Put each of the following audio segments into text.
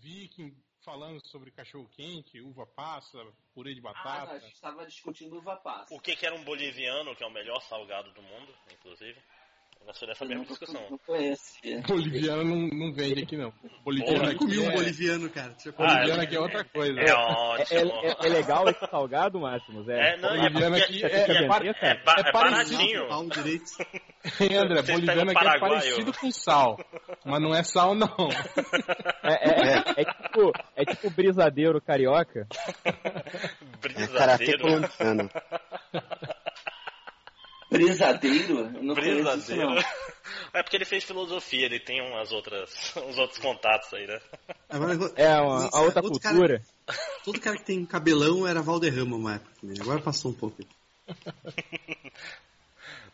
Viking falando sobre cachorro quente, uva passa, purê de Ah, batata. a gente estava discutindo uva passa. O que, que era um boliviano, que é o melhor salgado do mundo, inclusive? Ser dessa mesma discussão. Não conhecia. Boliviano não, não vende aqui não. Boliviano Porra, Eu comi um é, boliviano, cara. Ah, Boliviano aqui é outra coisa. É É, ótimo. é- é legal esse salgado, Máximos? É, não, é Boliviano aqui é, é, É, É é parecido. Pau direito. Hein, André, boliviano aqui é parecido com sal, mas não é sal não. É, é, é, é tipo, é tipo brisadeiro carioca. É Brisadeiro. colombiano. Brisadeiro? Eu não conheço isso, Brisadeiro. não. É porque ele fez filosofia, ele tem umas outras, uns outros contatos aí, né? Agora, É uma, Isso, a outra outro cara- cultura. todo cara que tem cabelão era Valderrama uma época também. Agora passou um pouco.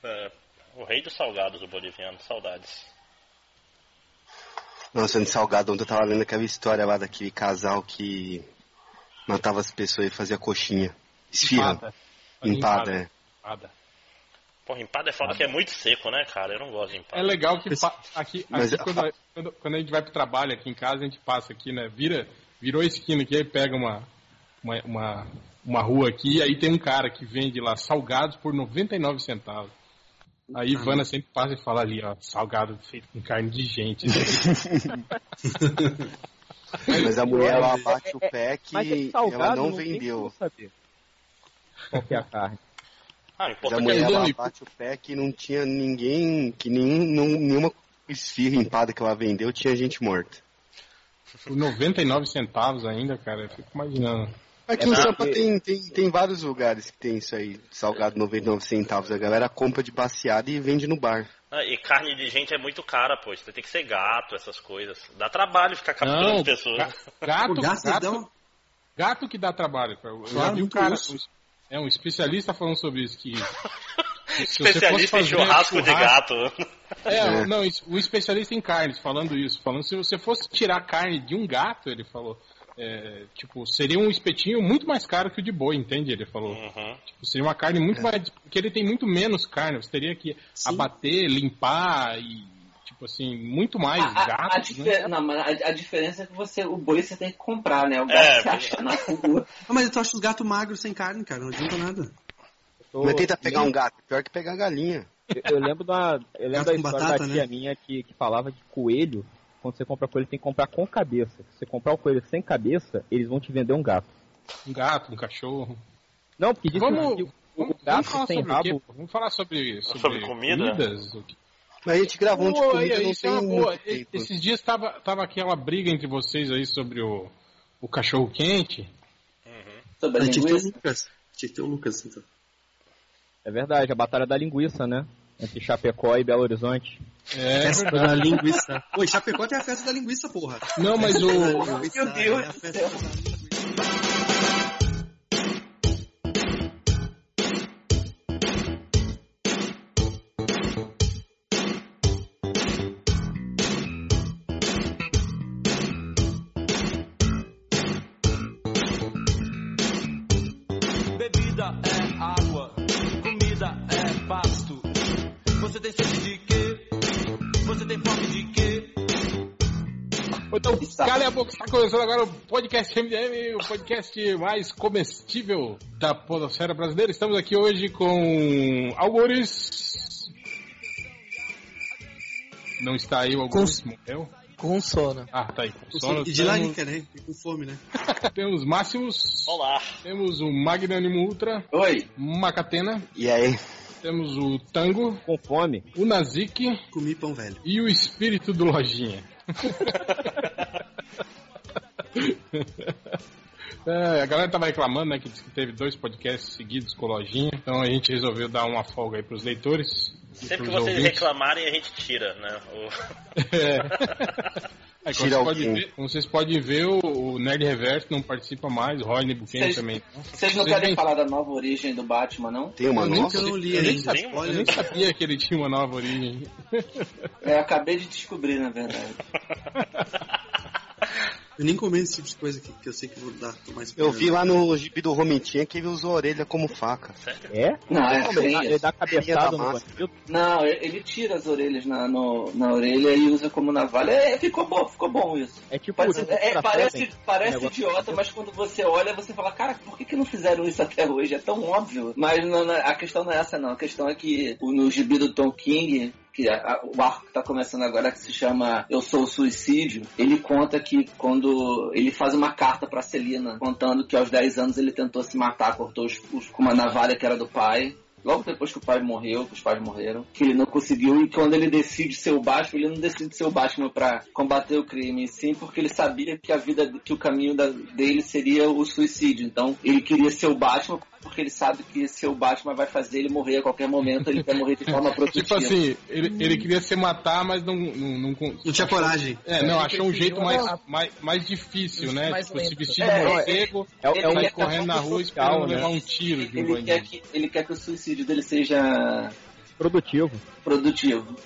É, o rei dos salgados, o boliviano, saudades. Nossa, no Salgado, ontem eu tava lendo aquela história lá daquele casal que matava as pessoas e fazia coxinha. Esfirra. Empada. Empada, é. Empada. Porra, empada é foda que é muito seco, né, cara? Eu não gosto de empada. É legal que pa- aqui, Mas- aqui quando, quando, quando a gente vai pro trabalho aqui em casa, a gente passa aqui, né? Vira, virou a esquina aqui, aí pega uma, uma, uma, uma rua aqui, aí tem um cara que vende lá salgados por 99 centavos. Aí Ah, Ivana sempre passa e fala ali, ó, salgado feito com carne de gente. Mas a mulher ela bate o pé Mas esse que salgado ela não vendeu. qual que é a carne. Ah, a mulher é ela bate o pé que não tinha ninguém, que nenhum, não- nenhuma esfirra empada que ela vendeu tinha gente morta. por 99 centavos ainda, cara. Eu fico imaginando. Aqui É em Sampa tem, tem, tem vários lugares que tem isso aí, salgado 99 centavos. A galera compra de baseada e vende no bar. Ah, e carne de gente é muito cara, pô. Você tem que ser gato, essas coisas. Dá trabalho ficar capturando Não, pessoas. ga- gato, gato, gato, então, gato que dá trabalho. cara. Eu já Claro, vi um cara. É um especialista falando sobre isso que Especialista em fazer churrasco de gato. É, É. não, o especialista em carnes falando isso, falando se você fosse tirar carne de um gato, ele falou, é, tipo, seria um espetinho muito mais caro que o de boi, entende? Ele falou. Uhum. Tipo, seria uma carne muito mais, porque ele tem muito menos carne, você teria que Sim. abater, limpar e tipo assim, muito mais A, a, a, gatos, né? difer- não, mas a, a diferença é que você, o boi você tem que comprar, né? O gato É, você acha na rua. Ah, mas tu acha os gatos magros sem carne, cara. Não adianta nada. Tô- Mas tenta pegar um gato, pior que pegar galinha. Eu, eu lembro da, eu lembro da história batata, da tia né? minha que, que falava que coelho, quando você compra coelho, tem que comprar com cabeça. Se você comprar o coelho sem cabeça, eles vão te vender um gato. Um gato, um cachorro. Não, porque diz Vamos- que o, o gato vamos falar sem sobre o rabo. quê? Vamos falar sobre, sobre, Sobre comida? comidas? Mas a gente gravou um de aí, não é tem muito tempo. Esses dias tava, tava aquela briga entre vocês aí sobre o, o cachorro quente. Sobre a que ter o. Lucas. Tinha que ter o Lucas, então. É verdade, a batalha da linguiça, né? Entre Chapecó e Belo Horizonte. É Festa da linguiça. Oi, Chapecó tem a festa da linguiça, porra. Não, mas o. Meu Deus É a festa da linguiça. Boca, está começando agora o podcast MDM, o podcast mais comestível da podosfera brasileira. Estamos aqui hoje com Algures. Não está aí o Algures, morreu. Com sono. Ah, tá aí. Com sono. E de larica, né? E com fome, né? Temos Máximos, Olá. temos o Magnânimo Ultra, Oi. Macatena, E aí? temos o Tango, Com fome. o Nazik Comi pão velho. e o Espírito do Lojinha. É, a galera tava reclamando, né, que disse que teve dois podcasts seguidos com Lojinha, então a gente resolveu dar uma folga aí pros leitores. Sempre que vocês ouvintes. reclamarem, a gente tira, né? O- É. Aí, como, Tira vocês podem ver, como vocês podem ver, o, Nerd Reverso não participa mais, o Rodney Buchanan Vocês- também. Vocês não Vocês querem nem- falar da nova origem do Batman, não? Tem uma Eu nem nova? Eu não li eu nem sabia, eu nem sabia que ele tinha uma nova origem. É, acabei de descobrir, na verdade. Eu nem comento esse tipo de coisa que, que eu sei que vou dar mais Eu vi lá no gibi do Romentinha que ele usou a orelha como faca. Sério? É? Não, é Não, ele, dá- ele feio. dá cabeçada da no. Não, ele tira as orelhas na, no- na orelha e usa como navalha. É, ficou bom, ficou bom isso. É tipo. Pode ser- é, pra parece Seven. parece idiota, mas quando você olha, você fala, cara, por que, que não fizeram isso até hoje? É tão óbvio. Mas não- a questão não é essa, não. A questão é que o- no gibi do Tom King, que a- o arco que tá começando agora, que se chama Eu Sou o Suicídio, ele conta que quando ele faz uma carta pra Celina, contando que aos 10 anos ele tentou se matar, cortou os, os- com uma navalha que era do pai. Logo depois que o pai morreu, que os pais morreram, que ele não conseguiu, e quando ele decide ser o Batman, ele não decide ser o Batman pra combater o crime, sim porque ele sabia que a vida, que o caminho da- dele seria o suicídio. Então, ele queria ser o Batman porque ele sabe que ser o Batman vai fazer ele morrer a qualquer momento, ele quer morrer de forma produtiva. Tipo assim, ele, ele queria se matar, mas não. Não, não, Não tinha coragem. É, não, achou um jeito mais, mais, mais difícil, né? mais Tipo, se lento. vestir de É, morcego, É, é sair quer correndo na rua esperando né? levar um tiro de um Ele quer, que, ele quer que o suicídio dele seja produtivo. produtivo.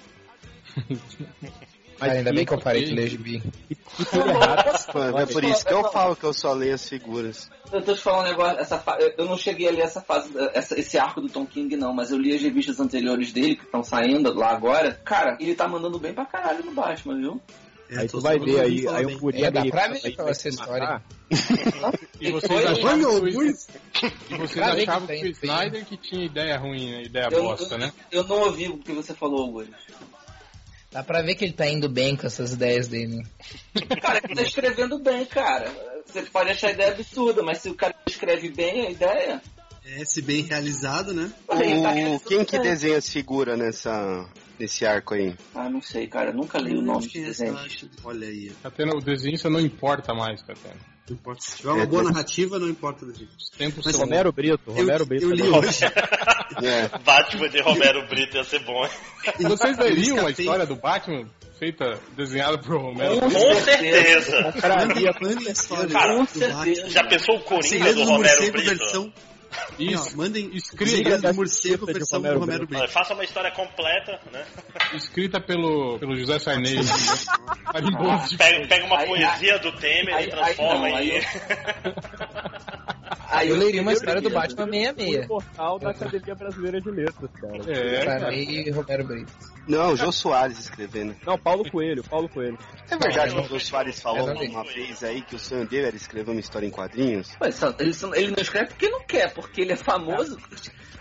Cara, ainda bem que eu parei de ler gibi. É por isso que eu falo que eu só leio as figuras. Eu tô te falando um negócio, essa fa- eu- não cheguei a ler essa fase, essa- esse arco do Tom King, não, mas eu li as revistas anteriores dele, que estão saindo lá agora. Cara, ele tá mandando bem pra caralho no Batman, viu? É, Aí tu vai ver aí, aí um guri É, dá pra ver essa história. E vocês achavam, que, e vocês achavam que, o. Snyder que tinha ideia ruim, né? ideia Eu, bosta, eu- né? eu não ouvi o que você falou, Augusto. Dá pra ver que ele tá indo bem com essas ideias dele. Cara, ele tá escrevendo bem, cara. Você pode achar a ideia absurda, mas se o cara escreve bem a ideia. É, se bem realizado, né? tá O, quem que desenha as figuras nessa, nesse arco aí? Ah, não sei, cara. Eu nunca li o nome sei quem de é essa desenho. Olha aí. Catena, o desenho isso não importa mais, Catena. Não importa. Se tiver uma boa narrativa, não importa. jeito. Os tempos Mas. Romero Brito, Romero Eu, Brito. eu li hoje. É, Batman de Romero Brito ia ser bom. hein? Vocês Eu leriam a história do Batman feita, desenhada por Romero? Com certeza. Compraria Mandem a história Cara, com certeza. Já pensou o Coringa Segredo do Romero Brito? versão... Isso, Não, mandem escrita- do Morcego versão Romero do Romero Brito. Olha. Faça uma história completa, né? escrita pelo, pelo José Sarney. né? Pega, pega uma Aí- poesia do Temer aí- e transforma aí não, em. aí Aí eu leria uma história do Batman O 66. portal da Academia Brasileira de Letras, cara. É, cara. Farei Romero Brito. não, o Jô Soares escrevendo. Não, Paulo Coelho, Paulo Coelho. É verdade que o Jô Soares falou uma vez aí que o sonho dele era escrever uma história em quadrinhos? Mas ele, ele não escreve porque não quer, porque ele é famoso.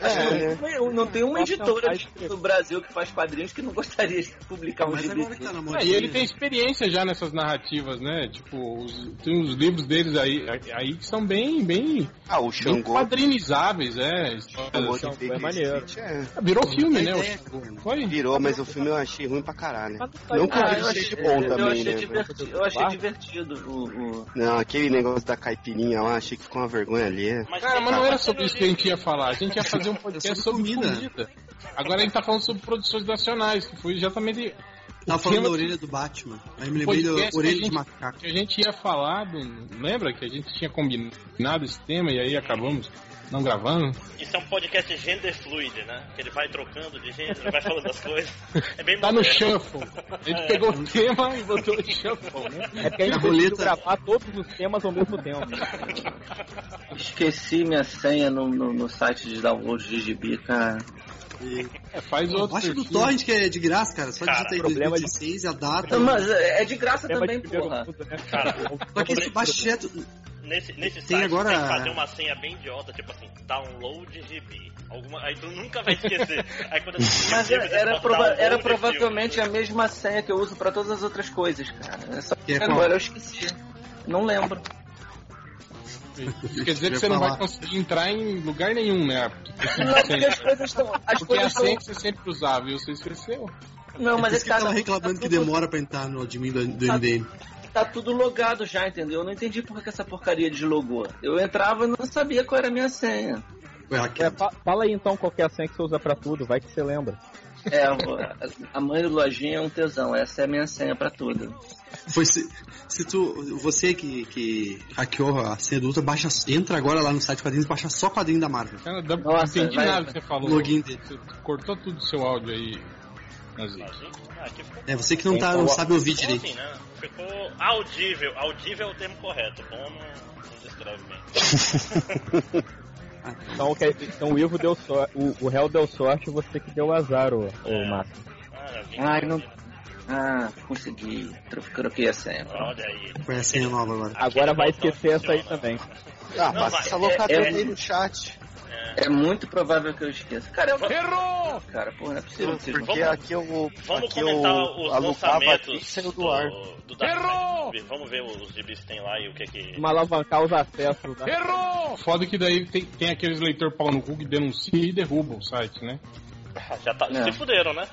É, não, tem- não tem uma editora no Brasil que faz quadrinhos que não gostaria de publicar um Mas moda. É, e ele tem experiência já nessas narrativas, né? Tipo, os- tem uns livros deles aí, aí que são bem, bem, Ah, o bem quadrinizáveis, é. Xangô Baker maneiro. É. Virou filme, né? cara. Foi? Virou, mas o filme eu achei ruim pra caralho. Mas Não que Ah, livro eu achei, bom eu também, achei né? divertido, eu achei divertido o, o- Não, aquele negócio da caipirinha lá, achei que ficou uma vergonha alheia. Cara, tem mas não era sobre isso que a gente ia falar. A gente ia fazer um podcast sobre sobre comida. comida. Agora a gente tá falando sobre produções nacionais, que foi exatamente Tava falando da orelha do Batman. Aí me lembrei da orelha de gente- macaco. que a gente ia falar do. Lembra que a gente tinha combinado esse tema e aí acabamos não gravando? Isso é um podcast gender fluid, né? Que ele vai trocando de gênero, vai falando das coisas. É bem Tá no shuffle. A gente pegou o tema e botou no shuffle, né? É porque a gente decidiu gravar todos os temas ao mesmo tempo. Esqueci minha senha no, no, no site de download de gibi, cara. É, faz outro. Baixa do. Torrent que é de graça, cara. Só Cara, digita aí problema de- 2016 e a data. Não, mas é é de graça também, de porra. mundo, né? Cara, Só que isso baixa direto. Nesse, nesse Tem site agora- tem que fazer uma senha bem idiota, tipo assim, download GB. Alguma, aí tu nunca vai esquecer. Aí quando tu Mas esquecer, era, era, prova- era filme. provavelmente a mesma senha que eu uso pra todas as outras coisas, cara. É só Que é qual? agora eu esqueci. Não lembro. Isso quer dizer que você não vai conseguir entrar em lugar nenhum, né? Porque, Não, porque as coisas estão. As porque a coisas senha estão. que você sempre usava e você esqueceu. Não, Mas é é que que tá, tava tá, reclamando que tudo- demora pra entrar no admin do, do Tá- MDM. Tá tudo logado já, entendeu? Eu não entendi por que essa porcaria deslogou. Eu entrava e não sabia qual era a minha senha. É, fala aí então qual que é a senha que você usa pra tudo, vai que você lembra. É, a- mãe do Lojinha é um tesão. Essa é a minha senha pra tudo. Foi se, se tu, você que, que hackeou a senha do Ultra, baixa, entra agora lá no site quadrinhos, baixa só quadrinho da Marvel. Cara, dá- não Nossa, entendi vai- nada que você falou. Login dele. Você cortou tudo o seu áudio aí. Ficou É, você que não, tá, não sabe ouvir direito. Ficou audível. Audível é o termo correto. Bom não, não descreve bem. Então, quer dizer, então o Ivo deu sorte, o, o réu deu sorte, você que deu azar, ô, ô É. Márcio. Ah, não. Ah, consegui. Tro- Troquei a senha. Olha aí. Foi a senha nova agora. Agora vai esquecer essa aí também. Ah, Não, passa essa locadora É, é- aí no chat. É muito provável que eu esqueça. Cara, eu Errou! Cara, porra, não é possível que vocês não Porque aqui eu, Vamos aqui eu comentar os alugava aqui e lançamentos do ar. do Dark Errou! Vamos ver os gibis que tem lá e o que que... Vamos alavancar os acessos. Né? Errou! Foda que daí tem, tem aqueles leitor pau no cu que denuncia e derruba o site, né? Já tá, É. se fuderam, né?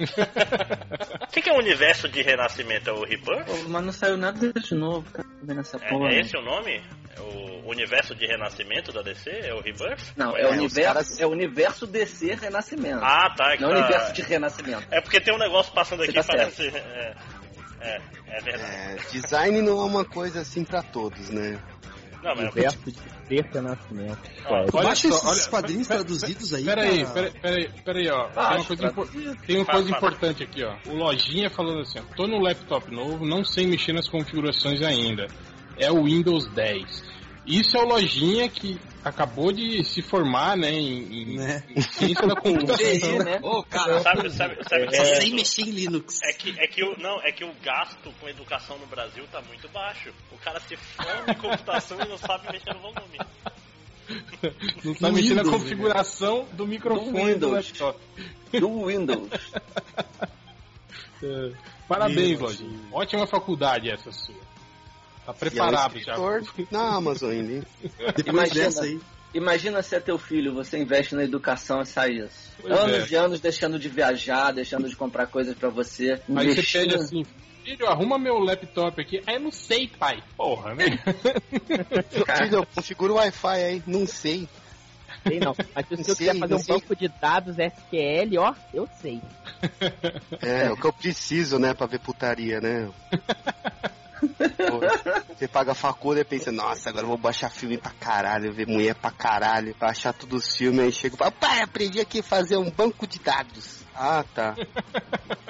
O que, que é o universo de renascimento? É o Rebirth? Pô, mas não saiu nada de novo, cara. Tô vendo essa É, porra. é esse o nome? É o universo de renascimento da DC? É o Rebirth? Não, é, É, o universo, caras- é o universo DC Renascimento. Ah, tá. é não é o tá- universo de Renascimento. É porque tem um negócio passando aqui Você que tá parece... É, é, é verdade. É, design não é uma coisa assim pra todos, né? Não, mas... Universo de renascimento. É, Olha Baixa só, esses olha- quadrinhos pera- traduzidos aí, Pera aí, cara. pera, pera aí, pera aí, ó. Tem uma coisa, impor- tem uma coisa importante aqui, ó. O Lojinha falando assim, ó. Tô no laptop novo, não sei mexer nas configurações ainda. É o Windows 10. Isso é o Lojinha que acabou de se formar, né, em, em- Né? em ciência da computação. Né? Ô, cara, Sabe, sabe, sabe que é? sem mexer em Linux. É que, é que o não é que o gasto com educação no Brasil tá muito baixo. O cara se forma em computação e não sabe mexer no volume. Não tá mexendo na Windows, configuração do microfone do, Windows. laptop. Do Windows. É, Parabéns, Lojinha. Ótima faculdade essa sua. Tá preparado é já. na Amazon ainda, hein? Depois Imagina. dessa aí. Imagina se é teu filho, você investe na educação e sai isso. Pois anos é. e anos deixando de viajar, deixando de comprar coisas pra você. Aí você investindo- pede assim, filho, arruma meu laptop aqui. Aí eu não sei, pai. Porra, né? Filho, eu configuro o Wi-Fi aí, não sei. Sei não. Mas se Não você sei, quiser fazer um sei. banco de dados SQL, ó, eu sei. É, o que eu preciso, né, pra ver putaria, né? Você paga a faculdade e pensa, nossa, agora eu vou baixar filme pra caralho, ver mulher pra caralho, baixar todos os filmes, aí chega e fala, pai, aprendi aqui a fazer um banco de dados. Ah, tá.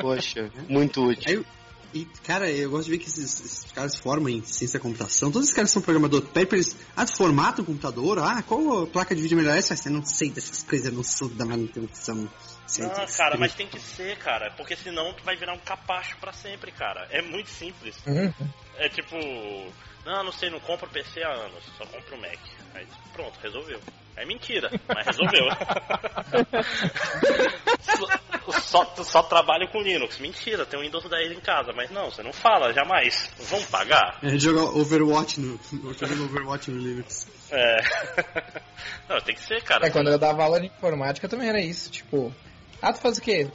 Poxa, muito útil. Aí, e, cara, eu gosto de ver que esses, esses caras se formam em ciência da computação. Todos esses caras são programadores. Pede pra eles, ah, tu formata o computador? Ah, qual a placa de vídeo melhor é essa? Eu não sei dessas coisas, eu não sou da manutenção. Sei Ah, cara, mas tem que ser, cara. Porque senão tu vai virar um capacho pra sempre, cara. É muito simples. Uhum. É tipo, não, não sei, não compro PC há anos, só compro Mac. Aí pronto, resolveu. É mentira, mas resolveu. só, só, só trabalho com Linux. Mentira, tem um Windows 10 em casa, mas não, você não fala jamais. Vão pagar? É jogar Overwatch no. Jogando Overwatch no Linux. É. Não, tem que ser, cara. É, quando eu dava aula de informática também era isso, tipo... Ah, tu faz o quê?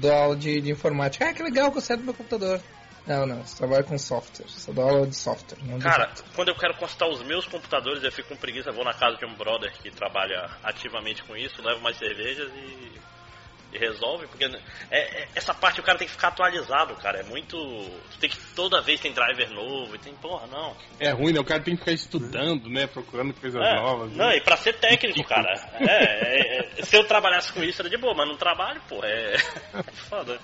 Dou, aula de, de informática. Ah, que legal, gostei do meu computador. Não, não, você trabalha com software. Só dou aula de software. Não de Cara, quando eu quero consultar os meus computadores, eu fico com preguiça, vou na casa de um brother que trabalha ativamente com isso, levo mais cervejas e resolve, porque é, é- essa parte o cara tem que ficar atualizado, cara. É muito. Tu tem que. Toda vez tem driver novo e tem. Porra, não. É ruim, né? O cara tem que ficar estudando, né? Procurando coisas É, novas. não, né? e pra ser técnico, cara. É, é, é, se eu trabalhasse com isso era de boa, mas não trabalho, pô. É. É foda.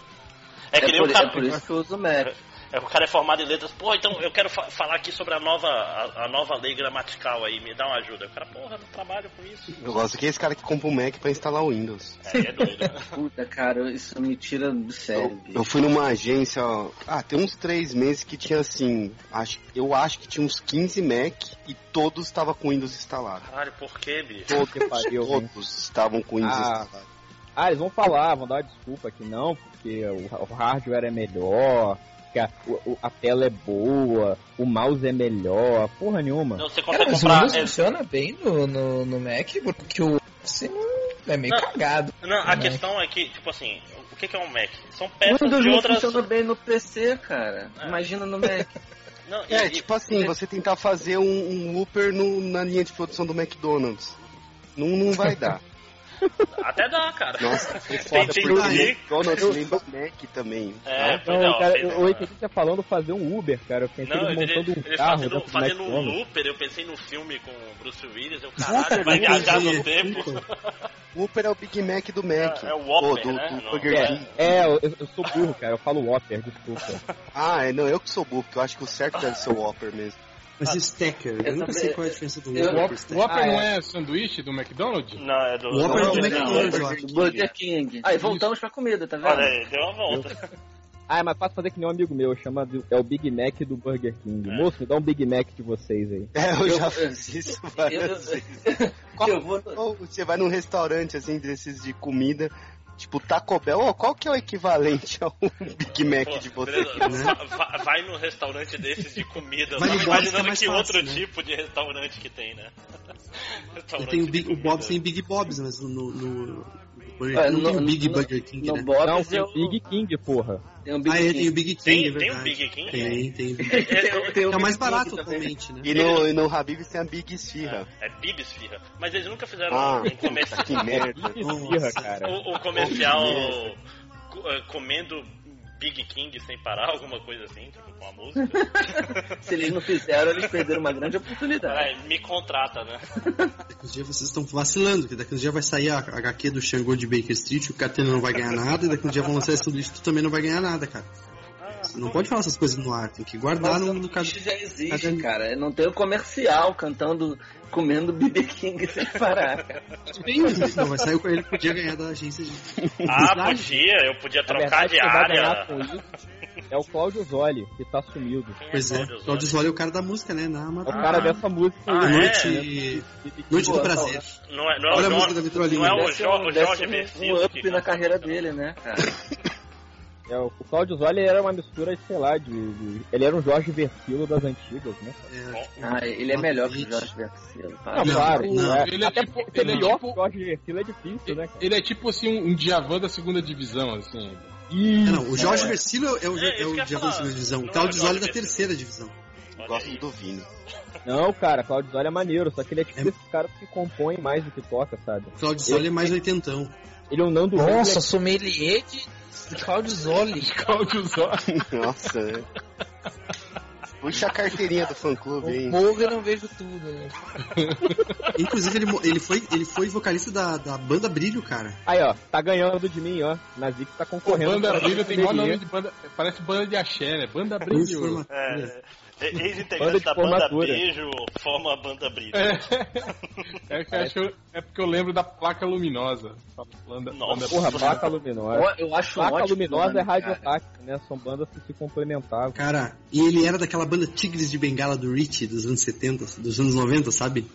É É, que nem por, o cara. é por isso que eu uso o Mac. É, o cara é formado em letras, pô, então eu quero fa- falar aqui sobre a nova, a, a nova lei gramatical aí, me dá uma ajuda. O cara, porra, não trabalho com isso. Eu gosto que é esse cara que compra um Mac pra instalar o Windows. É, é doido. Puta, cara, isso me tira do sério. Eu, bicho. eu fui numa agência, ó, ah, tem uns três meses que tinha assim, acho, eu acho que tinha uns 15 Mac e todos estavam com Windows instalado. Caralho, por que, bicho? Todos, Que pariu, hein? todos estavam com Windows Ah. instalado. Ah, eles vão falar, vão dar uma desculpa que não, porque o, o hardware é melhor, que a, o- o- a tela é boa, o mouse é melhor, porra nenhuma. Não, você Cara, consegue mas o comprar. Windows é, funciona bem no, no, no Mac, porque o Office é meio Não. cagado. não, a no questão é que, tipo assim, o que, que é um Mac? São peças Windows de não outras. funciona bem no PC, cara. É. Imagina no Mac. Não, e- É, e- tipo assim, você tentar fazer um, um looper no- na linha de produção do McDonald's. Não, não vai dar. Até dá, cara. Nossa, tem, foda, tem, porque Donald lembra Mac também. É, pois é, Não, ó, cara, fez- eu, eu entendi você falando fazer um Uber, cara. Eu pensei Não, ele ele, montando um ele carro fazendo, fazendo um looper, eu pensei no filme com o Bruce Willis, eu caralho, vai viajar no tempo. Whopper é o Big Mac do Mac. É, é o Whopper, Pô, do, né? do Não, Burger é. King. É, eu, eu sou burro, cara. Eu falo Whopper, desculpa. Ah, é, não, eu que sou burro, porque eu acho que o certo deve ser o Whopper mesmo. Mas e o Stacker? Eu, Eu nunca sei qual é a diferença do eu- Whopper O. Whopper Ah, não é. é sanduíche do McDonald's? Não, é do. O Whopper é não, do McDonald's, eu. Burger King. Aí voltamos pra comida, tá vendo? Olha aí, deu uma volta. Ah, é mais fácil fazer que nem um amigo meu, chama do- é o Big Mac do Burger King. É. Moço, me dá um Big Mac de vocês aí. É, eu, Eu- já eu- fiz isso Eu, várias vezes. eu, eu vou. Ou você vai num restaurante, assim, desses de comida, tipo Taco Bell, ô, qual que é o equivalente ao Big Mac Pô, de você? beleza, né? va- va- Vai num restaurante desses de comida, no Bob's que é imaginando mais que fácil, outro né? tipo de restaurante que tem, né? Tenho o, Big, o. Bob's tem Big Bob's, mas no, no Burger É, King não tem o Big no- Burger King, No né? Não, tem eu o Big King, porra. tem o Big Ah, é, tem King. o Big King, Tem, é tem um verdade. Big King? Tem, tem. Tem- tem É Big o mais King barato também. atualmente, né? E no, e no Habib's tem a Big Esfirra. É, é Bibi Esfirra. Mas eles nunca fizeram Ah, um comercial. que merda. Big. Esfirra, cara. O, o comercial co- eh, comendo Big King sem parar, alguma coisa assim, tipo, com a música. Se eles não fizeram, eles perderam uma grande oportunidade. Ai, me contrata, né? Daqui uns dias vocês estão vacilando, que daqui uns dias vai sair a HQ do Xangô de Baker Street, o Catena não vai ganhar nada, e daqui uns dias vão lançar esse sanduíche, tu também não vai ganhar nada, cara. Você não pode falar essas coisas no ar, tem que guardar Mas no, o no já existe, cara. Não tem o comercial cantando, comendo BB King sem parar, mas não, vai sair o ele podia ganhar da agência de. Ah, podia, eu podia trocar de área. com é o Cláudio Zoli, que tá sumido. Quem Pois é, Cláudio Claudio Zoli? É o cara da música, né? Na É o cara dessa música Ah, é? Noite, Noite do Prazer. Não é, não é Olha a o música da Jorge, Vitrolinha. não é o, Deve ser Jo- um- o Jorge um- um up na carreira dele, né, cara? É, o o Cláudio Zoli era uma mistura, de, sei lá, de, de- Ele era um Jorge Versilo das antigas, né? É, tipo, Ah, ele é melhor que o. Jorge Versilo. Não, Para. Não, claro. não. é. Ele é Até tipo- ele é tipo- que o Jorge Versilo é difícil, né, cara? Ele é tipo assim um, um Djavan da segunda divisão, assim. Isso, É, não, o Jorge é. Versilo é o, É, é o da segunda divisão. Não O é Claudio o Zoli Jorge da terceira divisão. Gosto do Vini. Não, cara, Cláudio Zoli é maneiro, só que ele é tipo É. esses caras que compõem mais do que toca, sabe? O Claudio Zoli é mais oitentão. Ele é um Nando Nossa, Reis, sommelier de de Claudio Zoli. Cláudio Zoli. Nossa, né? Puxa a carteirinha do fã clube aí. Eu não vejo tudo, né? Inclusive, ele, ele, foi, ele foi vocalista da, da banda Brilho, cara. Aí, ó, tá ganhando de mim, ó. Nazik tá concorrendo. Banda pra Brilho tem sommelier. nome de banda. Parece banda de axé, né? Banda Brilho. É, Banda ex-integrante de da banda. Beijo forma a banda Brilho. É, é, que acho- é porque eu lembro da placa luminosa. Banda, Nossa. banda- Porra, placa luminosa. Eu acho Placa ótimo luminosa nome, é tática, né? São bandas que se complementavam. Cara, e ele era daquela banda Tigres de Bengala do Rich dos anos 70, dos anos 90, sabe?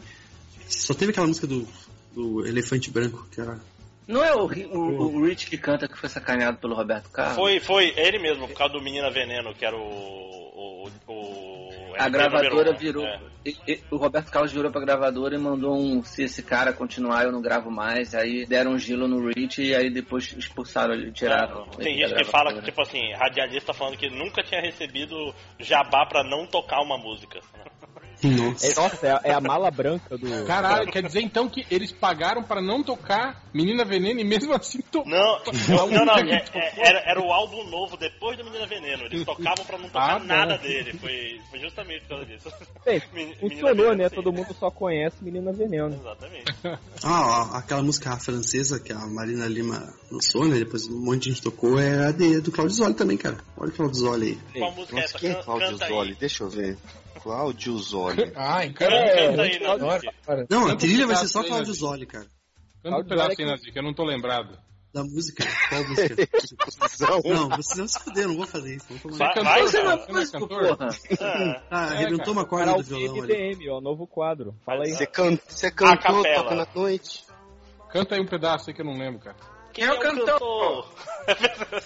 Só teve aquela música do, do Elefante Branco, que era. Não é o, o, o Rich que canta que foi sacaneado pelo Roberto Carlos? Foi, foi ele mesmo, por causa do Menina Veneno, que era o. o, o A gravadora um. virou. É. e- e- o Roberto Carlos virou pra gravadora e mandou um. Se esse cara continuar, eu não gravo mais. Aí deram um gelo no Rich e aí depois expulsaram ele, tiraram. É, Tem gente que fala tipo assim, radialista falando que nunca tinha recebido jabá pra não tocar uma música. Nossa. É, nossa, é, a- é a mala branca do. Caralho, quer dizer então que eles pagaram pra não tocar Menina Veneno e mesmo assim to... Não, não, não, única é- é- era, era o álbum novo depois do Menina Veneno. Eles tocavam pra não tocar Ah, nada dele. Foi, foi justamente por causa disso. Bem, funcionou, Menina né? Veneno, Todo mundo só conhece Menina Veneno. Exatamente. Ah, ó, aquela música francesa que a Marina Lima lançou, né? Depois um monte de gente tocou, é a de, do Claudio Zoli também, cara. Olha o Claudio Zoli aí. Qual música é essa? é canta Zoli? Deixa eu ver. Cláudio Zoli. Ah, então. canta aí, cara. Não, a trilha vai ser só Nazik. Zoli, cara. Canta um pedaço aí, que- eu não tô lembrado. Da música. Qual música? Não, vocês vão se fuder, eu não vou fazer isso. Tomar- Vai, cantor, vai, Você não cara, é você não é músico, cantor? porra. Ah, Ah, É, arrebentou uma corda do violão ali. Ó, novo quadro. Fala aí. Você, can... você cantou, capela. toca na noite. Canta aí um pedaço aí que eu não lembro, cara. Quem é o cantor?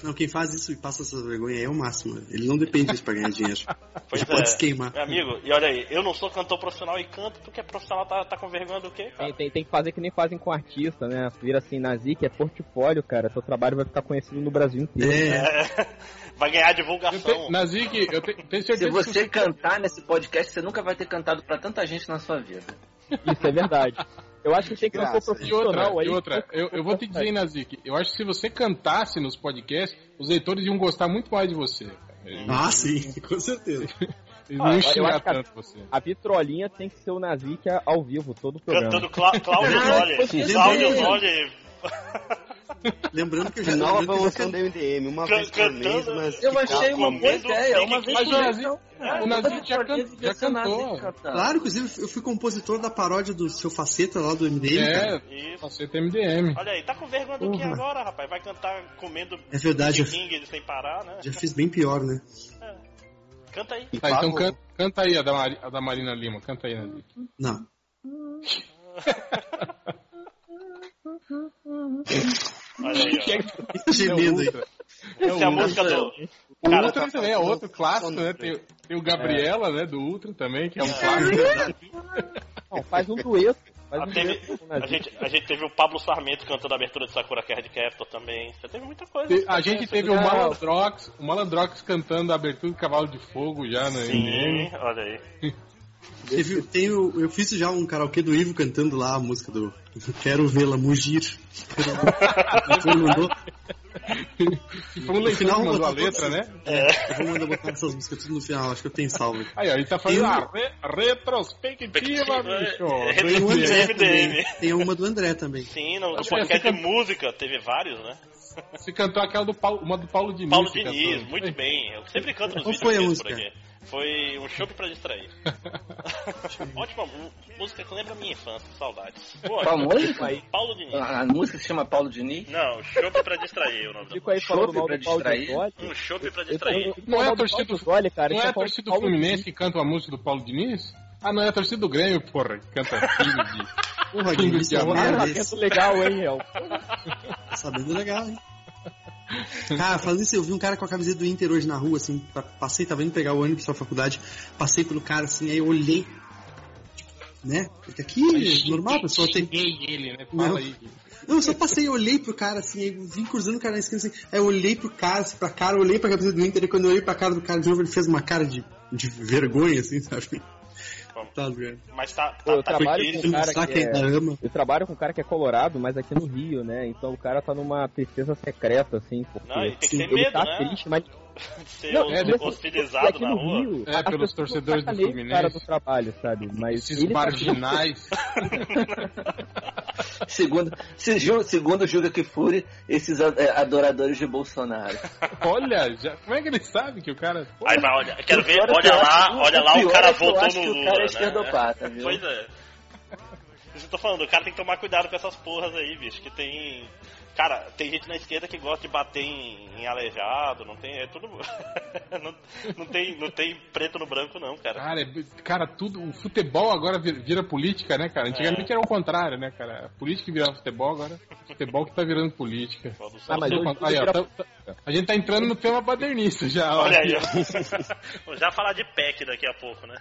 Não, quem faz isso e passa essa vergonha é o máximo. Ele não depende disso pra ganhar dinheiro. Pois Ele pode é. se queimar. Meu amigo, e olha aí, eu não sou cantor profissional e canto, que é profissional tá, tá com vergonha do quê, cara? Tem, tem, tem que fazer que nem fazem com artista, né? Vira assim, Nazik é portfólio, cara. Seu trabalho vai ficar conhecido no Brasil inteiro. É, É, vai ganhar Eu divulgação. te... Nazik, eu te... tenho certeza Se você que cantar nesse podcast, você nunca vai ter cantado pra tanta gente na sua vida. Isso é verdade. Eu acho que tem que ser. E outra, profissional aí. e outra eu, eu vou te dizer, Nazik, eu acho que se você cantasse nos podcasts, os leitores iam gostar muito mais de você. Eles, Ah, sim, com certeza. eles Ah, não acho que a- tanto você. A vitrolinha tem que ser o Nazik ao vivo, todo o programa. Cantando Clá- Cláudio Ah, lembrei. Cláudio Zoli Lembrando que eu já Nova já do MDM, uma Can- vez por mês, mas Eu achei uma boa ideia. Uma vez Mas por o mês, o Nazi já can- já cantou. Claro, inclusive eu fui compositor da paródia do seu Faceta lá do MDM. cara. É, tem MDM. Olha aí, tá com vergonha do que agora, rapaz? Vai cantar comendo É verdade, King sem parar, né? Já fiz bem pior, né? Canta aí. Tá, então canta, canta aí a da, Mari- a da Marina Lima, canta aí, Nazik. Não. Olha aí, ó. Tá gemendo aí. Essa é a música do. O Cara, Ultra tá também é outro clássico, né? Tem, tem o Gabriela, né, do Ultra também, que é um clássico. Não, faz um dueto. Faz Ah, um teve- dueto a, gente, a gente teve o Pablo Sarmento cantando a abertura de Sakura Card Captor também. Você teve muita coisa. Te- A gente teve o. Malandrox, o Malandrox cantando a abertura do Cavalo de Fogo já MDM. Sim, olha aí. Teve, tem o- eu fiz já um karaokê do Ivo cantando lá a música do Quero Vê-la Mugir. Mandou. No final, que mandou a letra, todas- né? É, eu vou mandar botar essas músicas tudo no final, acho que eu tenho salvo. Aí, ó, ele tá fazendo Eu- a re- retrospectiva, bicho. é, Tem Tem o um André MDM. também. Tem uma do André também. Sim, no, no Acho podcast que de música teve vários, né? Você cantou aquela do Paulo, uma do Paulo Diniz. Paulo Diniz, muito bem. Eu sempre canto nos Qual vídeos foi a por música? Foi um chopp pra distrair. Ótima música que lembra a minha infância, saudades. Pô, Qual música? Aí, Paulo Diniz. A, a música se chama Paulo Diniz? Não, chopp pra distrair o nome da fico aí falando Chope mal pra do Paulo distrair? Zoli. Um chopp pra distrair. Não é a torcida do- Zoli, cara. Não é a falando torcida do Fluminense Diniz. que canta uma música do Paulo Diniz? Ah, não, é a torcida do Grêmio, porra, que canta Filho de... Porra, isso é legal, hein, El? Tá sabendo legal, hein? Cara, falando isso, eu vi um cara com a camiseta do Inter hoje na rua, assim, pa- passei, tava indo pegar o ônibus pra faculdade, passei pelo cara, assim, aí eu olhei, né? Porque aqui, normal, a pessoa tem... Ele, né? Fala Não. aí. Não, eu só passei, eu olhei pro cara, assim, aí vim cruzando o cara na esquina, assim, aí eu olhei pro cara, assim, pra cara, eu olhei pra camiseta do Inter, e quando eu olhei pra cara do cara de novo, ele fez uma cara de, de vergonha, assim, sabe? Tá ligado? Mas tá, Pô, eu tá, tá trabalho com- cara Mostrar que quem é-. Eu trabalho com um cara que é colorado, mas aqui no Rio, né? Então o cara tá numa tristeza secreta, assim, porque Não, ele tem que ter medo, tá né? triste, mas ser Não, é, hostilizado aqui na no rua. Rio, É, as pelos torcedores do o Fluminense. cara do trabalho, sabe? Mas Esses marginais. Segundo, segundo Juga Kifuri, esses a- é, adoradores de Bolsonaro. Olha, já, como é que ele sabe que o cara... Pô, Aí, mas olha, quero O ver, é olha lá, acho- olha lá, o pior cara é acho no que Lula, o cara é né? esquerdopata, viu? Pois é. Eu tô falando, o cara tem que tomar cuidado com essas porras aí, bicho, que tem... Cara, tem gente na esquerda que gosta de bater em, em aleijado, não tem... É tudo... não, não tem, não tem preto no branco não, cara. Cara, é- cara, tudo. O futebol agora vira, vira política, né, cara? Antigamente É. era o contrário, né, cara? A política que virava futebol, agora. Futebol que tá virando política. Ah, mas hoje Aí, ó, vira- tá- tá- a gente tá entrando no tema badernista já. ó. Olha aí, ó. Vou já falar de PEC daqui a pouco, né?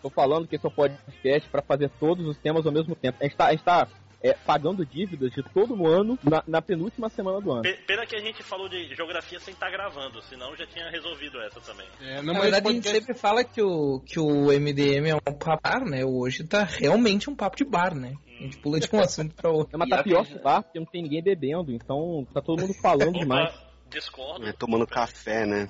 Tô falando que esse é um podcast pra fazer todos os temas ao mesmo tempo. A gente tá, a gente tá é, pagando dívidas de todo o ano na, na penúltima semana do ano. Pe- Pena que a gente falou de geografia sem estar gravando, senão já tinha resolvido essa também. É, Na verdade, a gente podcast- sempre fala que o, que o MDM é um papo bar, né? Hoje tá realmente um papo de bar, né? A gente pula de um assunto pra outro. É, mas tá pior que bar, porque não tem ninguém bebendo, então tá todo mundo falando demais. Discordo. É, tomando café, né?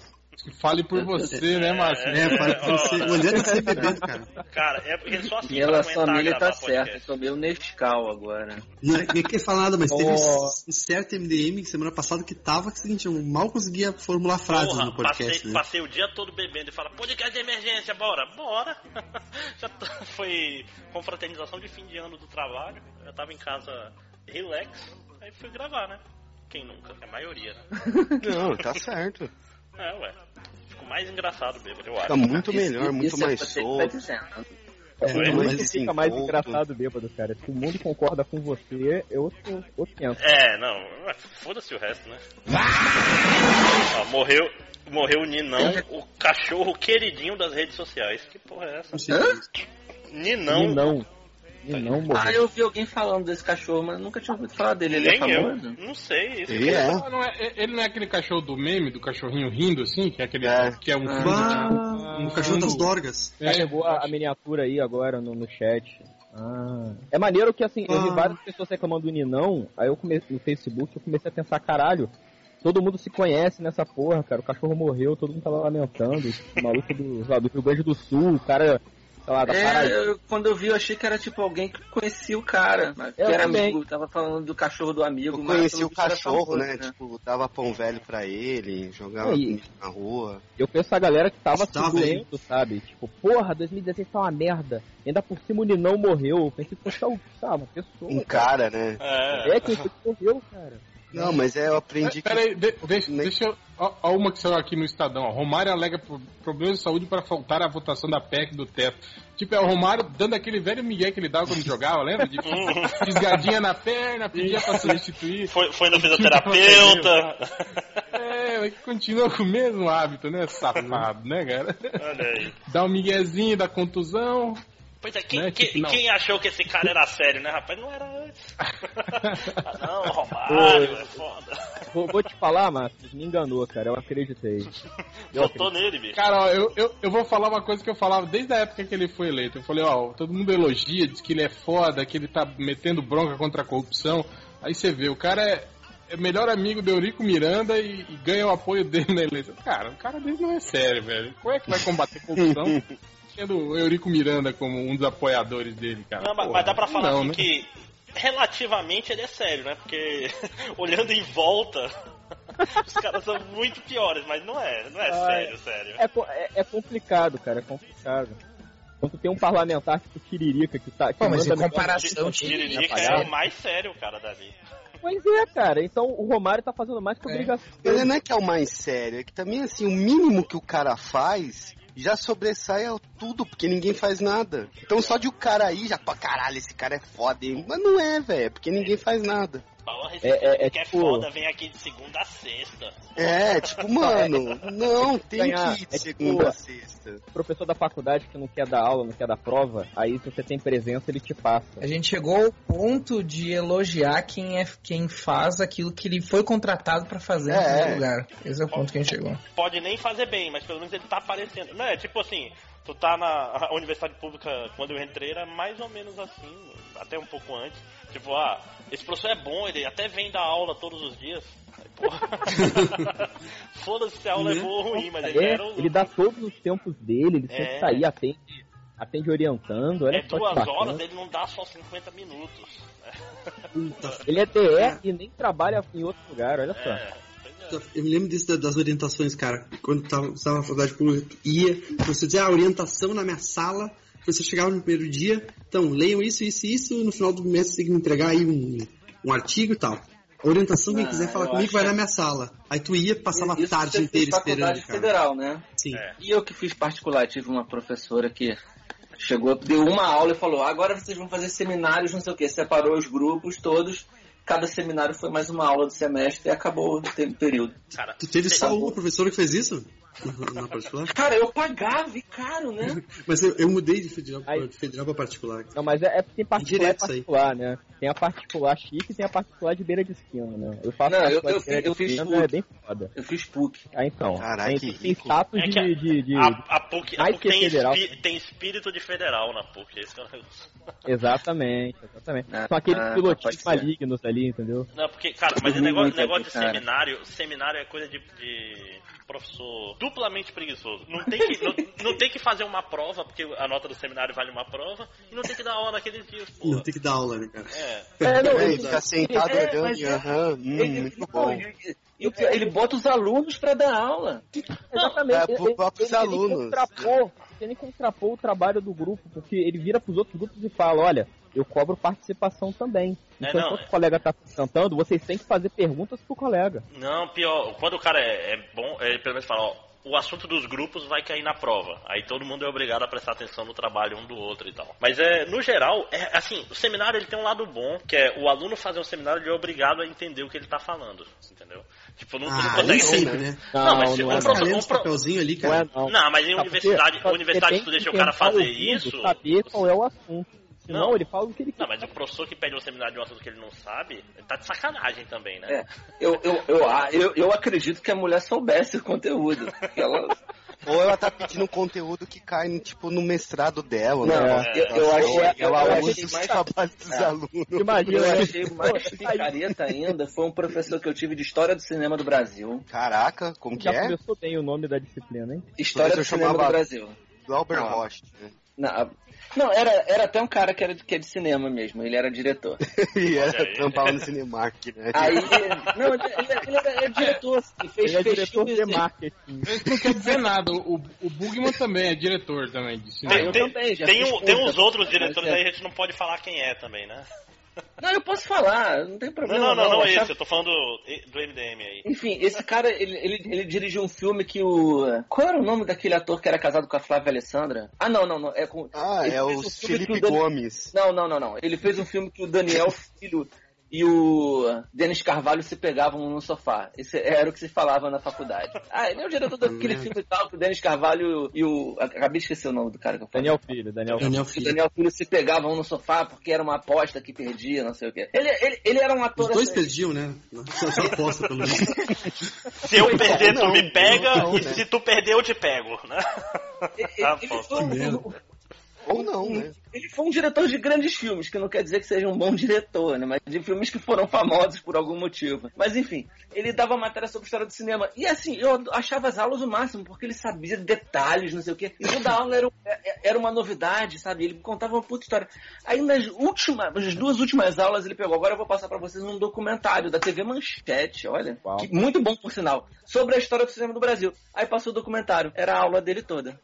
Fale por você, né, Márcio? É, fala pra você. O André tem que ser bebendo, cara. Cara, é porque só assim relação aguentar família tá certa. Tomei um Nescau agora. Não é nem quer falar nada, mas teve um, Oh. certo MDM semana passada que tava que é o seguinte, eu mal conseguia formular frases Porra, no podcast, passei, né? passei o dia todo bebendo e fala, podcast de emergência, bora, bora. Já tô- foi confraternização de fim de ano do trabalho, eu tava em casa relax, aí fui gravar, né? Quem nunca? É a maioria, né? Não, tá certo. É, ué. Fico mais engraçado bêbado, eu acho. Fica muito melhor, Isso- muito isso é mais você que tá solto. dizendo. É, muito Muito mais fica mais engraçado bêbado, cara. Se o mundo concorda com você, eu outro, outro penso. É, não, foda-se o resto, né? Ó, morreu, morreu o Ninão, o cachorro queridinho das redes sociais. Que porra é essa? Não sei o que é isso. Ninão. E não. E não morreu. Ah, eu vi alguém falando desse cachorro, mas nunca tinha ouvido falar dele. Ele é Nem eu. famoso? Não sei. Isso Ele é. Ah, não é- ele não é aquele cachorro do meme, do cachorrinho rindo, assim? Que é aquele. É. Que é um Ah. fundo, Ah, um o cachorro das dorgas. É, Chegou a, a miniatura aí agora no, no chat. Ah. É maneiro que assim, eu vi Ah. várias pessoas reclamando do Ninão, aí eu comecei no Facebook, eu comecei a pensar, caralho, todo mundo se conhece nessa porra, cara. O cachorro morreu, todo mundo tava lamentando. O maluco do, lá, do Rio Grande do Sul, o cara, lá, da É, eu- quando eu vi, eu achei que era tipo alguém que conhecia o cara. Mas que Eu era também. amigo, tava falando do cachorro do amigo. Eu mas conheci pelo o cachorro, famoso, né? Tipo, dava pão velho pra ele, jogava Aí. comida na rua. Eu conheço a galera que tava Tá, doendo, sabe? Tipo, porra, 2016 tá uma merda. Ainda por cima o Ninão morreu. Eu pensei, poxa, tá, uma pessoa. Um cara, né? É. É, que morreu, cara. Não, mas é, eu aprendi que. Pera aí, de- deixa, Nem- deixa eu. Ó, ó uma que saiu aqui no Estadão. Ó. Romário alega pro- problemas de saúde para faltar a votação da PEC do teto. Tipo, é o Romário dando aquele velho migué que ele dava quando jogava, lembra? De fisgadinha na perna, pedia pra substituir. Foi, foi no fisioterapeuta. É, mas continua com o mesmo hábito, né? Safado, né, cara? Olha aí. Dá um miguezinho da contusão. Pois é, quem, Né, quem- tipo, quem achou que esse cara era sério, né, rapaz? Não era antes. ah, não, Romário, é foda. Vou, vou te falar, Márcio, me enganou, cara. Eu acreditei. Eu Votou nele, bicho. Cara, ó, eu, eu, eu vou falar uma coisa que eu falava desde a época que ele foi eleito. Eu falei, ó, todo mundo elogia, diz que ele é foda, que ele tá metendo bronca contra a corrupção. Aí você vê, o cara é, é melhor amigo do Eurico Miranda e, e ganha o apoio dele na eleição. Cara, o cara dele não é sério, velho. Como é que vai combater corrupção tendo o Eurico Miranda como um dos apoiadores dele, cara? Não, mas, Porra, mas dá pra falar não, assim né? que relativamente ele é sério, né? Porque olhando em volta, os caras são muito piores, mas não é, não é Ah, sério, sério. É, é, é complicado, cara, é complicado. Quando tem um parlamentar tipo Tiririca que tá. Que Pô, mas em comparação, Tiririca é atrapalhar. o mais sério, cara, dali. Pois é, cara. Então o Romário tá fazendo mais que É. obrigação. Mas não é que é o mais sério, é que também, assim, o mínimo que o cara faz já sobressai a tudo, porque ninguém faz nada. Então só de o cara aí já, pô, caralho, esse cara é foda, hein? Mas não é, velho, porque ninguém faz nada. É- é- é que é tipo- foda, vem aqui de segunda a sexta. É, tipo, mano, não, tem Ganhar, que ir de é segunda tipo- a sexta. professor da faculdade que não quer dar aula, não quer dar prova, aí se você tem presença, ele te passa. A gente chegou ao ponto de elogiar quem, é, quem faz aquilo que ele foi contratado pra fazer É, é. lugar. Esse é o ponto que a gente chegou. Pode nem fazer bem, mas pelo menos ele tá aparecendo. Não, é tipo assim, tu tá na universidade pública, quando eu entrei, era mais ou menos assim, até um pouco antes. Tipo, ah, esse professor é bom, ele até vem dar aula todos os dias. Foda-se se a aula é boa ou ruim, mas ele É, era o... ele dá todos os tempos dele, ele sempre É. tá aí, atende, atende orientando, olha É duas bacana. horas, ele não dá só 50 minutos. Ele é DR e nem trabalha em outro lugar, olha só. É, é. Eu me lembro disso da- das orientações, cara. Quando tava, estava na faculdade pública, ia, você dizia a orientação na minha sala, você chegava no primeiro dia, então, leiam isso, isso e isso, no final do mês você tem que me entregar aí um, um artigo e tal. A orientação, quem Ah, quiser falar comigo, vai que- na minha sala. Aí tu ia, passava a tarde inteira esperando, cara. federal, né? Sim. É. E eu que fiz particular, tive uma professora que chegou, deu uma aula e falou: agora vocês vão fazer seminários, não sei o que. Separou os grupos todos, cada seminário foi mais uma aula do semestre e acabou o tempo- período. Cara, Tu teve só uma professora que fez isso? Na- Na particular? Cara, eu pagava, e caro, né? Mas eu, eu mudei de federal, Aí- de federal pra particular. Não, mas é, é porque tem particular aí. particular, né? Tem a particular chique e tem a particular de beira de esquina, né? Eu faço Não, eu- particular eu de beira fiz- eu de fiz esquina, é bem foda. Eu fiz PUC. Ah, então. Caralho, tem, que tem status É de, de, de- a, a PUC, a PUC tem, federal. espi- tem espírito de federal na PUC. Esse que é o negócio. Exatamente, exatamente. Ah, São aqueles ah, pilotinhos pode ser. malignos ali, entendeu? Não, porque, cara, mas o negócio, negócio de seminário, seminário é coisa de, de professor duplamente preguiçoso. Não tem, que, não, não tem que fazer uma prova, porque a nota do seminário vale uma prova, e não tem que dar aula naqueles dias, Não tem que dar aula, né, cara? É. É, não, É, ele- fica sentado É, olhando e é- aham, hum, Ele, muito não, bom. e- e- e ele bota os alunos pra dar aula. Exatamente. É, ele, próprios ele, alunos. Ele ele o trabalho do grupo, porque ele vira pros outros grupos e fala, olha, eu cobro participação também. É, Então, não, enquanto é- o colega tá cantando, vocês têm que fazer perguntas pro colega. Não, pior, quando o cara é, é bom, ele pelo menos fala, ó, o assunto dos grupos vai cair na prova. Aí todo mundo é obrigado a prestar atenção no trabalho um do outro e tal. Mas é, no geral, é assim, o seminário ele tem um lado bom, que é o aluno fazer um seminário ele é obrigado a entender o que ele tá falando, entendeu? Tipo, não, tu não Ah, consegue isso ser... sempre, né? Não, mas se não um é, Mas um pro- papelzinho ali, Não é, cara. não. Não, mas em Tá, universidade, porque a universidade tu deixa o cara fazer isso. saber qual é o assunto. Senão Não. ele fala o que ele quer. Não, mas o professor que pede um seminário de um assunto que ele não sabe, ele tá de sacanagem também, né? É, eu, eu, eu, ah, eu, eu acredito que a mulher soubesse o conteúdo. Que ela Ou ela tá pedindo um conteúdo que cai, tipo, no mestrado dela, Não, né? eu, eu achei, eu, ela eu usa achei os mais trabalhos dos É. alunos. Imagina, Eu né? achei mais picareta ainda foi um professor que eu tive de História do Cinema do Brasil. Caraca, como que Já é? começou bem o nome da disciplina, hein? História do Cinema chamava- do Brasil. Glauber Ah. Rocha. Né? Não, não, era, era até um cara que, era, que é de cinema mesmo, ele era diretor. E era trampava no Cinemark, né? Aí, não, ele, ele era, era diretor, assim, fez, Ele é fez diretor filmes- de marketing. Isso não quer dizer nada. O, o Bugman também é diretor também de cinema. eu Tem, também, já tem, um- tem uns outros diretores é- aí, a gente não pode falar quem é também, né? Não, eu posso falar, não tem Não, problema. não, não, não, eu é esse, eu tô falando do, do MDM aí. Enfim, esse cara, ele, ele, ele dirigiu um filme que o... Qual era o nome daquele ator que era casado com a Flávia Alessandra? Ah, não, não, não, é com... Ah, ele é o um Felipe o Dan- Gomes. Não, não, não, não. Ele fez um filme que o Daniel Filho e o Denis Carvalho se pegavam no sofá. Esse era o que se falava na faculdade. Ah, ele é o diretor daquele filme e tal, que o Denis Carvalho e o... Acabei de esquecer o nome do cara que eu falei. Daniel Filho, Daniel Filho. Daniel Filho. Daniel Filho se pegavam no sofá porque era uma aposta que perdia, não sei o quê. Ele, ele, ele era um ator... Os dois assim- perdiam, né? Essa aposta, pelo menos. Se eu perder, tu não, me pega, não, e né? se tu perder, eu te pego, né? ele- Ah, ele foi um-. Ou não, né? Ele foi um diretor de grandes filmes, que não quer dizer que seja um bom diretor, né? Mas de filmes que foram famosos por algum motivo. Mas enfim, ele dava matéria sobre história do cinema. E assim, eu achava as aulas o máximo, porque ele sabia detalhes, não sei o quê. E toda aula era, era uma novidade, sabe? Ele contava uma puta história. Aí nas últimas, nas duas últimas aulas ele pegou, agora eu vou passar pra vocês um documentário da TV Manchete, olha. Que- muito bom, por sinal. Sobre a história do cinema do Brasil. Aí passou o documentário. Era a aula dele toda.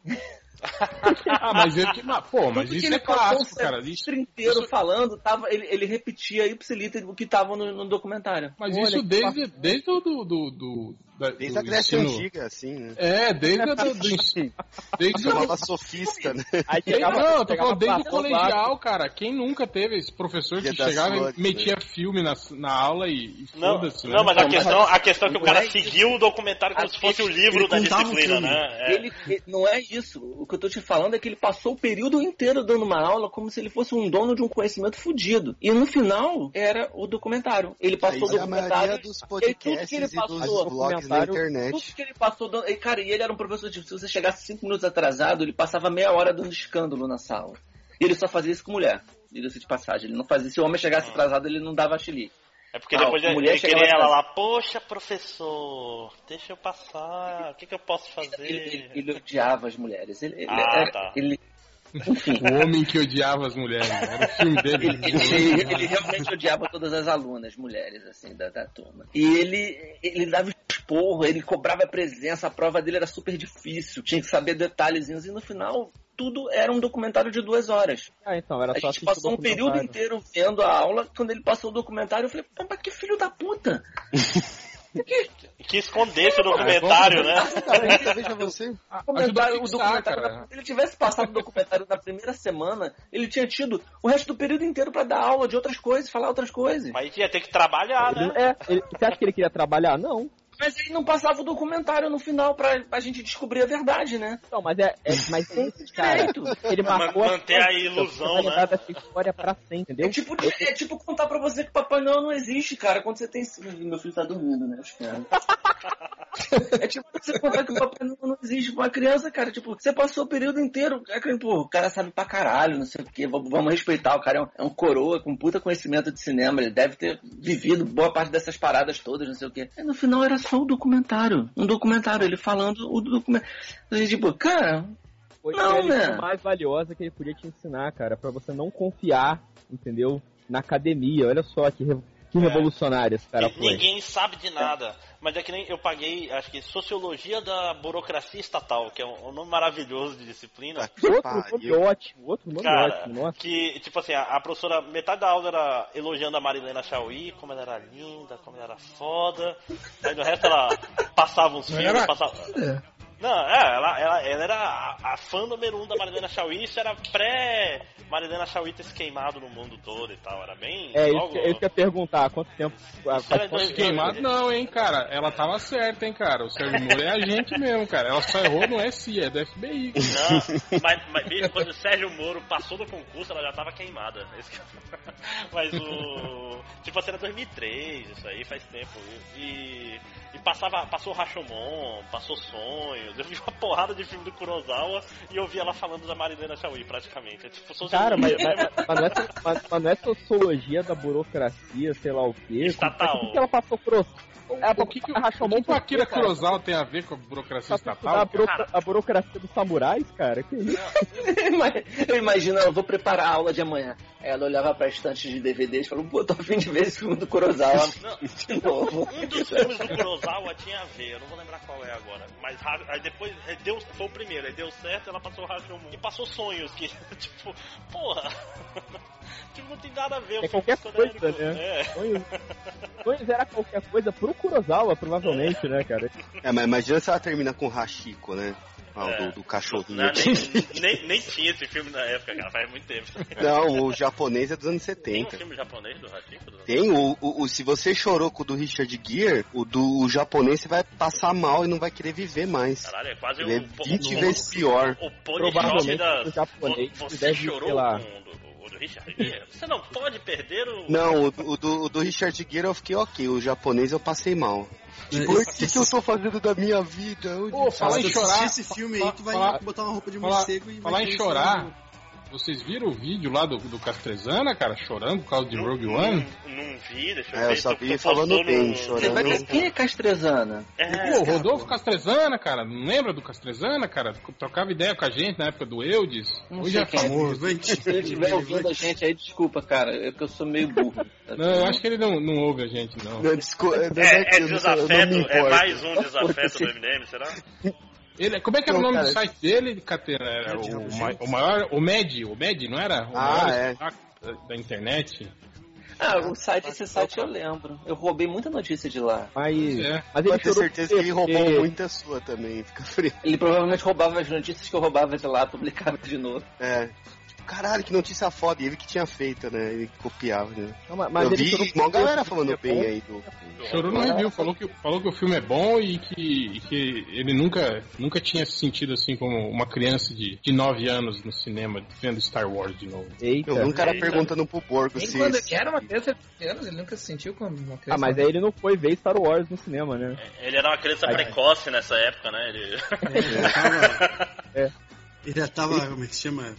Ah, mas ele que. Pô, mas Tudo isso que ele é clássico, o cara. Isso, semestre inteiro falando, tava, ele, ele repetia ipsiliter o que tava no, no documentário. mas Olha, isso desde, desde o do. do, do, da- Desde a Grécia ensino- Antiga, assim, né? É, desde a do, do ensino. Desde o. Chamava sofista, né? Aí chegava, não, eu tô falando desde o colegial, cara. Quem nunca teve esse professor que chegava e metia filme na, na aula e, e Não, foda-se, né? não mas a questão, a questão é que o cara é seguiu o documentário como se fosse o livro da disciplina, né? É. Ele, não é isso. O que eu tô te falando é que ele passou o período inteiro dando uma aula como se ele fosse um dono de um conhecimento fudido. E no final era o documentário. Ele passou o é a maioria documentário. dos e tudo que ele podcasts e dos passou, blogs documentário, internet. tudo que ele passou, dando- e, cara, e ele era um professor de se você chegasse cinco minutos atrasado, ele passava meia hora dando escândalo na sala. E ele só fazia isso com mulher. Diga-se de passagem. Ele não fazia. Se o homem chegasse atrasado, ele não dava chilique. É porque Ah, depois a ele mulher ele chegava queria ela lá, poxa, professor, deixa eu passar, o que, que eu posso Ele, fazer? ele- ele odiava as mulheres. Ele, ele- Ah, era- tá. ele- enfim, O homem que odiava as mulheres. né? Era o filme dele. ele, ele- ele realmente odiava todas as alunas, mulheres, assim, da, da turma. E ele, ele dava esporro, ele cobrava presença, a prova dele era super difícil, tinha que saber detalhezinhos, e no final tudo era um documentário de duas horas. Ah, então, era A só gente passou o um período inteiro vendo a aula, quando ele passou o documentário, eu falei, "Pô, mas que filho da puta! Que escondesse o documentário, né? Cara, veja você. Ajuda a documentário, o fixar, documentário cara. se ele tivesse passado o documentário na primeira semana, ele tinha tido o resto do período inteiro pra dar aula de outras coisas, falar outras coisas. Mas ia ter que trabalhar, né? Ele- é, ele- você acha que ele queria trabalhar? Não. Mas ele não passava o documentário no final pra, pra gente descobrir a verdade, né? Não, mas é, é mas tem esse cara. Direito. Ele marcou Man- manter a ilusão, vai lembrar né? dessa história pra sempre, entendeu? É tipo, é tipo contar pra você que Papai Noel não existe, cara, quando você tem. Meu filho tá dormindo, né? Acho que é. É tipo você contar que o Papai Noel não existe pra uma criança, cara. Tipo, você passou o período inteiro. É que, pô, o cara sabe pra caralho, não sei o quê. Vamos vamos respeitar. O cara é um, é um coroa com puta conhecimento de cinema. Ele deve ter vivido boa parte dessas paradas todas, não sei o quê. E no final era só o documentário. Um documentário, ele falando o documento. Tipo, cara, Foi Não, né? mais valiosa que ele podia te ensinar, cara, pra você não confiar, entendeu? Na academia. Olha só que, que É. revolucionário esse cara E foi. Ninguém sabe de nada. Mas é que nem eu paguei, acho que Sociologia da Burocracia Estatal, que é um, um nome maravilhoso de disciplina. Que Outro nome ótimo, outro nome Cara, ótimo, nossa. que, tipo assim, a, a professora, metade da aula era elogiando a Marilena Chauí, como ela era linda, como ela era foda. Aí no resto ela passava uns filmes, passava... É. Não, é, ela, ela, ela era a, a fã número um da Marilena Chauí, isso era pré Marilena Chauí ter se queimado no mundo todo e tal, era bem... É, isso logo- que eu ia perguntar, há quanto tempo... faz quanto Queimado não, hein, cara. Ela tava certa, hein, cara. O Sérgio Moro é a gente mesmo, cara. Ela só errou no SI, é do FBI. Não, mas, mas quando o Sérgio Moro passou do concurso, ela já tava queimada. Que- Mas o. Tipo assim, era 2003, isso aí faz tempo. E, e passava, passou Rashomon, passou Sonhos. Sonhos. Eu vi uma porrada de filme do Kurosawa e eu vi ela falando da Marilena Chauí, praticamente. É tipo, Cara, mas, mas, mas não é, mas- mas não é sociologia da burocracia, sei lá o quê. Estatal. O que, que ela passou por... É, O que, que, a o, que, que o Akira Kurosawa tem a ver com a burocracia Tá estatal? a, buro- a burocracia dos samurais, cara? Que isso? Eu imagino, eu vou preparar a aula de amanhã. Aí ela olhava pra estante de DVDs e falou, pô, tô a fim de ver esse filme do Kurosawa de novo. Um dos filmes do Kurosawa tinha a ver, eu não vou lembrar qual é agora. Mas aí depois aí deu, foi o primeiro, aí deu certo, ela passou o Rashomon. E passou sonhos, que, tipo, porra. Tipo, não tem nada a ver. o É qualquer coisa, né? É. Sonhos era qualquer coisa pro Kurosawa, provavelmente, né, cara? É, mas imagina se ela termina com o Hachiko, né? Ah, o É. do, do cachorrinho. Não, nem, nem, nem tinha esse filme na época, cara, faz muito tempo. Não, o japonês é dos anos Tem um 70. filme japonês do Hachiko? Tem o, o, o- se você chorou com o do Richard Gere, o do o japonês você vai passar mal e não vai querer viver mais. Caralho, é quase Ele é o, 20 o, vezes pior. o Pony Shop Provavelmente da. o japonês Você deve, chorou sei lá. com o do, o do Richard Gere? Você não pode perder o. Não, o, do- o do, o do Richard Gere eu fiquei ok, o japonês eu passei mal. É, Por esse- que, que eu tô fazendo da minha vida? Pô, falar Se em chorar. assistir esse filme aí, tu vai falar- botar uma roupa de falar- morcego e Falar em chorar. Vocês viram o vídeo lá do, do Castrezana, cara, chorando por causa de Rogue One? Não, não vi, deixa eu É, eu ver. só vi falando bem, no- chorando. É quem é Castrezana? É, Pô, Rodolfo Castrezana, cara, não lembra do Castrezana, cara? Trocava ideia com a gente na época do Eudes. Não Hoje sei é quem é. famoso. Se ele estiver ouvindo a gente aí, desculpa, cara, é que eu sou meio burro. Não, eu acho que ele não, não ouve a gente, não. Não, desculpa, não É, é não não me desafeto, é mais um desafeto do MDM, será? Ele, como é que era o Não, nome do cara. site dele, Catena? Era o, ma- o maior, o Med, o Med, não era? O Ah, maior é. da, da internet. Ah, o site, esse site eu lembro. Eu roubei muita notícia de lá. Mas, É. mas ele Pode ter chorou certeza que ele roubou muita sua também, fica frio. Ele provavelmente roubava as notícias que eu roubava de lá, publicava de novo. É. Caralho, que notícia foda. E ele que tinha feito, né? Ele copiava, né? Não, mas- mas eu ele vi uma galera falando é bem aí do. Chorou no review, falou que, falou que o filme é bom e que, e que ele nunca, nunca tinha se sentido assim como uma criança de, de 9 anos no cinema vendo Star Wars de novo. Eita. Eu vi um cara Eita. perguntando pro Nem se. quando ele era uma criança de anos, ele nunca se sentiu como uma criança. Ah, mas aí ele não foi ver Star Wars no cinema, né? Ele era uma criança precoce nessa época, né? Ele... Ele já tava. É. Ele como é que se chama?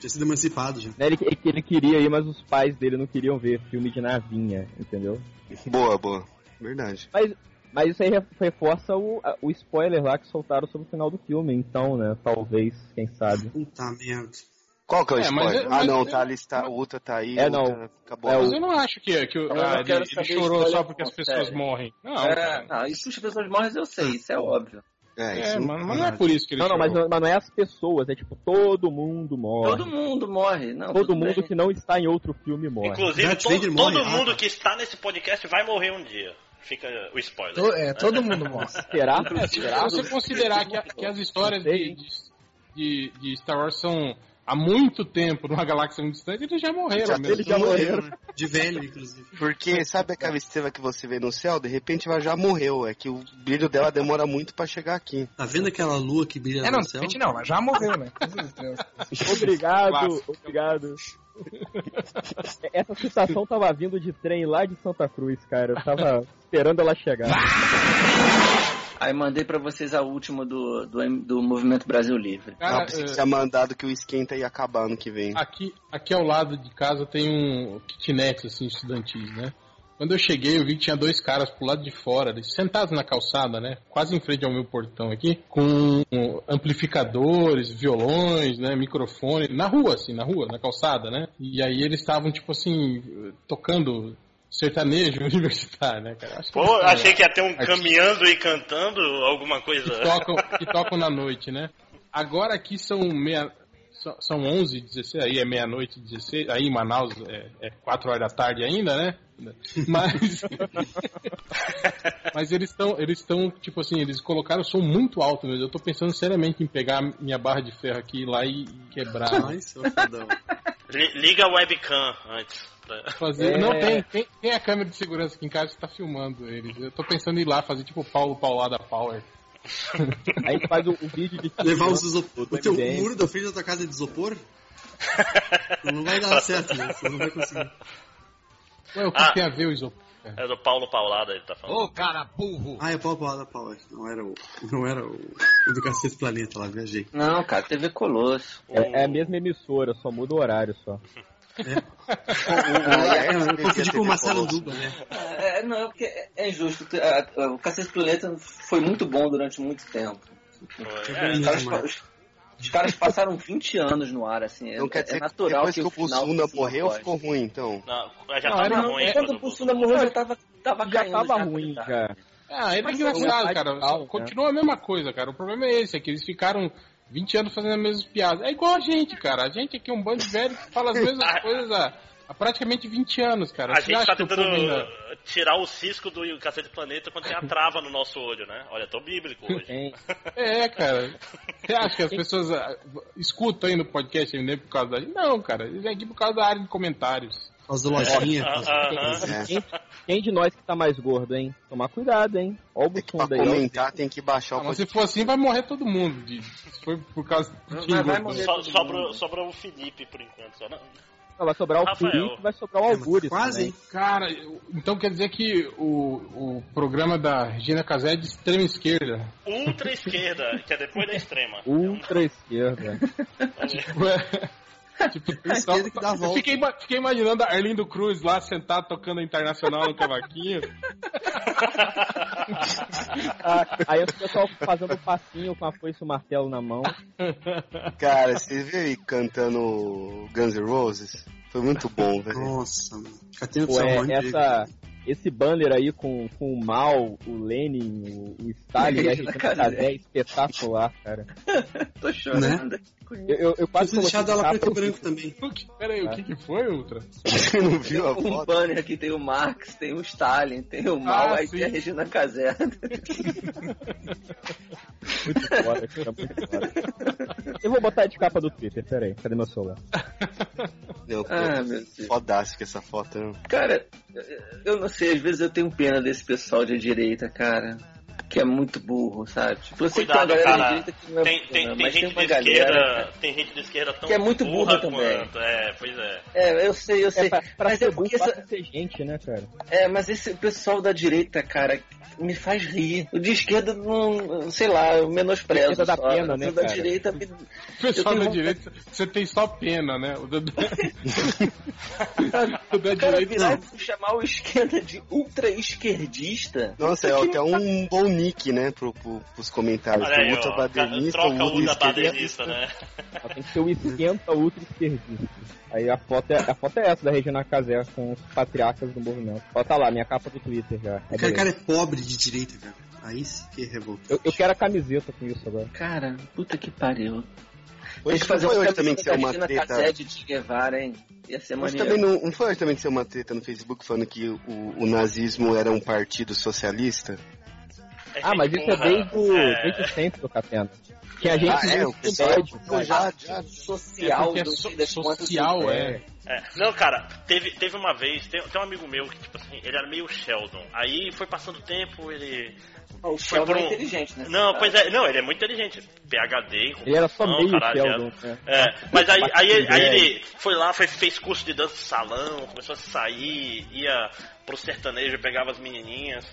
Tinha sido emancipado já. Né, Ele, ele, ele queria ir, mas os pais dele não queriam ver filme de navinha, entendeu? Boa, boa. Verdade. Mas, mas isso aí re- reforça o, o spoiler lá que soltaram sobre o final do filme, então, né? Talvez, quem sabe. Puta merda. Qual que é o É, mas spoiler? ah, mas não, eu- tá ali, tá, o Ultra tá aí. É, não. Ultra Acabou. É, Mas eu não acho que, que o- Eu não ah, ele, ele chorou só porque não, as pessoas sério. morrem. Não, É, não, isso as pessoas morrem eu sei, isso é óbvio. É, É, isso não- mas, mas não é por isso que ele Não, não, mas, mas não é as pessoas, é tipo, todo mundo morre. Todo mundo morre, não. Todo mundo bem. que não está em outro filme morre. Inclusive, Darth todo, todo morre, mundo ah, que está nesse podcast vai morrer um dia. Fica o spoiler. To- é, todo mundo morre. Será? É, se você considerar que, a- que as histórias de, de- de Star Wars são há muito tempo numa galáxia muito distante, eles já morreram Já- mesmo. Eles já morreram. né? De velho, inclusive. Porque sabe aquela estrela que você vê no céu? De repente ela já morreu. É que o brilho dela demora muito pra chegar aqui. Tá vendo aquela lua que brilha É, não, no de céu? repente não, ela já morreu, né? Obrigado, Clássico. obrigado. Essa citação tava vindo de trem lá de Santa Cruz, cara. Eu tava esperando ela chegar. Aí mandei pra vocês a última do, do, do Movimento Brasil Livre. Cara, precisa é, tinha mandado que o esquenta ia acabar ano que vem. aqui, aqui ao lado de casa tem um kitnet assim, estudantis, né? Quando eu cheguei, eu vi que tinha dois caras pro lado de fora, eles sentados na calçada, né? Quase em frente ao meu portão aqui, com amplificadores, violões, né? Microfone, na rua, assim, na rua, na calçada, né? E aí eles estavam, tipo assim, tocando sertanejo universitário, né, cara? Acho que Pô, eles- achei que ia ter um Aqui. caminhando e cantando alguma coisa. que tocam, que tocam na noite, né? Agora aqui são meia, são- são 11, 16, aí é meia-noite, 16, aí em Manaus é, é 4 horas da tarde ainda, né? Mas mas eles estão eles estão tipo assim, eles colocaram o som muito alto mesmo. Eu tô pensando seriamente em pegar minha barra de ferro aqui ir lá e quebrar, Ai, seu fodão. Li- Liga a webcam antes. pra- fazer. É. Não tem, tem tem a câmera de segurança aqui em casa que tá filmando eles. Eu tô pensando em ir lá fazer tipo o Paulo Paulada Power. A gente faz o, o vídeo de Levar os isopor. O teu MDM. muro da frente da tua casa é de isopor? Não vai dar certo, né? Você não vai conseguir. Ué, o que Ah. tem a ver o isopor? É do Paulo Paulada, ele tá falando. Ô, cara burro! Ah, é o Paulo Paula Paula. Não era o. Não era o. O do Cacete Planeta lá, viajei. Não, cara, TV Colosso. É, é a mesma emissora, só muda o horário só. Ah, é, eu confundi com o Marcelo Duba, né? É, não, é porque é- é injusto. O Cacete Planeta foi muito bom durante muito tempo. Foi. Os É, caras, mas- os, caras passaram 20 anos no ar, assim. É, quer é dizer que natural que, que o Bussunda morreu, ficou ruim, então. não, já Não, tava era- ruim. Quando o Bussunda morreu, já tava, tava Já caindo. tava já, ruim tá. já. Ah, é Mas engraçado, cara. radical, né? Continua a mesma coisa, cara. O problema é esse, é que eles ficaram 20 anos fazendo as mesmas piadas. É igual a gente, cara. A gente aqui é um bando de velho que fala as mesmas coisas há, há praticamente 20 anos, cara. A Você gente tá o tentando ainda- tirar o cisco do Cacete Planeta quando tem a trava no nosso olho, né? Olha, tô bíblico hoje. É, cara. Você acha que as pessoas ah, escutam aí no podcast nem por causa da gente? Não, cara. Eles vêm aqui por causa da área de comentários. Por causa do lojinha. Ah, ah, ah. É. Quem, quem de nós que tá mais gordo, hein? Tomar cuidado, hein? Ó o Pra Bussunda aí, ó. comentar tem que baixar Ah, o mas se for assim, vai morrer todo mundo. De, se for por causa do Vai- morrer. Só, todo sobra, mundo. sobra o Felipe por enquanto. Só. Não, Não, Vai sobrar o. Felipe, vai sobrar o Algures Quase, também. Cara, então quer dizer que o, o programa da Regina Casé é de extrema esquerda. Ultra esquerda, que é depois da extrema. Ultra esquerda. tipo, A eu volta. fiquei, fiquei imaginando a Arlindo Cruz lá sentado tocando a internacional no cavaquinho. Ah, aí o pessoal fazendo passinho com a foice e o martelo na mão. Cara, você viu ele cantando Guns N' Roses? Foi muito bom, velho. Nossa, mano. Fica atento Pô, ao é, Ron Diego. essa, esse banner aí com, com o Mal, o Lenin, o, o Stalin, a Regina. Casé é espetacular, cara. Tô chorando. Eu, eu, eu quase deixado ela preto e branco também. O que- Pera aí, o que, que foi, Ultra? Você não viu a um foto? banner aqui tem o Marx, tem o Stalin, tem o Mal, Ah, aí sim. tem a Regina Casé. Muito foda, cara, muito foda. Eu vou botar de capa do Twitter, peraí, cadê meu celular? Ah, meu Deus. Fodástica essa foto? Cara, eu não sei, às vezes eu tenho pena desse pessoal de direita, cara. Que é muito burro, sabe? Tipo, eu sei Cuidado, que tem uma galera cara. de direita que não é Tem, burra, tem, tem gente tem de esquerda. galera. Tem gente de esquerda tão Que é muito burra também. quanto. É, pois é. É, eu sei, eu sei. É, pra, pra mas ser é burro essa- ser gente, né, cara? É, mas esse pessoal da direita, cara, me faz rir. O de esquerda, não, sei lá, eu menosprezo. Esquerda só. pena, né, O da cara? direita me... O pessoal da direita, você tem só pena, né? O da, o da O cara direita e chamar o esquerda de ultra esquerdista. Nossa, é até um bom nick, né, pro, pro, pros comentários. Olha aí, Ultra ó. badernista, Troca o ultra badernista, né? Tem que ser o esquenta ultra esquerdista. Aí a foto, é, a foto é essa da Regina Casé com os patriarcas do movimento. Ó, tá lá, minha capa do Twitter já. O cara, cara é pobre de direita, cara. Aí sim que é revolta. Eu, eu quero a camiseta com isso agora. Cara, puta que pariu. Tem Hoje que fazer foi uma hoje também que saiu uma treta. Casé de Che Guevara, hein? Ia ser Mas também não, não foi hoje também que saiu uma treta no Facebook falando que o, o nazismo era um partido socialista? É Ah, mas isso é desde, o, É. desde sempre do Catena. Tinha gente Ah, é, o médio, eu já, já, social É porque é do so- social, é. É. Não, cara, teve, teve uma vez, tem, tem um amigo meu que, tipo assim, ele era meio Sheldon. Aí foi passando o tempo, ele. O Foi Sheldon é um- inteligente, né? Não, pois é, não, ele é muito inteligente. PHD, Ele era só meio caralho, Sheldon. né? É, mas aí, aí, ele- aí É. ele foi lá, foi, fez curso de dança de salão, começou a sair, ia pro sertanejo, pegava as menininhas.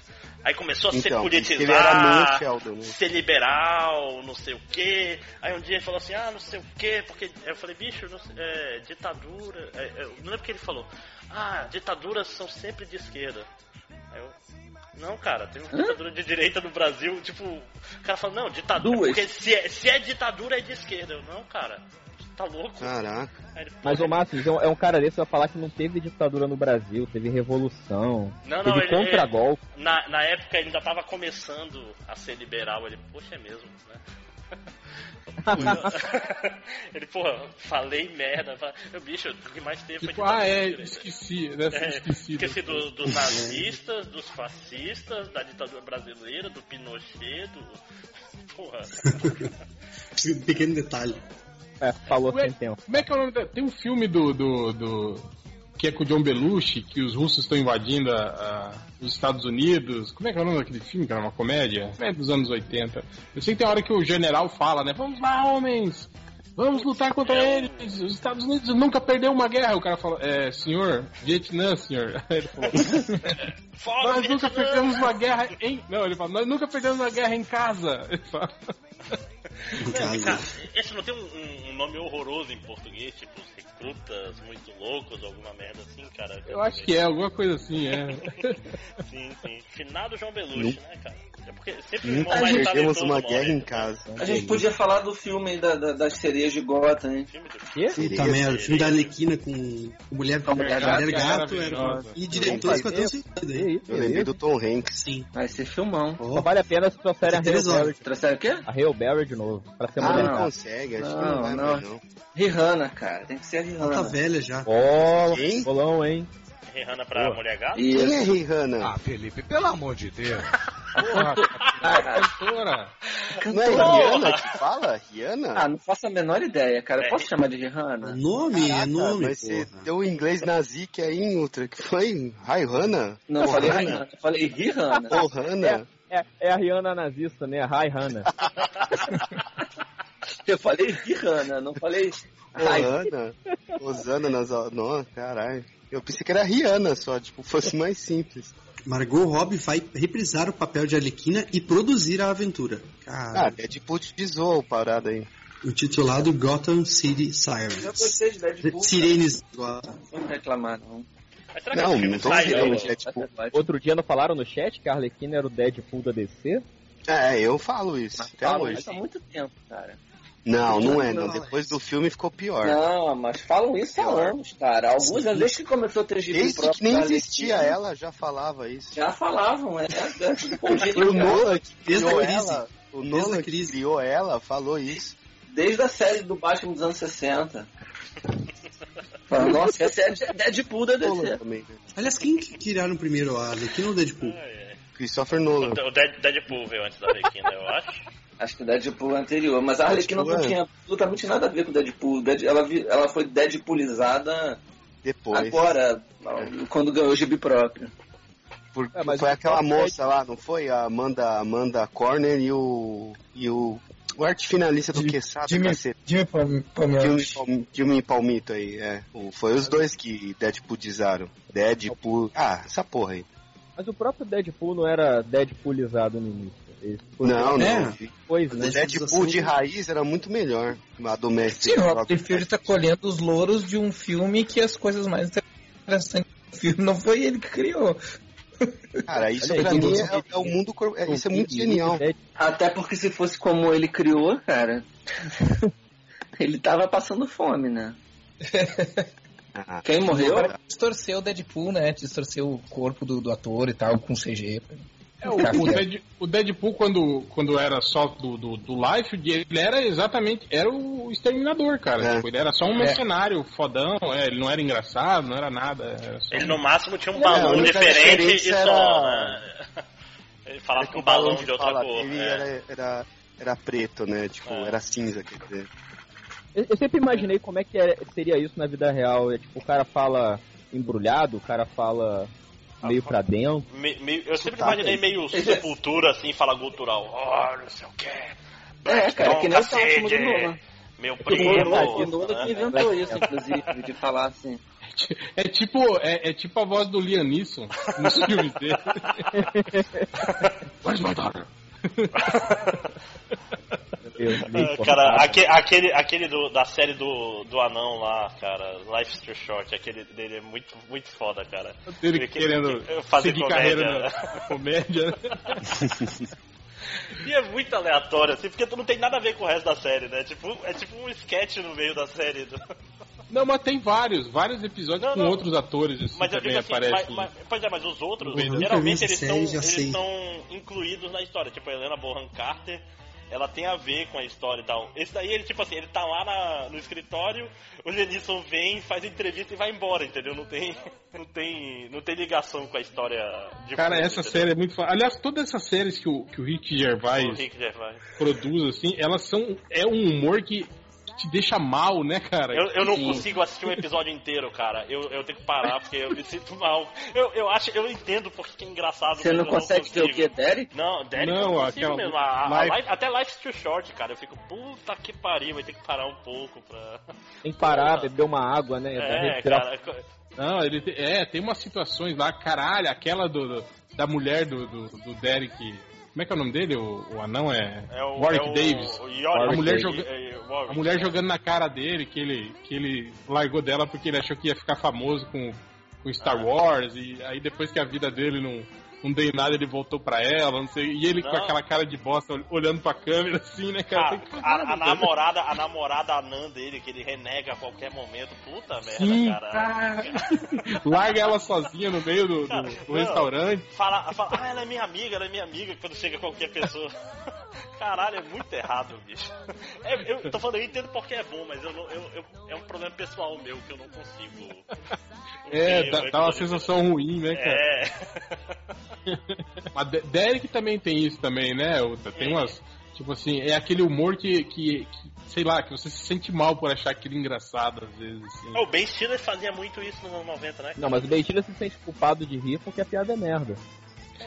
Aí começou a se Então, meio politizar, Sheldon, né? ser liberal, não sei o quê. Aí um dia ele falou assim, ah, não sei o quê, porque eu falei, bicho, não sei- é, ditadura. é, eu não lembro o que ele falou. Ah, ditaduras são sempre de esquerda. Aí eu. Não, cara, tem uma ditadura de direita no Brasil, tipo, o cara fala, não, ditadura, Duas. porque se é, se é ditadura é de esquerda. Eu, não, cara, tá louco? Caraca. Ele, Mas "Porra, o Márcio é um cara desse vai falar que não teve ditadura no Brasil, teve revolução, Não, não, teve ele- contragolpe. na, na época ele ainda tava começando a ser liberal, ele, poxa, é mesmo, né? ele, porra, falei merda. Falei, Meu bicho, o que mais teve foi Tipo, ah, é, esqueci, né? É, esqueci. esqueci do- dos nazistas, dos fascistas, da ditadura brasileira, do Pinochet, do. Porra. Um pequeno detalhe. É, falou sem tempo. Como é que é o nome da... Tem um filme do... do, do- Que é com o John Belushi, que os russos estão invadindo a- a- os Estados Unidos. Como é que é o nome daquele filme, cara? Uma comédia? É dos anos 80. Eu sei que tem hora que o general fala, né? Vamos lá, homens! Vamos lutar contra eles. Os Estados Unidos nunca perdeu uma guerra. O cara fala, é, senhor, Vietnã, senhor. Aí ele falou, nós nunca perdemos uma guerra em. Não, ele fala, nós nunca perdemos uma guerra em casa. Ele fala, esse não tem um- um nome horroroso em português, tipo os recrutas muito loucos, alguma merda assim, cara? Eu acho que é, alguma coisa assim, é. Sim, sim. Finado João Belushi, né, cara? É porque sempre o Nunca irmão perdemos talentoso uma morre. guerra em casa. A gente podia falar do filme da, da- das sereias de Gotham, hein? Filme do- Quê? Puta merda, o filme da Arlequina com mulher, Com mulher mulher, gato, gato é era. E um Que aí. isso, Eu lembrei do Tom Hanks. Sim. Vai ser filmão. Ó, Só vale a pena se trouxerem a horas. Berry. Trouxeram o quê? A Hale Berry de novo. Pra ser Ah, mulher. não não. consegue, acho que Não, vai mais não. Rihanna, cara. Tem que ser a ela tá Rihanna. velha já. Ó, Quem? bolão, hein? Rihanna pra Boa. mulher gata? E Quem é Rihanna? Ah, Felipe, pelo amor de Deus. Porra, Ah, cantora. Não é Rihanna que fala? Rihanna? ah, não faço a menor ideia, cara. Eu É. posso chamar de É Rihanna? nome, é Caraca, nome, mas você porra. deu um inglês nazique aí em outra, que foi Rihanna? Não, eu falei Rihanna? Rihanna. Eu falei Rihanna. Ô, Hannah? É, é a Rihanna nazista, né? A Hi Hannah. Eu falei Rihanna, não falei. Hannah? Osana nas... Não, caralho. Eu pensei que era Rihanna só, tipo, fosse mais simples. Margot Robbie vai reprisar o papel de Arlequina e produzir a aventura. Ah, Cara, Deadpool te zoou a parada aí. intitulado Gotham City eu Sirens. gostei de Deadpool. Sirenes Gotham. Não reclamar, não. Não, não tô virando no- de Deadpool. Outro dia não falaram no chat que a Arlequina era o Deadpool da DC? É, eu falo isso, Mas até falam hoje. isso há muito tempo, cara. Não, não é, não. Depois do filme ficou pior. Não, mas falam isso há anos, cara. Alguns anos, desde que começou a ter gibi Desde que nem existia ela, já falava isso. Já falavam, é. é tipo, gente, Foi o Nolan que criou ela. O Desde a Nolan que criou ela falou isso. Desde a série do Batman dos anos 60. Fala, Nossa, essa é a Deadpool da DC. também? Aliás, quem que criaram primeiro a Arlequina ou o Deadpool? É, é. Christopher Nolan. O o Dead- Deadpool veio antes da Arlequina, eu acho. Acho que o Deadpool é anterior, mas a Arlequina não é. tinha absolutamente nada a ver com o Deadpool. Dead- Ela, ela foi Deadpoolizada Depois. agora, quando ganhou o gibi próprio. Por- É, mas foi aquela moça lá, não foi? A Amanda, Amanda Corner e o. E o. O arte finalista do Quesada, Jimmy. Jimmy Palm- Jimmy, Jimmy Palmito aí, é. Foi os dois que Deadpoolizaram. Deadpool. Ah, essa porra aí. Mas o próprio Deadpool não era Deadpoolizado no início. Não, não. É. depois, O né? Deadpool de raiz era muito melhor. A do Mestre. Sim, o Rob Liefeld tá colhendo os louros de um filme que as coisas mais interessantes do filme não foi ele que criou. Cara, isso Olha pra mim é, é o mundo. é- isso é muito genial. Até porque se fosse como ele criou, cara, ele tava passando fome, né? Ah, Quem morreu? Distorceu o Deadpool, né? Distorceu o corpo do, do ator e tal, com CG. É, o, o Dead- o Deadpool, quando, quando era só do, do, do Life, ele era exatamente. Era o exterminador, cara. É. Tipo, ele era só um É. mercenário fodão, é, ele não era engraçado, não era nada. Era só Ele no máximo tinha um É, a balão diferente e só, era- né? Ele falava é com que um balão de de outra fala cor. dele é. era, era, era preto, né? Tipo, É. era cinza, quer dizer. Eu, eu sempre imaginei como é que é- seria isso na vida real. É, tipo, o cara fala embrulhado, o cara fala meio pra dentro. Me- meio- eu sempre Sotaque. imaginei meio sepultura, assim, fala gutural. Oh, não sei o que. É, cara, que nem o do cacete, Nolan. Meu primo. O Nolan que inventou isso, inclusive, de falar assim. É tipo, é, é tipo a voz do Liam Neeson nos filmes dele. Where's my daughter? Cortado. Cara, aque- aquele, aquele do- da série do, do anão lá, cara, Life's Too Short, aquele dele é muito, muito foda, cara. Ele que- querendo que- fazer comédia. carreira na, na comédia. né? E é muito aleatório, assim, porque tu não tem nada a ver com o resto da série, né? Tipo, é tipo um sketch no meio da série. Não, mas tem vários, vários episódios Não, com não. outros atores assim, Mas eu também digo assim, aparecem. mas, mas- pois é, mas os outros, geralmente eles estão incluídos na história. Tipo, a Helena Bonham Carter, ela tem a ver com a história e tal. Esse daí, ele, tipo assim, ele tá lá na- no escritório, o Lenilson vem, faz entrevista e vai embora, entendeu? Não tem, não tem, não tem ligação com a história de Cara, fundo, essa entendeu? série é muito foda. Aliás, todas essas séries que o, que o Rick O Gervais Rick Gervais. produz, assim, elas são. É um humor que te deixa mal, né, cara? Eu, eu não Sim. consigo assistir um episódio inteiro, cara. Eu, eu tenho que parar porque eu me sinto mal. Eu, eu acho, eu entendo porque que é engraçado. Você não consegue ver o que, Derek? Não, Derek Não, eu não consigo aquela- mesmo. A, a Life- life- até Life's Too Short, cara. Eu fico, puta que pariu, vai ter que parar um pouco pra. Tem que parar, beber uma água, né? É, cara. Não, ele te- é, tem umas situações lá, caralho, aquela do, do- da mulher do, do, do Derek. Como é que é o nome dele? O, o anão é. É o, Warwick é o, Davis. o Yorick A mulher joga- É, é, Warwick. A mulher jogando na cara dele que ele, que ele largou dela porque ele achou que ia ficar famoso com, com Star Ah. Wars. E aí depois que a vida dele não, não em nada, ele voltou pra ela, não sei. E ele com Não. aquela cara de bosta ol- olhando pra câmera assim, né, cara? Cara, que- a, a namorada, a namorada anã dele, que ele renega a qualquer momento, puta merda, Sim, cara. Larga ela sozinha no meio do, do- Cara, do não. restaurante. Fala, fala, ah, ela é minha amiga, ela é minha amiga, quando chega qualquer pessoa. Caralho, é muito errado, bicho. É, eu tô falando, eu entendo porque é bom, mas eu não, eu, eu- é um problema pessoal meu que eu não consigo. É, dá, dá uma sensação ruim, né, cara? É. Mas De- Derek também tem isso também, né? O- Tem É. umas. Tipo assim, é aquele humor que, que, que, sei lá, que você se sente mal por achar aquilo engraçado às vezes, assim. O Ben Stiller fazia muito isso nos anos 90, né? Não, mas o Beijinho se sente culpado de rir porque a piada é merda.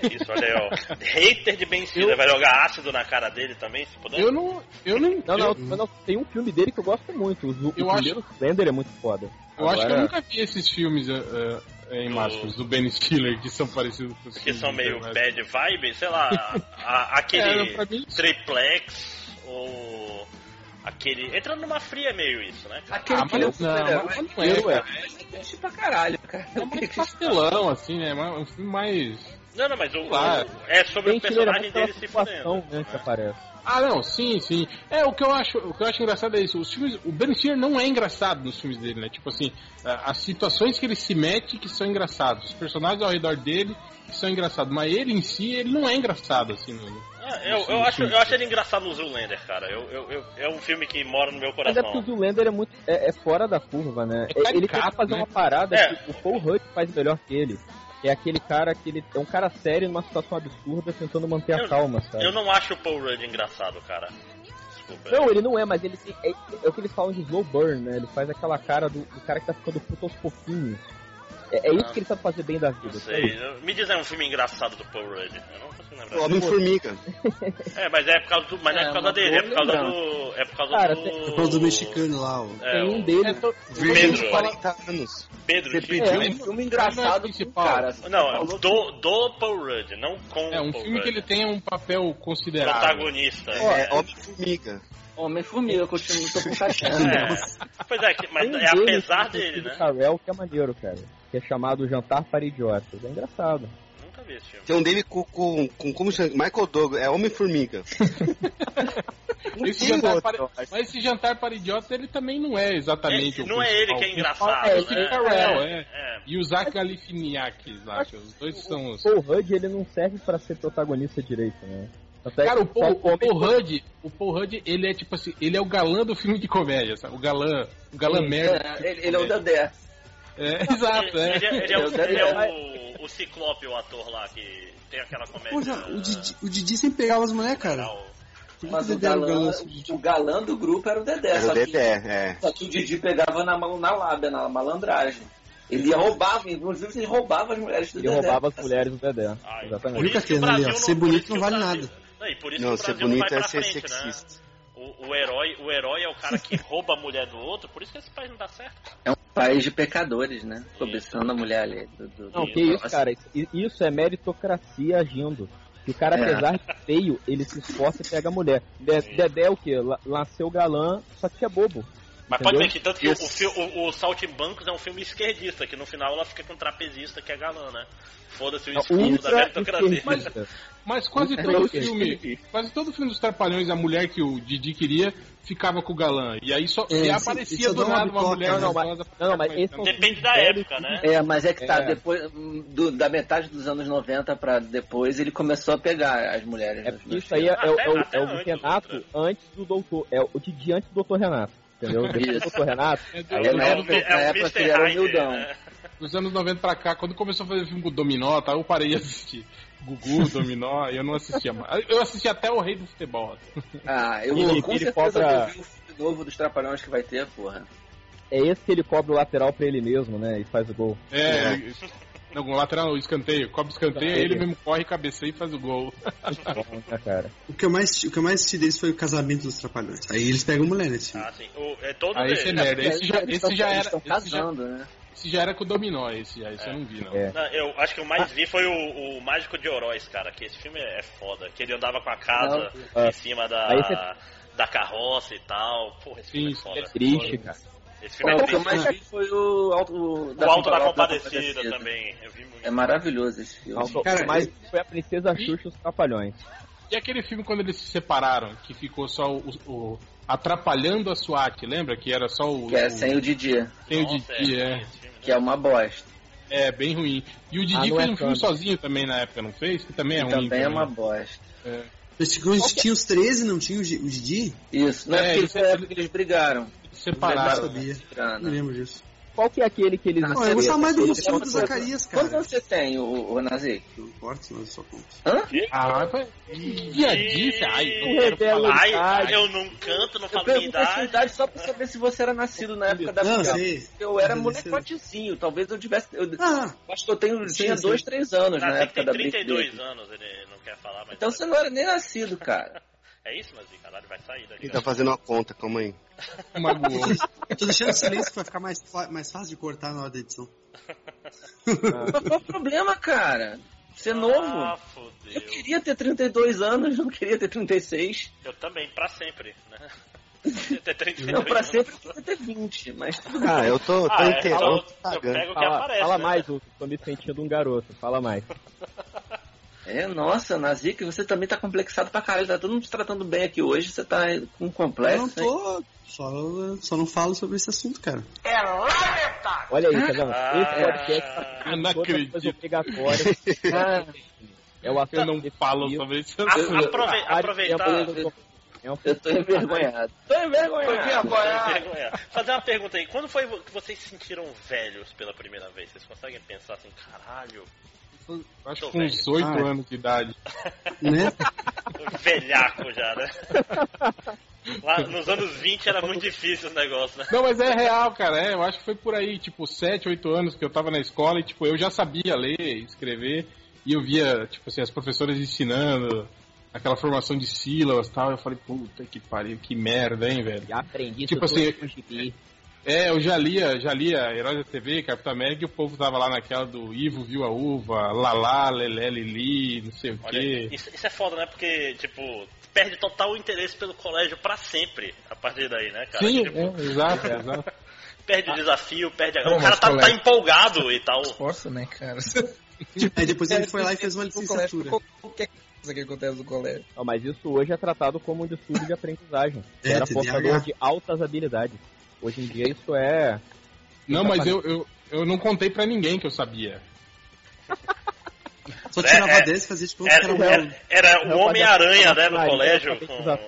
É isso, olha aí, ó. Hater de Ben Stiller, vai jogar ácido na cara dele também, se puder? Eu não. Eu não. Não, não, eu, mas não, tem um filme dele que eu gosto muito. O, o Eu acho- primeiro Slender é muito foda. eu acho que eu Agora- nunca vi esses filmes eh, em Do- máscaras do Ben Stiller que são parecidos com os Que são meio bad vibe, sei lá, a- É, aquele mim- triplex ou aquele. Entrando numa fria é meio isso, né? cara? Aquele Ah, que é mas não, mas não é, é. cara. É triste pra caralho, cara. É mais pastelão, assim, né? É um filme mais. Não, não, mas o, é sobre Ben o é personagem dele se fudendo. né, que aparece. Ah, não, sim, sim. É, o que eu acho, o que eu acho engraçado é isso. Os filmes, o Ben Stiller não é engraçado nos filmes dele, né? Tipo assim, as situações que ele se mete que são engraçados, os personagens ao redor dele que são engraçados, mas ele em si, ele não é engraçado assim. No, Ah, eu, eu, acho, eu acho ele engraçado no Zoolander, cara. Eu, eu, eu- é um filme que mora no meu Mas é porque coração. o Zoolander é muito. É, é fora da curva, né? É ele caricato, tenta fazer né? uma parada É. que o Paul Rudd faz melhor que ele. É aquele cara que ele é um cara sério numa situação absurda tentando manter a Eu- calma, sabe? Eu não acho o Paul Rudd engraçado, cara. Desculpa. Não, ele não é, mas ele é, é o que eles falam de slow burn, né? Ele faz aquela cara do, do cara que tá ficando puto aos pouquinhos. É, é isso que ele sabe fazer bem da Não vida. sei. Me diz aí um filme engraçado do Paul Rudd. Eu não consigo lembrar. Homem-Formiga. É, mas é por causa do. Mas não é É, por causa dele, é por causa lembrança. do. É por causa Cara, do. tem- Por causa do mexicano lá, ó. É, Tem um o dele. É, de Pedro. 40 anos. Pedro Você pediu É. um filme engraçado principal. cara. Não, é do, do Paul Rudd, não com é um o Paul filme que Rudd. ele tem um papel considerável. Protagonista. É, Homem-Formiga. Homem-Formiga, eu continuo tô com caixinha. É. Pois é, que- mas é apesar que dele, né? Carell que é maneiro, cara. Que é chamado Jantar para Idiotas. É engraçado. Nunca vi esse filme. Tem um dele com, com, com como chama? Michael Douglas. É Homem-Formiga. Esse jantar para, mas esse jantar para idiota ele também não é exatamente É, o não é ele que é O engraçado, É o né? Steve Carell, é. É. E o Zach Galifianakis, acho. Os dois são os... Paul Rudd, ele não serve pra ser protagonista direito, né? Tanto é Cara, o Paul, o Paul Rudd, o Paul Rudd, ele é tipo assim, ele é o galã do filme de comédia, sabe? O galã, o galã merda. É, ele, ele é o Dedé. É, exato, é. Ele, ele é, o, ele é o, o Ciclope, o ator lá, que tem aquela comédia. O Didi, o Didi sempre pegava as mulheres, cara. que Mas que o galã, o, galã do grupo era o Dedé. Era só, o que, Dedé, é. só que o Didi pegava na, mão- na lábia, na malandragem. Ele ia roubava, inclusive ele roubava as mulheres do Ele Dedé. roubava as mulheres do Dedé. Ai, Exatamente. que Viu, Catena, ali, ó, ser bonito que não vale Brasil- nada. Não, e por isso Não, que o ser Brasil não vai bonito é ser frente, né? sexista. O, o herói, o herói é o cara que rouba a mulher do outro, por isso que esse país não dá certo. É um país de pecadores, né? Cobiçando a mulher ali. Do, do, Não, do- que isso, cara. Isso- é meritocracia agindo. E o cara, É. apesar de feio, ele se esforça e pega a mulher. De- Dedé é o quê? La- Nasceu galã, só que é bobo. Mas pode Entendeu? ver que tanto que o, o, fi- o, o Saltimbancos é um filme esquerdista, que no final ela fica com um trapezista que é galã, né? Foda-se o escudo da meritocracia. esquerdista. Mas quase É, todo filme, quase todo filme dos Trapalhões, a mulher que o Didi queria ficava com o galã. E aí só É, e isso- aparecia isso do uma nada uma mulher? Não, mas- não, mas esse é Depende da época, né? É, mas é que tá, É. depois do- da metade dos anos 90 pra depois, ele começou a pegar as mulheres. É isso aí é, é o- é o, é o Renato antes do doutor. É o Didi antes do doutor Renato. Entendeu? Depois doutor Renato. É Aí É, na o- época- é na o época Mr. que ele era humildão. né? Dos anos 90 pra cá, quando começou a fazer filme com Dominó, tá, eu parei de assistir. Gugu, Dominó, e eu não assistia mais. Eu assisti até o Rei do Futebol. Ah, eu Ele- com ele cobra- vi o filme novo dos Trapalhões que vai ter, porra. É esse que ele cobra o lateral pra ele mesmo, né? E faz o gol. É, ele- não, o lateral, o escanteio, cobre o escanteio, Escanteio. ele mesmo corre, cabeceia e faz o gol. Né, cara? O que eu mais, o que eu mais assisti deles foi o casamento dos Trapalhões. Aí eles pegam mulher nesse filme. Ah, sim. O, é todo Ah, esse é merda. Esse já, esse tão- já era. Esse já, casando, né? esse já era com o Dominó, esse já. Esse eu não vi, não. É. Não, eu acho que o mais vi foi o, o Mágico de Oroz, cara, que esse filme é foda. Que ele andava com a casa Não. em cima da, Aí você- da carroça e tal. Porra, esse filme Sim, é foda. É triste, cara. Esse filme é o que eu mais vi foi o Alto, o O Alto da Compadecida Compadecida. também. Eu vi muito. É maravilhoso esse filme. Cara, mas foi a Princesa Xuxa e os Trapalhões. E aquele filme quando eles se separaram, que ficou só o. o- atrapalhando a SWAT, lembra? Que era só o. Que é o- sem o Didi, sem o Nossa, Didi, é, é. né? que é uma bosta. É, bem ruim. E o Ah, Didi não fez é um filme tanto. sozinho também na época, não fez? Que também é Que ruim. também é uma bosta. É. Mas quando tinha os 13, não tinha o o Didi? Isso, não é, É, porque é- que eles brigaram. Eles Eu não sabia. Não lembro disso. Qual que é aquele que eles... Ah, Pô, eu gostava mais do conta- do Zacarias, Quantos cara. anos você tem, o, o Nazi? Não importa, senão eu só conto. Hã? Ah, mas dia disso, ai, não Não quero falar. Ai, idade. eu não canto, não Eu falo minha perguntei a sua idade. idade só pra saber se você era nascido na época da Não, sei. Eu era molecotezinho, talvez eu tivesse. Eu, Ah, acho que eu tenho, Sim, tinha sim. dois, três anos na tem, época tem da 32 Britney. anos, ele não quer falar, mas. Então você não era nem nascido, cara. É isso, mas caralho, vai sair daqui. Ele tá fazendo uma conta, calma aí. Magoou. eu tô deixando silêncio que vai ficar mais, mais fácil de cortar na hora da edição. Mas qual o problema, cara? Ser novo. Ah, Eu fodeu. queria ter 32 anos, não queria ter 36. Eu também, pra sempre, né? Ter 32 Não, pra anos. sempre eu queria ter 20, mas tudo bem. Ah, eu tô, tô Ah, é, então, tô eu pego o que Fala, aparece. fala né? mais, Hugo. Tô me sentindo um garoto. Fala mais. É, nossa, Nazik, você também tá complexado pra caralho. Tá todo mundo te tratando bem aqui hoje, você tá com um Eu complexo. não hein? tô. Só, só não falo sobre esse assunto, cara. Olha aí, tá vendo? Ah, Esse podcast é. Eu não acredito. Ah, É o Eu assunto não falo sobre isso. Eu- aprove- aproveitar. É um eu tô envergonhado. Tô envergonhado. Vergonha. Fazer uma pergunta aí. Quando foi que vocês se sentiram velhos pela primeira vez? Vocês conseguem pensar assim, caralho, Acho Tô que com uns velho. 8 Ah. anos de idade. Né? velhaco já, né? Lá nos anos 20 era muito difícil os negócios, né? Não, mas é real, cara. É, eu acho que foi por aí, tipo, 7, 8 anos que eu tava na escola e, tipo, eu já sabia ler, escrever, e eu via, tipo assim, as professoras ensinando aquela formação de sílabas e tal. Eu falei, puta que pariu, que merda, hein, velho. Já aprendi Tipo assim. É, eu já lia, já lia Heróis da TV, Capitão América, e o povo tava lá naquela do Ivo viu a uva, Lalá, Lelé, Lili, não sei o Olha, quê. isso, isso é foda, né? Porque, tipo, perde total interesse pelo colégio pra sempre a partir daí, né, cara? Sim, Tipo, é, exato, exato. Perde o desafio, perde a... Não, O cara tá, tá empolgado e tal. Esforço, né, cara? Aí depois ele foi lá e fez uma colégio, licenciatura. Qualquer coisa que acontece no colégio. Não, mas isso hoje é tratado como um distúrbio de aprendizagem. É, Era portador de altas habilidades. Hoje em dia isso é. Não, mas eu, eu, eu não contei pra ninguém que eu sabia. Só É, tirava é. 10 e fazia que Era, era um era, era o Homem-Aranha, né, no colégio, com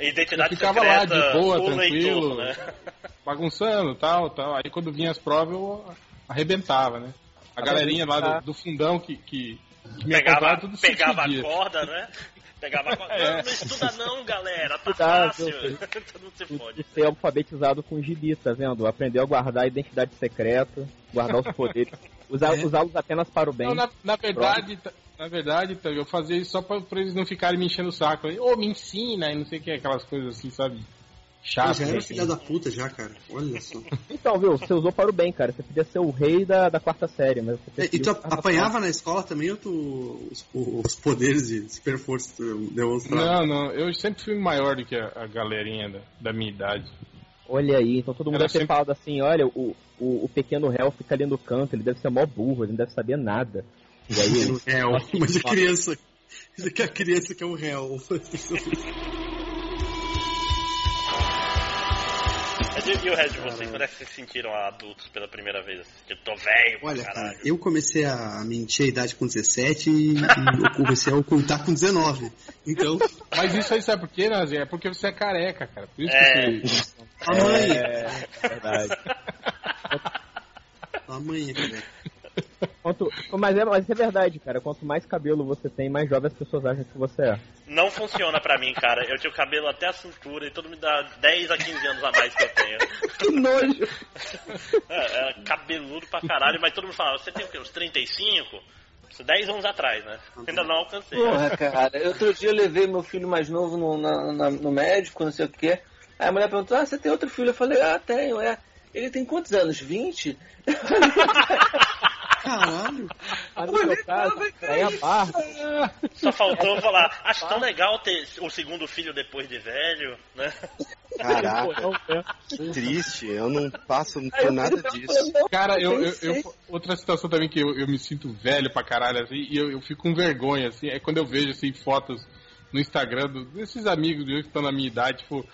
identidade Eu ficava lá, secreta, de boa, e tranquilo. tudo, né? bagunçando tal, tal. Aí quando vinha as provas eu arrebentava, né? A Tá galerinha lá do, do fundão que, que, que me Pegava, tudo pegava a corda, né? Pegava a. É. Não, não estuda não, galera, tá Estudar, fácil. Todo mundo se de fode. ser alfabetizado com gibi, tá vendo? Aprendeu a guardar a identidade secreta, guardar os poderes, usar- É. usá-los apenas para o bem. Não, na, na verdade, tá- na verdade, tá, eu fazia isso só pra, pra eles não ficarem me enchendo o saco. Ô, me ensina e não sei o que, aquelas coisas assim, sabe? Eu Chato. já era assim. filha da puta já, cara. Olha só. Então, viu? Você usou para o bem, cara. Você podia ser o rei da, da quarta série, mas você É, E tu apanhava na escola também ou tu, os, os poderes de super força demonstrava? Não, não, eu sempre fui maior do que a, a galerinha da, da minha idade. Olha aí, então todo mundo Era deve ter sempre- falado assim, olha, o, o, o pequeno réu fica ali no canto, ele deve ser mó burro, ele não deve saber nada. E aí, réu, mas a criança. Isso aqui é a criança que é o réu. Mas e, e o resto de vocês? Quando é que vocês se sentiram adultos pela primeira vez? Que eu tô velho Olha, cara, eu comecei a mentir a idade com 17 e, e eu comecei a ocultar com 19. Então, Mas isso aí sabe por quê, Nazi? É porque você é careca, cara. Por isso É. que você. a mãe, é verdade. a mãe, cara. Quanto quanto, mas, é, mas é verdade, cara. Quanto mais cabelo você tem, mais jovem as pessoas acham que você é. Não funciona pra mim, cara. Eu tinha o cabelo até a cintura e todo me dá 10 a 15 anos a mais que eu tenho. Que nojo. É, é cabeludo pra caralho, mas todo mundo fala, você tem o quê? Uns 35? Isso 10 anos atrás, né? Ainda não alcancei. Porra, cara. Outro dia eu levei meu filho mais novo no, na- na- no médico, não sei o quê. Aí a mulher perguntou, ah, você tem outro filho? Eu falei, ah, tenho, é. Ele tem quantos anos? 20? Caralho. Mas no seu caso, aí a barba. Só faltou falar, acho tão legal ter o segundo filho depois de velho, né? Caraca, é. que triste. Eu não passo por nada disso. Cara, eu, eu- eu- outra situação também que eu, eu me sinto velho pra caralho, assim, e eu, eu fico com vergonha, assim, é quando eu vejo, assim, fotos no Instagram do- desses amigos meus que estão na minha idade, tipo,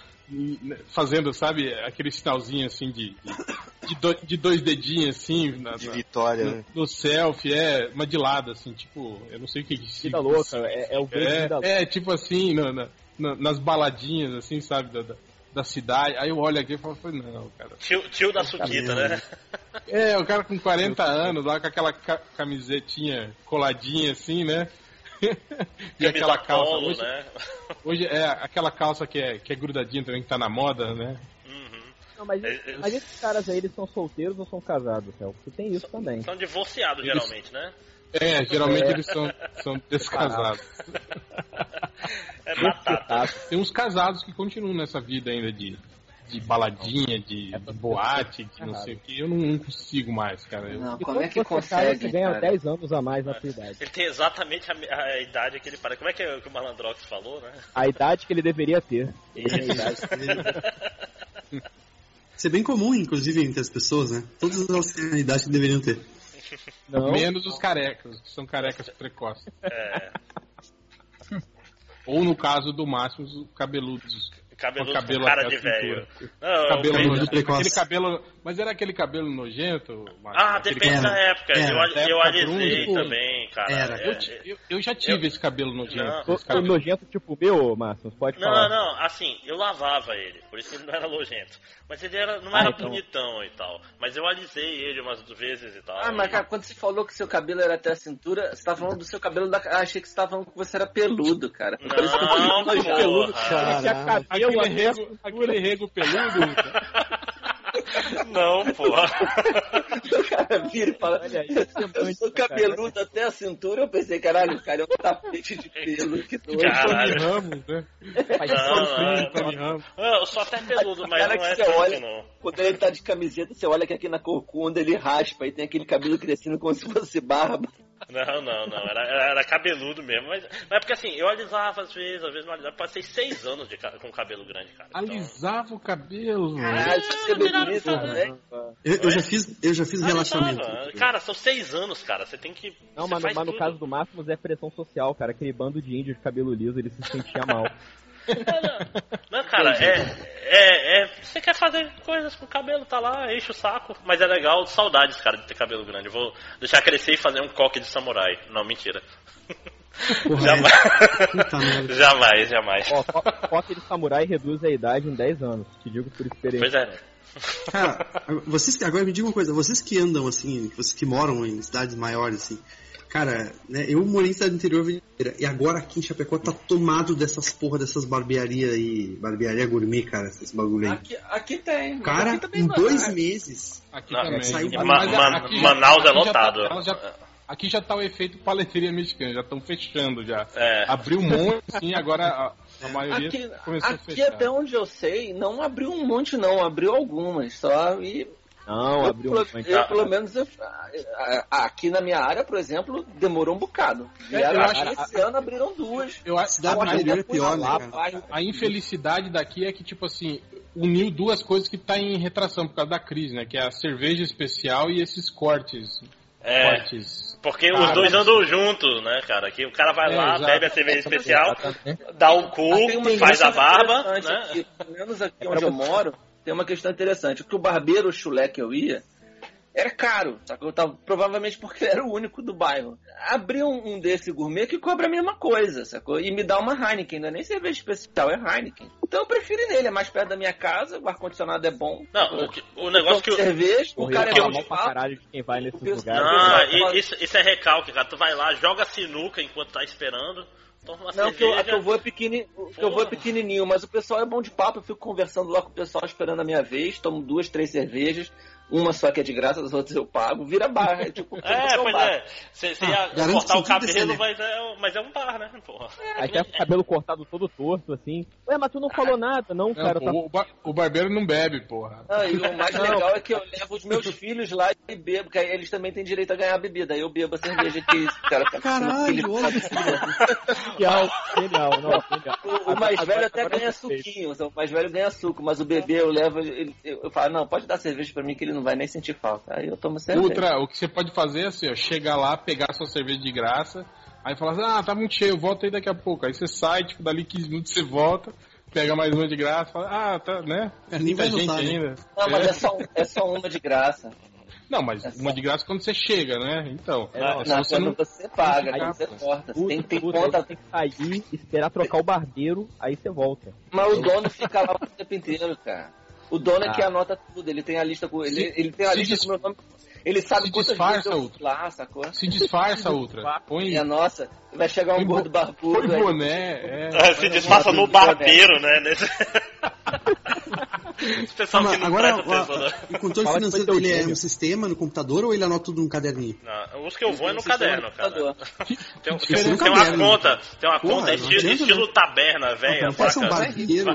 fazendo, sabe, aquele sinalzinho, assim, de, de, de do- de dois dedinhos, assim, na- De na- vitória, no, né? no selfie, é, uma de lado, assim, tipo, eu não sei o que que Vida louca, é, é o grande vida louca. é, é, tipo assim, na- na- na- nas baladinhas, assim, sabe, da, da, da cidade. Aí eu olho aqui e falo, não, cara. Tio, tio da Suquita, né? É, o cara com 40 anos, lá com aquela ca- camisetinha coladinha assim, né? e aquela calça. polo, hoje, né? hoje é aquela calça que é, que é grudadinha também, que tá na moda, né? Uhum. Não, mas, É, é- mas esses caras aí, eles são solteiros ou são casados, Theo? Porque tem isso também. São divorciados, Eles- geralmente, né? É, geralmente eles são, são descasados. É batata. Tem uns casados que continuam nessa vida ainda de, de baladinha, de, de boate, de não sei o que. Eu não, não consigo mais, cara. Não, E como é que consegue, você ganha cara? 10 anos a mais na sua idade. Ele tem exatamente a, a idade que ele parece. Como é que, é que o Malandrox falou, né? A idade que ele deveria ter. Ele a idade. Isso é bem comum, inclusive, entre as pessoas, né? Todas elas têm a idade que deveriam ter. Não, Menos os carecas, que são carecas precoces. É, Ou no caso do Máximo, os cabeludos. Cabeludo Com cabelo com cara de velho. Não, Cabelo eu- nojento. precoce. Aquele cabelo. Mas era aquele cabelo nojento? Máximo? Ah, Aquele depende Era, da época. era. Eu, eu alisei também, cara. era. Eu, eu, eu já tive eu- esse cabelo nojento. Não. esse cabelo- nojento tipo meu, Márcio, pode Não, falar. não, assim, eu lavava ele, por isso que ele não era nojento. Mas ele era, não Ah, era então. bonitão e tal. Mas eu alisei ele umas vezes e tal. Ah, mas cara, quando você falou que seu cabelo era até a cintura, você tava falando do seu cabelo da. Ah, achei que você tava falando que você era peludo, cara. Não, Parecia um nojento porra. peludo. Cabelo Aquele rego, aquele rego peludo. Não, porra. O cara vira e fala, Olha aí, eu semântica, sou cabeludo até a cintura, eu pensei, caralho, o cara é um tapete de pelo. Que doido. Caralho. Tony Ramos, né? Não, Tony Ramos. Eu sou até peludo, mas Cara não é que você tanto, olha- não. Quando ele tá de camiseta, você olha que aqui na corcunda ele raspa e tem aquele cabelo crescendo como se fosse barba. Não, não, não. Era, era- cabeludo mesmo. Mas, mas é porque assim, eu alisava às vezes, às vezes não alisava. Passei seis anos de, com cabelo grande, cara. Então, Alisava o cabelo. Caralho, é bonito, né? Eu, eu já fiz, eu já fiz relaxamento. alisava. Cara, são seis anos, cara. Você tem que. Não, mas, mas no caso do Máximos é pressão social, cara. Aquele bando de índio de cabelo liso, ele se sentia mal. Não, cara, é, é, é. Você quer fazer coisas com o cabelo, tá lá, enche o saco. Mas é legal, saudades, cara, de ter cabelo grande. Eu Vou deixar crescer e fazer um coque de samurai. Não, mentira. Porra, jamais. é. Jamais, jamais. Ó, co- coque de samurai reduz a idade em 10 anos. Te digo por experiência. Pois é. Cara, vocês que- agora me diga uma coisa, vocês que andam assim, vocês que moram em cidades maiores assim, cara, né, eu morei em cidade do interior a e agora aqui em Chapecó tá tomado dessas porra dessas barbearias aí, barbearia gourmet, cara, esses bagulho aí. Aqui, aqui tem. Cara, aqui também em não- dois meses, Aqui Não, também. saiu- Ma- a- Ma- aqui Manaus é aqui já tá- lotado. aqui já tá o efeito paleteria mexicana, já estão fechando já. É. Abriu um monte, sim, agora a, a maioria Aqui, começou a aqui fechar. até onde eu sei, não abriu um monte não, abriu algumas só e Não, eu, abriu pelo- um eu, pelo menos eu- a- a- aqui na minha área, por exemplo, demorou um bocado. Vieram, eu acho acho- que esse ano abriram duas. Eu acho cidade a, interior é pior, né, cara? Vai- a infelicidade daqui é que, tipo assim, uniu duas coisas que tá em retração por causa da crise, né? Que é a cerveja especial e esses cortes. É. Cortes. Porque Cara, os dois andam juntos, né, cara? Que o cara vai É, lá, exato. bebe a cerveja especial, dá o cu, faz a barba, né? aqui, pelo menos aqui onde eu moro, tem uma questão interessante. Porque o barbeiro chulé que eu ia era caro, sacou? Tava, provavelmente porque era o único do bairro. Abri um, um desse gourmet que cobra a mesma coisa, sacou? E me dá uma Heineken, não é nem cerveja especial, é Heineken. Então eu prefiro ir nele, é mais perto da minha casa, o ar-condicionado é bom. Não, o, que- o negócio que eu. cerveja, o Correio cara é bom pra caralho de quem vai nesses O lugares. Não, isso, isso é recalque, cara. Tu vai lá, joga sinuca enquanto tá esperando, toma Não, que eu, a cerveja. que eu vou é pequeni- que eu vou é pequenininho, mas o pessoal é bom de papo, eu fico conversando lá com o pessoal esperando a minha vez, tomo duas, três cervejas, uma só que é de graça, as outras eu pago, vira bar, é tipo, É, um pois bar. é. Você Ah, ia cortar o cabelo, mas é, mas é um bar, né, porra? Aí tá com o cabelo cortado todo torto, assim. Ué, mas tu não falou nada, não, Não, cara. pô, tá... o, bar- o barbeiro não bebe, porra. Ah, e o mais Não. legal é que eu levo os meus filhos lá e bebo, porque aí eles também têm direito a ganhar bebida. Aí eu bebo a cerveja que esse cara tá Caralho, olha que Genial, genial, não, genial. O, o mais Agora- velho até ganha suquinho, o mais velho ganha suco, mas o bebê eu levo, ele, eu, eu falo, não, pode dar cerveja pra mim que ele não vai nem sentir falta. Aí eu tomo cerveja. Outra, o que você pode fazer é assim, ó, chegar lá, pegar sua cerveja de graça, aí falar assim, ah, tá muito cheio, volta aí daqui a pouco. Aí você sai, tipo, dali 15 minutos você volta, pega mais uma de graça, fala, ah, tá, né? É, nem vai Muita gente notar, né? ainda. Não, mas É. é só, é só uma de graça. Não, mas uma de graça quando você chega, né? Então, É, é, não, só Na você quando não... você paga, Aí- quando você corta. Puta, Tem, tem puta, conta, tem que sair, esperar trocar o barbeiro, aí você volta. mas o dono fica lá o tempo inteiro, cara. O dono é Ah. que anota tudo, ele tem a lista com. Ele, ele tem a lista com o meu nome. Ele sabe se quantas disfarça, vezes eu fui lá, sacou? Se disfarça, outra. Põe, E a nossa, vai chegar um põe, gordo barbudo. põe boné, é. É, se disfarça no barbeiro, né? Nesse... Esse pessoal Mas que não agora, o, né? o controle financeiro dele é um sistema no computador ou ele anota tudo num caderninho? Não, os que eu vou é no caderno, de cara. Tem, tem, é um tem uma caderno, conta, tem uma Porra, conta estilo, adianta, estilo não. taberna, passa um.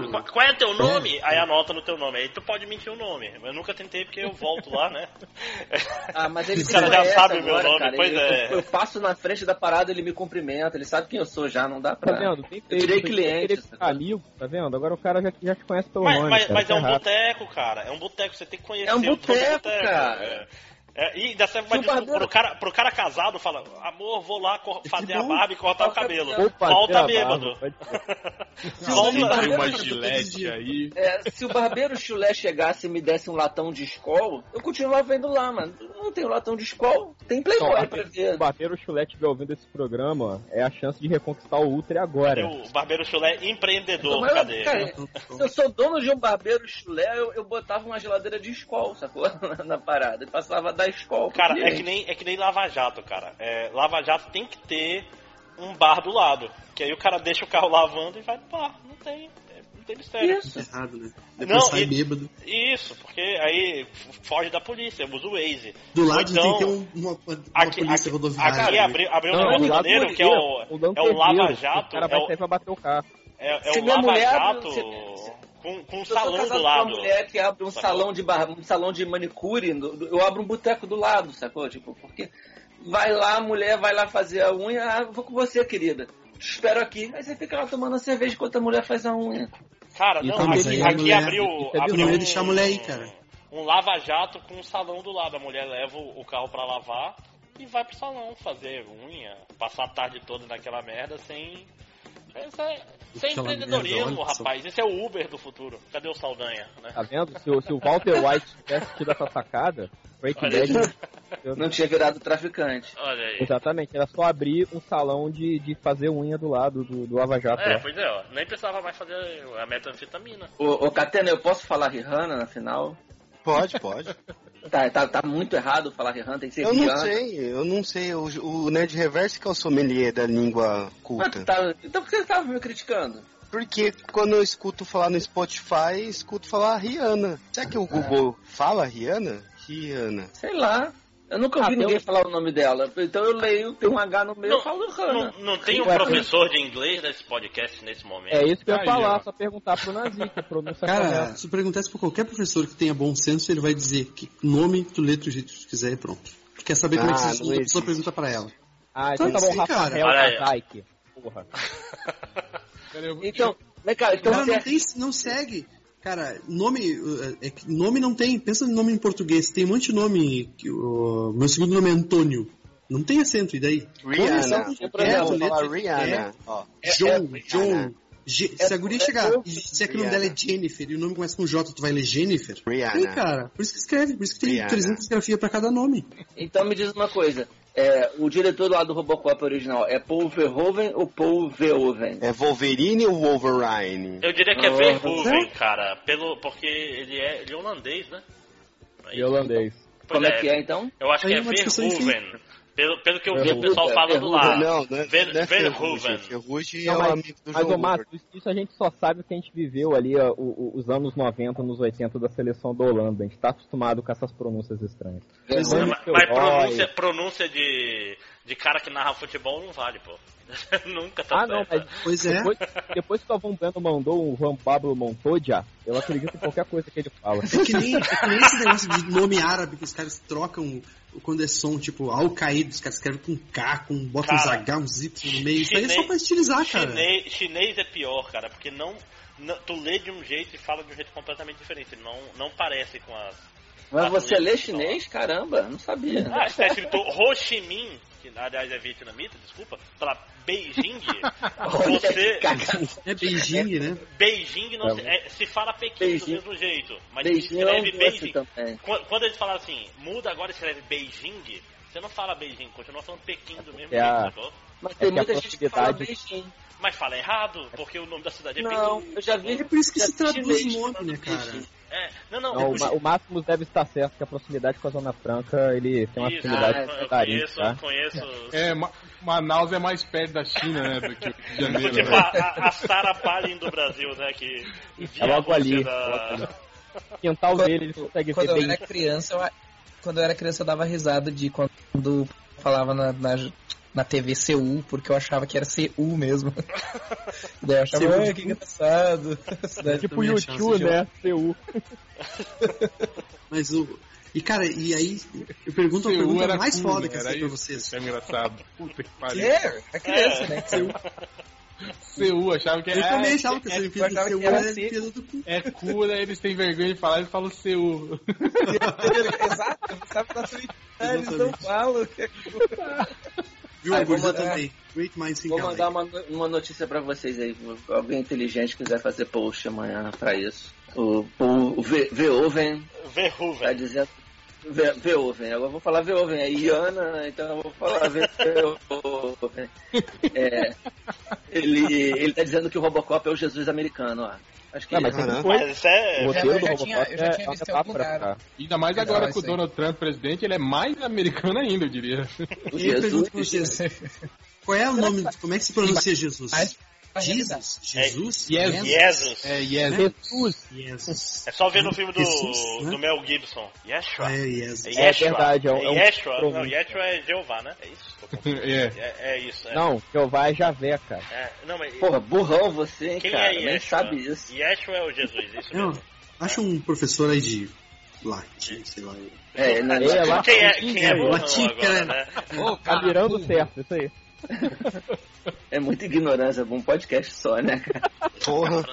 Qual- Qual é teu nome? Aí anota no teu nome. Aí tu pode mentir o nome. Eu nunca tentei porque eu volto lá, né? Ah, mas ele já conhece sabem o meu agora, nome, cara. pois Ele- é. Eu, eu passo na frente da parada, ele me cumprimenta, ele sabe quem eu sou já, não dá Tá pra. vendo? Tem Eu tirei cliente, amigo, tá vendo? Agora o cara já, já te conhece pelo Mas, nome. mas, cara, mas tá é um boteco, cara. É um boteco, você tem que conhecer É um boteco. cara. É. É, e ainda serve pra Se o desculpa, pro, cara, pro cara casado, fala, amor, vou lá fazer a barba e cortar o cabelo. Volta bêbado. Se o barbeiro- uma todos os gilete dias. aí. É, se o barbeiro chulé chegasse e me desse um latão de escol, eu continuava vendo lá, mano. Não tem um latão de escol, tem Playboy Então, pra Se ver. o barbeiro chulete estiver ouvindo esse programa, é a chance de reconquistar o Ultra agora. O barbeiro chulé empreendedor, Mas, cadê? cara, se eu sou dono de um barbeiro chulé, eu, eu botava uma geladeira de escol, sacou? Na, na parada. E passava da escol. pro Cara, é que nem, é que nem Lava Jato, cara. É, Lava Jato tem que ter um bar do lado. Que aí o cara deixa o carro lavando e vai pro bar. Não tem. é, Não tem mistério. Isso. Errado, né? Não, Depois sai e- bêbado. Isso, porque aí foge da polícia, usa o Waze. Do lado então, tem que ter um- uma, uma aqui, polícia aqui, rodoviária. aqui né? abriu, abriu um Não, negócio maneiro do que é o, o é o Lava Jato. O cara É vai o, sair pra bater o carro. é, é Se o Lava mulher Jato abre- se- com, com um salão do com lado. uma mulher que abre um sacou? salão de bar, um salão de manicure, eu abro um boteco do lado, sacou? Tipo, porque vai lá, a mulher vai lá fazer a unha, ah, vou com você, querida. Te espero aqui. Aí você fica lá tomando a cerveja enquanto a mulher faz a unha. Cara, não, é mas aqui, a aqui mulher- abriu, é abriu um, deixar a mulher aí, cara. um lava-jato com um salão do lado. A mulher leva o carro pra lavar e vai pro salão fazer unha, passar a tarde toda naquela merda sem. É, isso é Aquela empreendedorismo, rapaz. Isso é o Uber do futuro. Cadê o Saldanha? Né? Tá vendo? Se, o- se o Walter White tivesse tido essa sacada, Breaking Bad. Não tinha virado traficante. Olha aí. Exatamente, era só abrir um salão de, de fazer unha do lado do, do Lava Jato. É, lá. pois é, ó. Nem precisava mais fazer a metanfetamina. Ô, ô Catena, eu posso falar Rihanna na final? Pode, pode. Tá, tá, tá muito errado falar Rihanna, tem que ser Eu não Rihanna. sei, eu não sei. O, o Nerd Reverse que é o sommelier da língua Mas culta. tá- então por que você tava me criticando? Porque quando eu escuto falar no Spotify, escuto falar Rihanna. Será que o Google fala Rihanna? Rihanna. Sei lá. Eu nunca ouvi Ah, ninguém tem falar o nome dela. Então eu leio, tem um H no meio, eu falo Rihanna. Não, não tem um Ué, professor de inglês nesse podcast nesse momento. É isso que eu ia falar, só perguntar pro Nazi, que a pronúncia Cara, correta. se perguntasse pra qualquer professor que tenha bom senso, ele vai dizer que nome tu lê do jeito que tu quiser e pronto. Tu quer saber como é que Ah, se não escuta, a pessoa existe. pergunta pra ela. Ah, então tá Pode bom, cara. Rafael. Kazak. Porra. Eu- Então, vem cá, então Não, não, tem, não segue. Cara, nome. é que nome não tem. Pensa no nome em português. Tem um monte de nome. Que, o meu segundo nome é Antônio. Não tem acento, e daí? Rihanna. Eu qualquer vou falar Rihanna. Ó. É- John, é- John. Ge- se a guria chegar e disser que o nome dela é Jennifer e o nome começa com J, tu vai ler Jennifer? Rihanna. Sim, cara. Por isso que escreve, por isso que tem Rihanna. 300 grafias pra cada nome. Então me diz uma coisa. É, o diretor lá do Robocop original é Paul Verhoeven ou Paul Verhoeven? É Wolverine ou Wolverine? Eu diria que é Ah, Verhoeven, cara, pelo, porque ele é, ele é holandês, né? E holandês. Pois Como é que é então? Eu acho Aí que é é uma discussão Verhoeven. Pelo, pelo que eu vi o pessoal falando lá. Não, não é, é Verhoeven. Ferrugem. É Não, o mas, amigo do mas ô, isso- a gente só sabe que a gente viveu ali ó, o- o- os anos 90, nos 80 da seleção da Holanda. A gente tá acostumado com essas pronúncias estranhas. Mas, mas pronúncia, pronúncia de, de cara que narra futebol não vale, pô. Nunca tá Ah, não, mas Pois é. depois, depois que o Avon Bueno mandou o Juan Pablo Montoya, eu acredito em qualquer coisa que ele fala. É que nem, é que nem esse negócio de nome árabe que os caras trocam quando é som, tipo, Al-Qaeda, os caras escrevem com K, com botam uns Cara, H, uns Y no meio. Isso aí é só pra estilizar, cara. Chinês, chinês é pior, cara, porque não, não- Tu lê de um jeito e fala de um jeito completamente diferente. Não, não parece com as. Mas as você lê chinês? Caramba, não sabia. Ah, está escrito Ho Chi Minh, que aliás é vietnamita, desculpa, pra Beijing. Você. É Beijing, né? Beijing não É. se, é, se fala Pequim Beijing. do mesmo jeito, mas Beijing é um escreve doce Beijing. também. Quando, quando eles falam assim, muda agora e escreve Beijing, você não fala Beijing, continua falando Pequim do mesmo É jeito, a-? Mas É tem a muita gente que fala Beijing. Mas fala errado, porque o nome da cidade é Não, Pequim. eu já vi. É por isso que já se traduz o nome, né, cara? É, não, não, Não, eu- o, o Máximos deve estar certo que a proximidade com a Zona Franca, ele tem uma Isso, afinidade ah, com eu conheço, tá? conheço. É, Ma- Manaus é mais perto da China, né, do que o Rio de Janeiro. Tipo né? a, a, Sarah Palin do Brasil, né? Que via É logo ali, da... quintal dele, ele consegue Quando ver eu bem. era criança, eu, quando eu era criança eu dava risada de quando falava na, na, na TV Seul, porque eu achava que era Seul mesmo. Daí eu achava, "Ai, que engraçado. Cidade Tipo YouTube, né? CU. Mas o. E cara, e aí eu pergunto a pergunta era mais cool, foda né? que eu Era sei pra vocês. Isso é engraçado. Puta que pariu. É, é criança, né? Seul. Seul, achava que Eu é, também achava que é, essa eu Olimpíada do que era era a seco. Olimpíada do cu. é cura, eles têm vergonha de falar, eles falam Seul. Exato, sabe da sua eles não falam. Viu, Ai, a vou mandar- também. Great Minds Think Vou mandar uma, uma notícia pra vocês aí. Alguém inteligente quiser fazer post amanhã pra isso. O, o, o Ve- Verhoeven tá dizendo. Ve- Verhoeven, agora eu vou falar Verhoeven, é Iana, então eu vou falar Verhoeven. É, ele, ele tá dizendo que o Robocop é o Jesus americano, ó. Acho que Ah, mas não. foi. Mas isso é... O roteiro do Robocop tinha- eu já é tinha uma visto em algum metáfora, lugar. cara. Ainda mais agora com o aí. Donald Trump presidente, ele é mais americano ainda, eu diria. o eu pergunto pra Jesus. vocês, qual é o nome, como é que se pronuncia Jesus? Realidade, Jesus? Jesus? Yes. Jesus. É, yes. Jesus. Jesus. É só ver no filme do, Jesus, né? do Mel Gibson. Yeshua. É yes. É É Yeshua. verdade, é um- é um Yeshua. Não, pronúncio. Yeshua é Jeová, né? É isso. É. É, é isso. É. Não, Jeová é Javé, cara. É, não, mas Porra, burrão você, hein, quem cara? é Nem Yeshua? sabe isso. Yeshua é o Jesus, isso Não, mesmo. acha um professor aí de latim, sei lá. É, não, É, lá- Quem é, quem é Latim, agora, cara. né? Tá virando certo, isso aí. É muita ignorância, um podcast só, né, cara? Porra.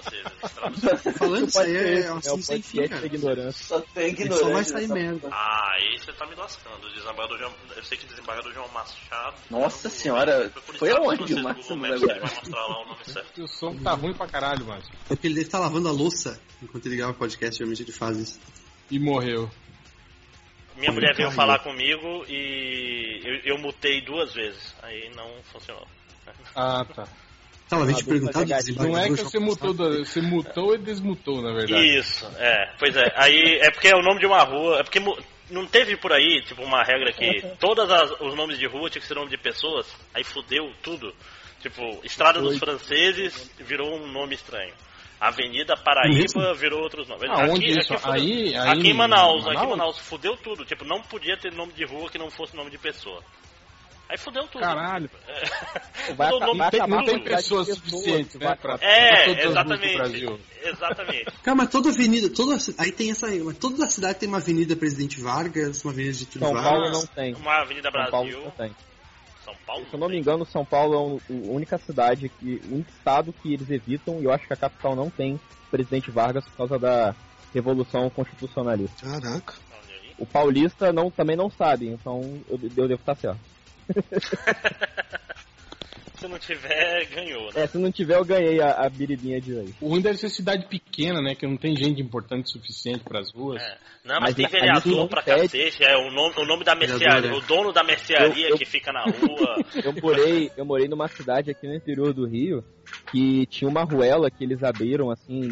Falando isso aí é o assunto sem fim, podcast cara. ignorância. Só tem ignorância. só vai sair merda. Ah, aí você tá me lascando. O desembargador João, eu sei que o desembargador João Machado. Nossa Eu- senhora, por foi isso, aonde o agora? vai mostrar lá o nome certo. O som tá ruim pra caralho, mano. É porque ele deve estar lavando a louça enquanto ele grava o podcast, geralmente ele faz isso. E morreu. Minha mulher veio Caiu. falar comigo e eu, eu mutei duas vezes. Aí não funcionou. Ah, tá. Tá, ela veio Ah, te perguntar Não é que você mutou, da- você mutou e desmutou, na verdade. Isso, é. Pois é. Aí é porque é o nome de uma rua. É porque não teve por aí, tipo, uma regra que todos os nomes de rua tinha que ser nome de pessoas. Aí fudeu tudo. Tipo, Estrada dos Franceses virou um nome estranho. Avenida Paraíba virou outros nomes. Aonde isso? fudeu. Aí- aí aqui em em Manaus, aqui em Manaus? Manaus, fudeu tudo. Tipo, não podia ter nome de rua que não fosse nome de pessoa. Aí fudeu tudo. Caralho. Vai Mudou o acabar- nome Não tem, não tem de pessoas suficientes, né, vai- pra, pra É, todas as ruas do exatamente. Brasil. Exatamente. Cara, mas toda avenida, toda, aí tem essa, mas toda a cidade tem uma avenida Presidente Vargas, uma avenida São Vargas. Paulo não tem. Uma Avenida São Paulo Brasil. não tem. São Paulo? Se eu não me engano, São Paulo é a única cidade, que, o único estado que eles evitam, e eu acho que a capital não tem presidente Vargas por causa da Revolução Constitucionalista. Caraca. O paulista não, também não sabe, então eu, eu devo estar certo. Se não tiver, ganhou, né? É, se não tiver, eu ganhei a, a biribinha de hoje. O ruim deve ser cidade pequena, né? Que não tem gente importante o suficiente pras ruas. É. Não, mas, Mas tem vereador pra pede. cacete, é o nome, o nome da mercearia, Vereador, o dono da mercearia Eu- eu- que fica na rua. Eu morei, eu morei numa cidade aqui no interior do Rio que tinha uma ruela que eles abriram assim,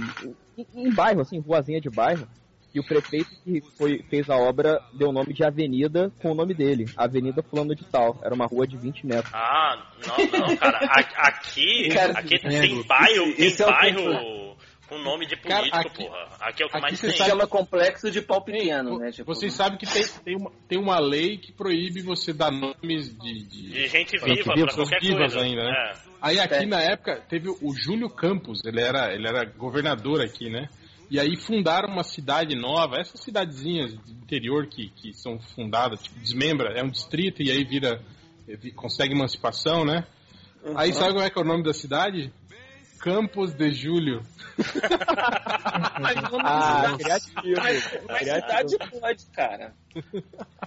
em, em bairro, assim, ruazinha de bairro. E o prefeito que foi, fez a obra deu o nome de avenida com o nome dele, Avenida Fulano de Tal. Era uma rua de 20 metros. Ah, não, não, cara. A- Aqui, Cara, aqui tem bairro, tem esse é o bairro com nome de Cara, político, aqui- porra. Aqui é o que aqui mais você tem. Chama complexo de pau pequeno, né? Tipo, Vocês sabem que tem, tem, uma, tem uma lei que proíbe você dar nomes de. de- De gente viva viva, pra qualquer vivas coisa. ainda, né? É. Aí aqui É. na época teve o Júlio Campos, ele era, ele era governador aqui, né? E aí fundaram uma cidade nova, essas cidadezinhas de interior que, que são fundadas, tipo, desmembra, é um distrito e aí vira, vi- consegue emancipação, né? Aí sabe como é que é o nome da cidade? Campos de Júlio. Ah, criativo. Mas cidade pode, cara.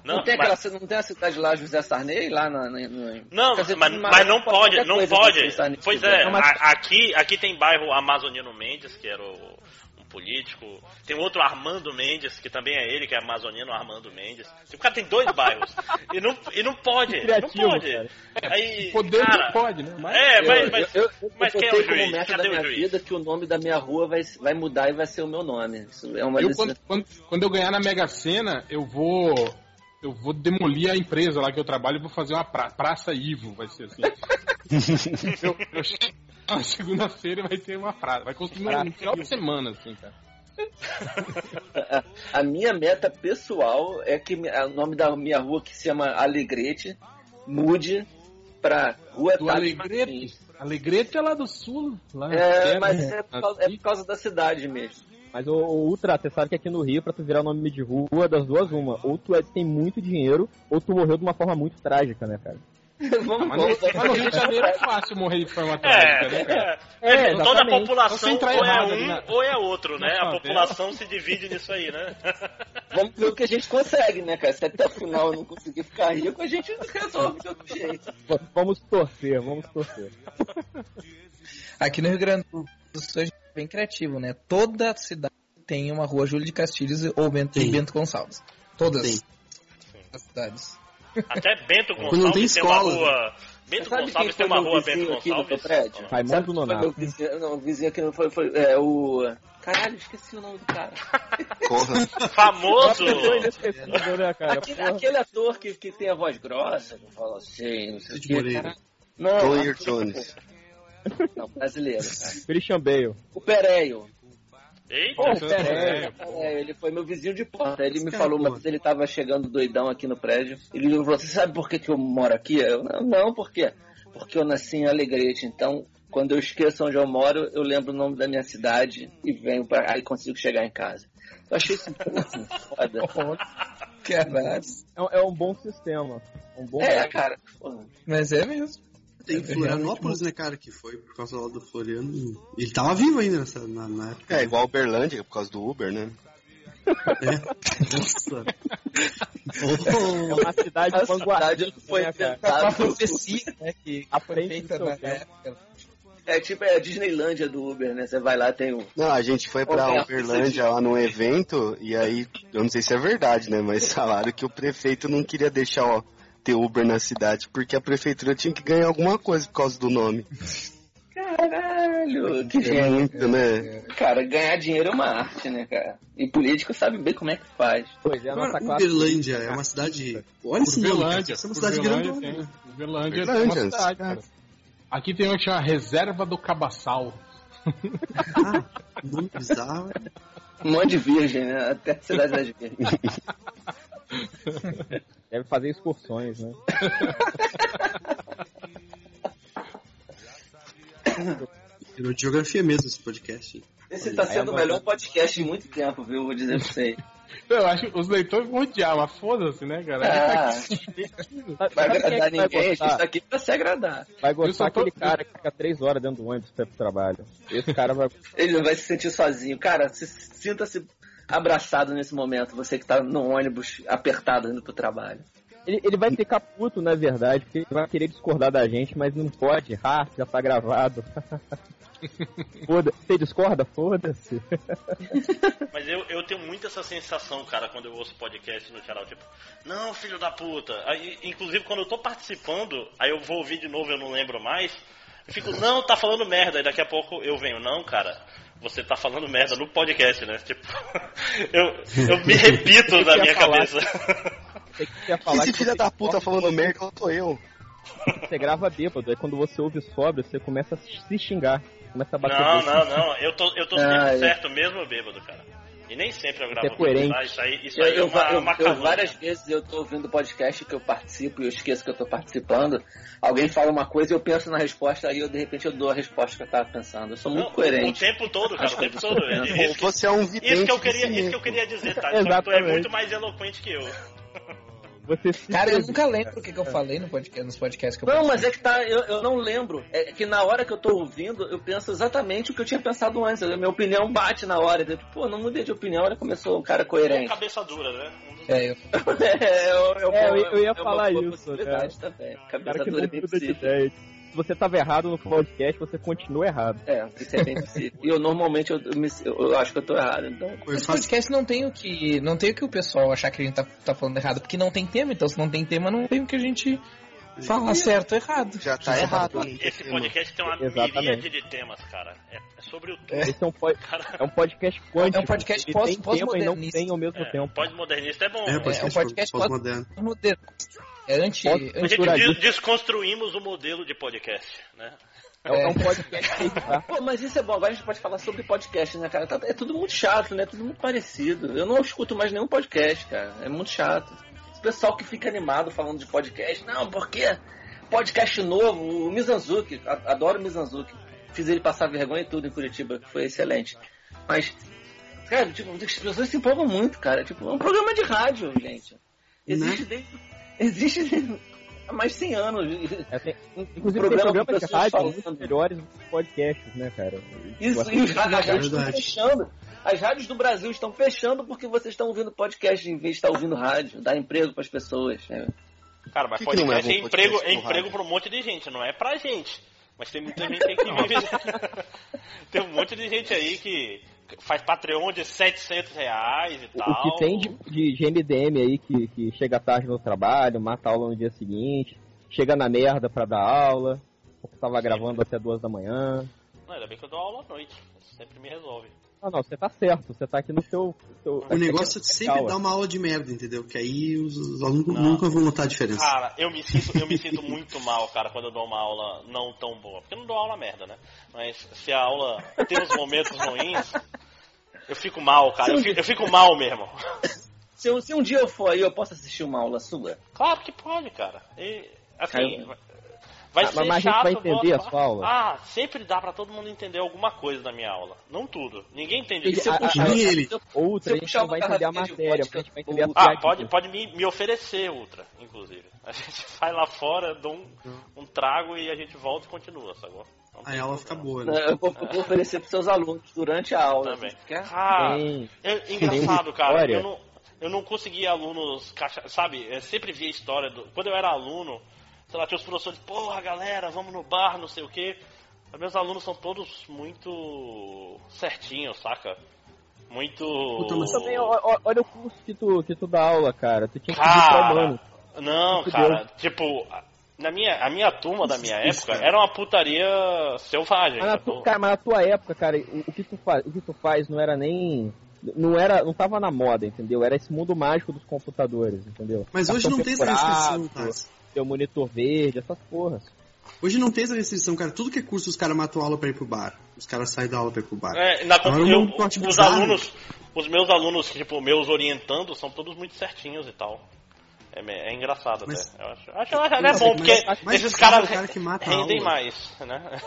Não, Não, tem mas, aquela, não tem a cidade lá, José Sarney, lá na, na- no... não, dizer, mas, mas não pode, não pode. Pois quiser. é, mas- a- aqui, aqui tem bairro Amazonino Mendes, que era o- político. Tem outro Armando Mendes, que também é ele, que é amazonino Armando Mendes. O cara tem dois bairros. E não, e não pode. Criativo, não pode. cara. Aí, Poder cara, não pode, né? Mas É, Eu, mas, mas, eu, eu, mas eu quem é o como juiz? meta Cadê da o minha juiz? vida que o nome da minha rua vai, vai mudar e vai ser o meu nome. Isso é uma eu, quando, quando, quando eu ganhar na Mega Sena, eu vou. Eu vou demolir a empresa lá que eu trabalho e vou fazer uma pra, Praça Ivo, vai ser assim. eu, eu chego na segunda-feira e vai ter uma praça. Vai construir no final da semana, assim, cara. A, minha meta pessoal é que o nome da minha rua, que se chama Alegrete, mude pra Rua Do Alegrete. Alegrete é lá do sul. Lá É, mas né? é por, causa, é por causa da cidade mesmo. Mas o, o Ultra, você sabe que aqui no Rio, pra tu virar nome de rua, das duas, uma. Ou tu é, tem muito dinheiro, ou tu morreu de uma forma muito trágica, né, cara? vamos, Mas mas no Rio de Janeiro é fácil morrer de forma É, trágica, né, cara? é, É, toda a população entrar ou é errado um ali na- ou é outro, né? na A população se divide nisso aí, né? vamos ver o que a gente consegue, né, cara? Se até o final eu não conseguir ficar rico, a gente resolve de outro jeito. Vamos torcer, vamos torcer. Aqui no Rio Grande do Sul a gente é bem criativo, né? Toda cidade tem uma rua Júlio de Castilhos ou Bento. Bento Gonçalves. Todas Tem. as cidades. Até Bento Quando não tem Gonçalves tem uma escola. rua. Bento Sabe quem Gonçalves foi tem uma rua Bento Gonçalves? prédio? Raimundo Sabe quem foi Nonato. meu vizinho? Não, o vizinho aqui não foi, foi é, o... Caralho, esqueci o nome do cara. Porra. Famoso! Né? Aquele, aquele ator que, que tem a voz grossa, que fala assim, não sei o que, Moreira. Não, aquele- Jones. Não, brasileiro. Christian Bale. O Pereio. Eita! Pô, pera aí. é, É, ele foi meu vizinho de porta. Ele me cara, falou, mas ele tava chegando doidão aqui no prédio. Ele falou: Você sabe por que, que eu moro aqui? Eu, não, não, por quê? Porque eu nasci em Alegrete. Então, quando eu esqueço onde eu moro, eu lembro o nome da minha cidade e venho pra. Aí consigo chegar em casa. Eu achei isso foda. Caralho. É, um- é um bom sistema. Um bom É, cara. Mas é mesmo. Tem É Florianópolis, né, cara, que foi por causa lá do Floriano. Ele tava vivo ainda nessa, na, na época. É igual Uberlândia, por causa do Uber, né? Nossa. É uma cidade A cidade foi né? É profecia, né? Que À foi frente feita do seu na tempo. época. É tipo é a Disneylândia do Uber, né? Você vai lá, tem o. Não, a gente foi pra Qualquer Uberlândia lá num evento e aí, eu não sei se é verdade, né? Mas falaram que o prefeito não queria deixar ó, ter Uber na cidade porque a prefeitura tinha que ganhar alguma coisa por causa do nome. Caralho, que É gênio. muito, né? Cara, ganhar dinheiro é uma arte, né, cara? E político sabe bem como é que faz. Pois é, a nossa classe. Uberlândia é uma cidade. Olha esse nome, cara. Essa é uma cidade grande. Uberlândia é uma cidade, cara. Aqui tem uma que chama Reserva do Cabaçal. Ah, nome bizarro. Um monte de virgem, né? Até a cidade das virgens. Deve fazer excursões, né? Virou geografia mesmo esse podcast. Esse tá sendo o melhor podcast em muito tempo, viu? Vou dizer pra vocês. Eu acho que os leitores vão odiar, mas foda-se, né, cara? Ah, vai é agradar vai ninguém, tá aqui pra se agradar. Vai gostar tô- aquele cara que fica três horas dentro do ônibus pra ir pro trabalho. Esse cara vai. Ele não vai se sentir sozinho. Cara, se- sinta-se abraçado nesse momento, você que tá no ônibus apertado indo pro trabalho. Ele, ele vai ficar puto, na verdade, porque ele vai querer discordar da gente, mas não pode. Ah, já tá gravado. Foda Você discorda? Foda-se. Mas eu, eu tenho muito essa sensação, cara, quando eu ouço podcast no geral, tipo, não, filho da puta. Aí, inclusive, quando eu tô participando, aí eu vou ouvir de novo, eu não lembro mais. Eu fico, não, tá falando merda. E daqui a pouco eu venho, não, cara, você tá falando merda no podcast, né? Tipo, eu, eu me repito na minha falar cabeça. Esse que filho da puta falando merda, eu tô eu. Você grava bêbado, aí quando você ouve sóbrio, você começa a se xingar. Começa a bater Não, não, não. Eu tô, eu tô sempre Ah, é. certo, mesmo bêbado, cara. E nem sempre eu gravo é coerente. tá? Isso aí, isso Eu, aí é eu, uma, eu- uma eu várias vezes eu tô ouvindo podcast que eu participo e eu esqueço que eu tô participando. Alguém fala uma coisa e eu penso na resposta, aí eu de repente eu dou a resposta que eu tava pensando. Eu sou muito Não, o coerente. tempo todo, cara, o tempo todo. Isso, isso, Você é um vidente. isso que eu de queria, isso que eu queria dizer, tá? Que tu é Exatamente. muito mais eloquente que eu. Você se Cara, eu nunca lembro o que, que eu falei no podcast, nos podcasts que eu Não, mas é que tá, eu, eu não lembro. É que na hora que eu tô ouvindo, eu penso exatamente o que eu tinha pensado antes. A minha opinião bate na hora. Eu, Pô, não mudei de opinião, olha sou um cara É coerente. cabeça dura, né? É, eu, é, eu, eu, É, eu- eu ia é falar isso, possibilidade também. Cara Cabeça que dura não é bem muda de ideia. Se você tava errado no podcast, você continua errado. É, isso é bem possível. E eu normalmente eu, eu me- eu acho que eu tô errado. Então, Esse podcast não tem o que. Não tem o que o pessoal achar que a gente tá, tá falando errado, porque não tem tema, então se não tem tema, não tem o que a gente falar certo ou errado. Já tá errado. não tem Esse podcast tem uma Exatamente. miríade de temas, cara. É, é sobre o tudo. Esse é um, pod- é um podcast quântico. É um podcast Ele pós- tem tema e não pós-modernista. tem ao mesmo é, tempo. pós-modernista é bom. É, né? é um podcast pós-moderno. Moderno. É anti. A gente des- desconstruímos o modelo de podcast, né? É, um- é um podcast? Pô, mas isso é bom. Agora a gente pode falar sobre podcast, né, cara? Tá- É tudo muito chato, né? Tudo muito parecido. Eu não escuto mais nenhum podcast, cara. É muito chato. Esse pessoal que fica animado falando de podcast. Não, porque podcast novo, o Mizanzuki. Adoro o Mizanzuki. Fiz ele passar vergonha e tudo em Curitiba, que foi excelente. Mas, cara, tipo, as pessoas se empolgam muito, cara. Tipo, é um programa de rádio, gente. Existe desde. Existe mais de 100 anos. É, tem- inclusive tem programa com programas de rádio falando. melhores do que podcasts, né, cara? Isso, e os, as rádios estão fechando. As rádios do Brasil estão fechando porque vocês estão ouvindo podcast em vez de estar ouvindo rádio. Dá emprego para as pessoas. né? Cara, mas que que podcast é leva um emprego, podcast é emprego rádio? pra um monte de gente, não é pra gente. Mas tem muita gente aí que vive. tem um monte de gente aí que faz Patreon de 700 reais e O- tal. O que tem de, de, de MDM aí que, que chega tarde no trabalho, mata aula no dia seguinte, chega na merda pra dar aula, porque tava gravando até duas da manhã. Não, ainda bem que eu dou aula à noite. Isso sempre me resolve. Ah, não, você tá certo, você tá aqui no seu. seu O negócio é aqui sempre legal, dar uma aula de merda, entendeu? Que aí os, os alunos Não. nunca vão notar a diferença. Cara, eu me sinto, eu me sinto muito mal, cara, quando eu dou uma aula não tão boa. Porque eu não dou aula merda, né? Mas se a aula tem uns momentos ruins, eu fico mal, cara. Eu fico, eu fico mal mesmo. Se, eu- se um dia eu for aí, eu posso assistir uma aula sua? Claro que pode, cara. E, assim. Vai Ah, ser mas a gente chato. vai entender boa a sua aula? Ah, sempre dá pra todo mundo entender alguma coisa da minha aula. Não tudo. Ninguém entende Ele- isso. a- a- Nem ele. Outra, Se eu a gente puxar não vai entender a matéria, a gente vai entender ou- Ah, pode, pode me, me oferecer outra, inclusive. A gente vai lá fora, dou um, um trago e a gente volta e continua, sacou? Aí a aula fica boa, né? Eu vou, vou oferecer para seus alunos durante a aula. Também. Você quer? Ah, é engraçado, cara. Eu não, eu não conseguia alunos, sabe? Eu sempre via a história do. Quando eu era aluno, sei lá, tinha os professores, porra, galera, vamos no bar, não sei o quê. Os meus alunos são todos muito certinhos, saca? Muito. Puta, mas Também, olha o curso que tu, que tu dá aula, cara. Tu tinha que Cara, mano. Não, cara, tipo, na minha, a minha turma da minha Isso, época cara. era uma putaria selvagem. Mas na, tu, cara, mas na tua época, cara, o, o que tu faz, o que tu faz não era nem. Não era. Não tava na moda, entendeu? Era esse mundo mágico dos computadores, entendeu? Mas hoje Cartão não tem essa restrição, cara. Teu monitor verde, essas porras. Hoje não tem essa restrição, cara. Tudo que é curso, os caras matam aula pra ir pro bar. Os caras saem da aula pra ir pro bar. É, na, Agora eu- um corte os alunos, os meus alunos, tipo, meus orientando, são todos muito certinhos e tal. É, é engraçado Mas- até. Eu acho, acho, acho Mas- bom, porque mas esses caras é cara que mata rendem aula. mais, né?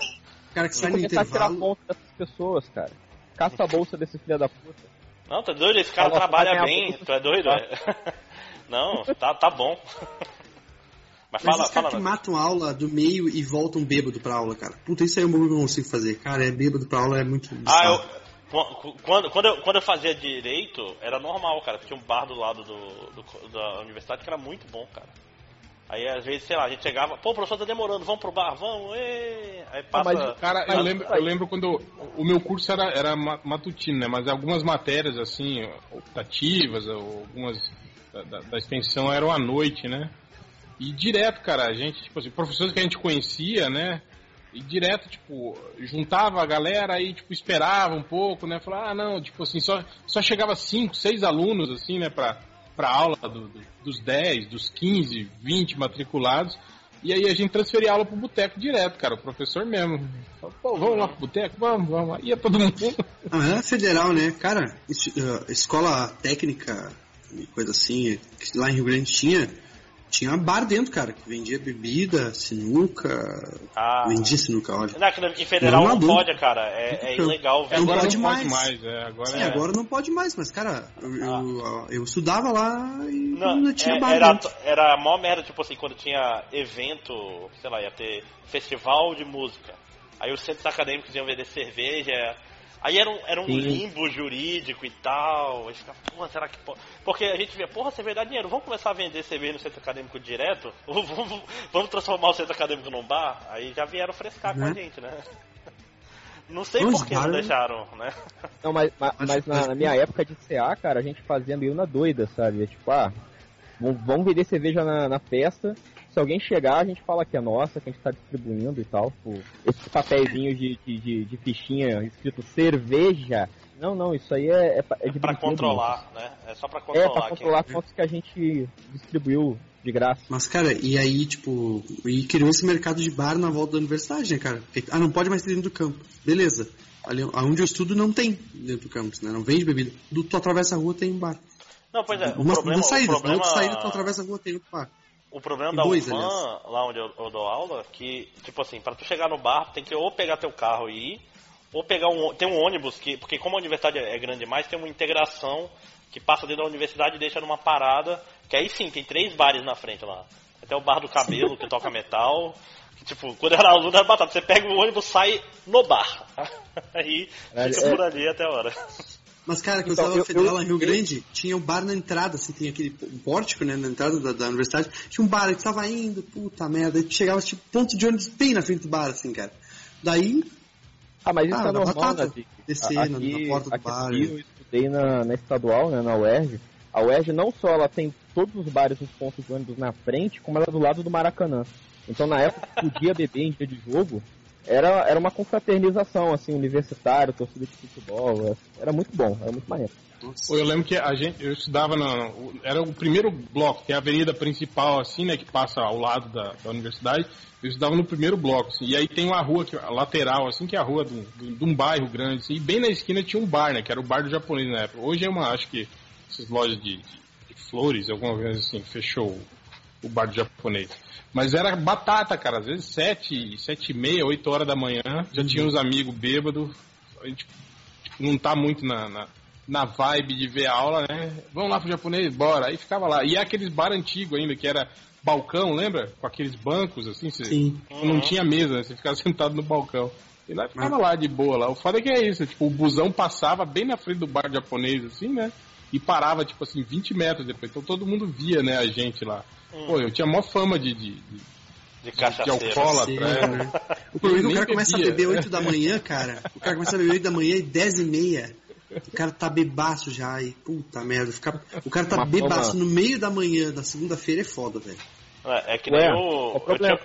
O cara que sai no que começar a tirar intervalo. ponto dessas pessoas, cara. Caça a bolsa desse filho da puta. Não, tá doido? Esse cara trabalha bem, tu é doido? é? Não, tá, tá bom. Mas Mas fala, caras fala. que matam a aula do meio e voltam bêbado pra aula, cara. Puta, isso aí é um bagulho que eu não consigo fazer. Cara, é bêbado pra aula é muito Ah, eu, qu- quando, quando, eu, quando eu fazia direito, era normal, cara. Tinha um bar do lado do, do- da universidade que era muito bom, cara. Aí às vezes, sei lá, a gente chegava, pô, o professor tá demorando, vamos pro bar, vamos, ê! Aí passa. mas- Cara, eu lembro, eu lembro quando o meu curso era, era ma- matutino, né? Mas algumas matérias, assim, optativas, algumas da, da- da extensão eram à noite, né? E direto, cara, a gente, tipo assim, professores que a gente conhecia, né? E direto, tipo, juntava a galera aí, tipo, esperava um pouco, né? Falava, ah, não, tipo assim, só, só chegava cinco, seis alunos, assim, né, pra, pra aula do- do- dos 10, dos 15, 20 matriculados. E aí a gente transferia a aula pro boteco direto, cara, o professor mesmo. Pô, vamos lá pro boteco? Vamos, vamos. Ia todo mundo. Ah, era federal, né? Cara, eh, escola técnica coisa assim, lá em Rio Grande tinha, tinha bar dentro, cara, que vendia bebida, sinuca, Ah. vendia sinuca, olha. Não, em federal não Não, pode, cara. É, é Então, ilegal, é velho. Não agora pode não mais. pode mais, é, agora Sim, é. agora não pode mais, mas, cara, eu, eu, eu estudava lá e Não, não tinha é- bar era, dentro. era a maior merda, tipo assim, quando tinha evento, sei lá, ia ter festival de música. Aí os centros acadêmicos iam vender cerveja. Aí era um, era um limbo jurídico e tal. Aí ficava, porra, será que pode? Porque a gente via, porra, cerveja dá dinheiro, vamos começar a vender cerveja no centro acadêmico direto? Ou vamos, vamos transformar o centro acadêmico num bar? Aí já vieram frescar com a Né? gente, né? Não sei Os por que não deixaram, né? Não, mas, ma- Acho- mas na, na minha época de CA, cara, a gente fazia meio na doida, sabe? Tipo, ah, vamos vamos vender cerveja na, na festa. Se alguém chegar, a gente fala que é nossa, que a gente tá distribuindo e tal. Tipo, esses papeizinhos de, de, de, de fichinha escrito cerveja. Não, não, isso aí é, é, pa- é de Pra brinquedo, controlar, né? É só pra É, controlar. pra quem- controlar quantos que a gente distribuiu de graça. Mas, cara, e aí, tipo, e criou esse mercado de bar na volta da universidade, né, cara? Ah, não pode mais ter dentro do campo. Beleza. Ali onde eu estudo não tem dentro do campus, né? Não vende bebida. Do, tu atravessa a rua, tem um bar. Não, pois é, o uma, problema, uma saída, o na problema, outra saída tu atravessa a rua, tem outro bar. O problema da dois, UFAM, aliás. lá onde eu, eu dou aula, que, tipo assim, pra tu chegar no bar, tem que ou pegar teu carro e ir, ou pegar um, tem um ônibus, que, porque como a universidade é grande demais, tem uma integração que passa dentro da universidade e deixa numa parada, que aí sim, tem três bares na frente lá. Até o bar do cabelo, que toca metal, que, tipo, quando era aluno era batata, você pega o ônibus, sai no bar. Aí fica é. por ali até a hora. Mas, cara, que eu Então, estava eu- federal eu- lá em Rio Grande, tinha um bar na entrada, assim, tem aquele um pórtico, né, na entrada da, da universidade. Tinha um bar, que tava indo, puta merda. Aí chegava, tipo, ponto de ônibus bem na frente do bar, assim, cara. Daí, Ah, mas isso Ah, é da normal, batata. né? Descer A- na- aqui, na porta do aqui bar, aqui né? eu estudei na, na estadual, né, na UERJ. A UERJ não só ela tem todos os bares e os pontos de ônibus na frente, como ela é do lado do Maracanã. Então na época podia beber em dia de jogo, era, era uma confraternização, assim, universitário, torcida de futebol. é- Era muito bom, era muito maneiro. Eu lembro que a gente, eu estudava na, era o primeiro bloco, que é a avenida principal, assim, né, que passa ao lado da, da universidade. Eu estudava no primeiro bloco, assim, e aí tem uma rua que, a lateral, assim, que é a rua um- de um bairro grande, assim, e bem na esquina tinha um bar, né, que era o bar do japonês na época. Hoje é uma, acho que, essas lojas de, de- de flores, alguma coisa assim, fechou o, bar do japonês. Mas era batata, cara, às vezes sete, sete e meia, oito horas da manhã, já tinha uns amigos bêbados, a gente tipo, não tá muito na, na, na vibe de ver a aula, né? Vamos lá pro japonês, bora. Aí ficava lá. E é aqueles bar antigo ainda, que era balcão, lembra? Com aqueles bancos, assim, você sim. não tinha mesa, né? Você ficava sentado no balcão. E lá ficava lá de boa lá. O foda é que é isso, tipo, o busão passava bem na frente do bar japonês, assim, né? E parava, tipo assim, 20 metros depois. Então todo mundo via, né, a gente lá. Pô, eu tinha mó fama de, de, de, De alcoólatra, é. né? O problema é que o cara começa a beber 8 da manhã, cara. O cara começa a beber 8 da manhã e 10 e meia. O cara tá bebaço já e puta merda. Fica... O cara tá Uma bebaço forma- no meio da manhã da segunda-feira é foda, velho. É, é que Ué, nem qual o. o eu tinha,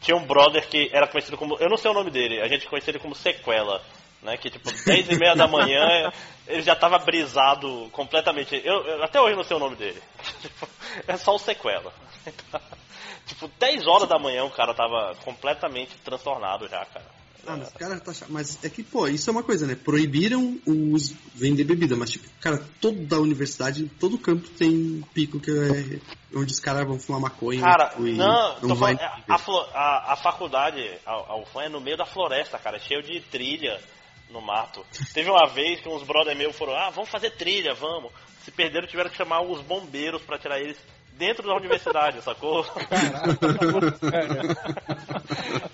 tinha um brother que era conhecido como. Eu não sei o nome dele, a gente conhecia ele como Sequela. Né, que tipo, 10 e meia da manhã ele já tava brisado completamente. Eu, eu- até hoje não sei o nome dele. Tipo, é só o sequela. tipo, 10 horas da manhã o cara tava completamente transtornado já, cara. Ah, mas cara tá. Mas é que, pô, isso é uma coisa, né? Proibiram os vender bebida, mas tipo, cara, toda a universidade, todo campo tem um pico que é onde os caras vão fumar maconha. Cara, tipo, e não, tô vai falando, a, a a- a faculdade, a, a UFAM é no meio da floresta, cara, cheio de trilha no mato. Teve uma vez que uns brother meus foram, ah, vamos fazer trilha, vamos. Se perderam, tiveram que chamar os bombeiros pra tirar eles dentro da universidade, sacou?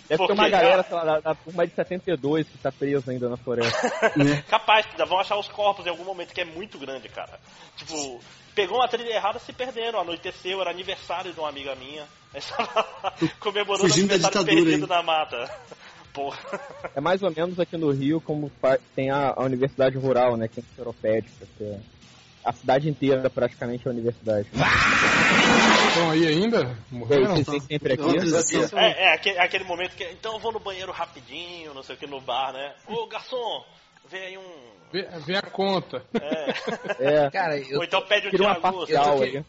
Deve Porque ter uma galera, sei lá, da, da turma de 72 que tá presa ainda na floresta. Capaz, ainda vão achar os corpos em algum momento, que é muito grande, cara. Tipo, pegou uma trilha errada, se perderam, anoiteceu, era aniversário de uma amiga minha. Lá comemorando o Fugindo da aniversário ditadura, perdido hein? na mata. Porra. É mais ou menos aqui no Rio como tem a, a Universidade Rural, né? Que é enceropédica, que é a cidade inteira praticamente é a universidade. Estão aí ainda? Morreram? sempre aqui? Outra- É, é aquele, aquele momento que. Então eu vou no banheiro rapidinho, não sei o que, no bar, né? Ô garçom, vê aí um. Vê, vê a conta. É. É, Cara, eu, Ou então pede um tira uma parcial eu tô aí.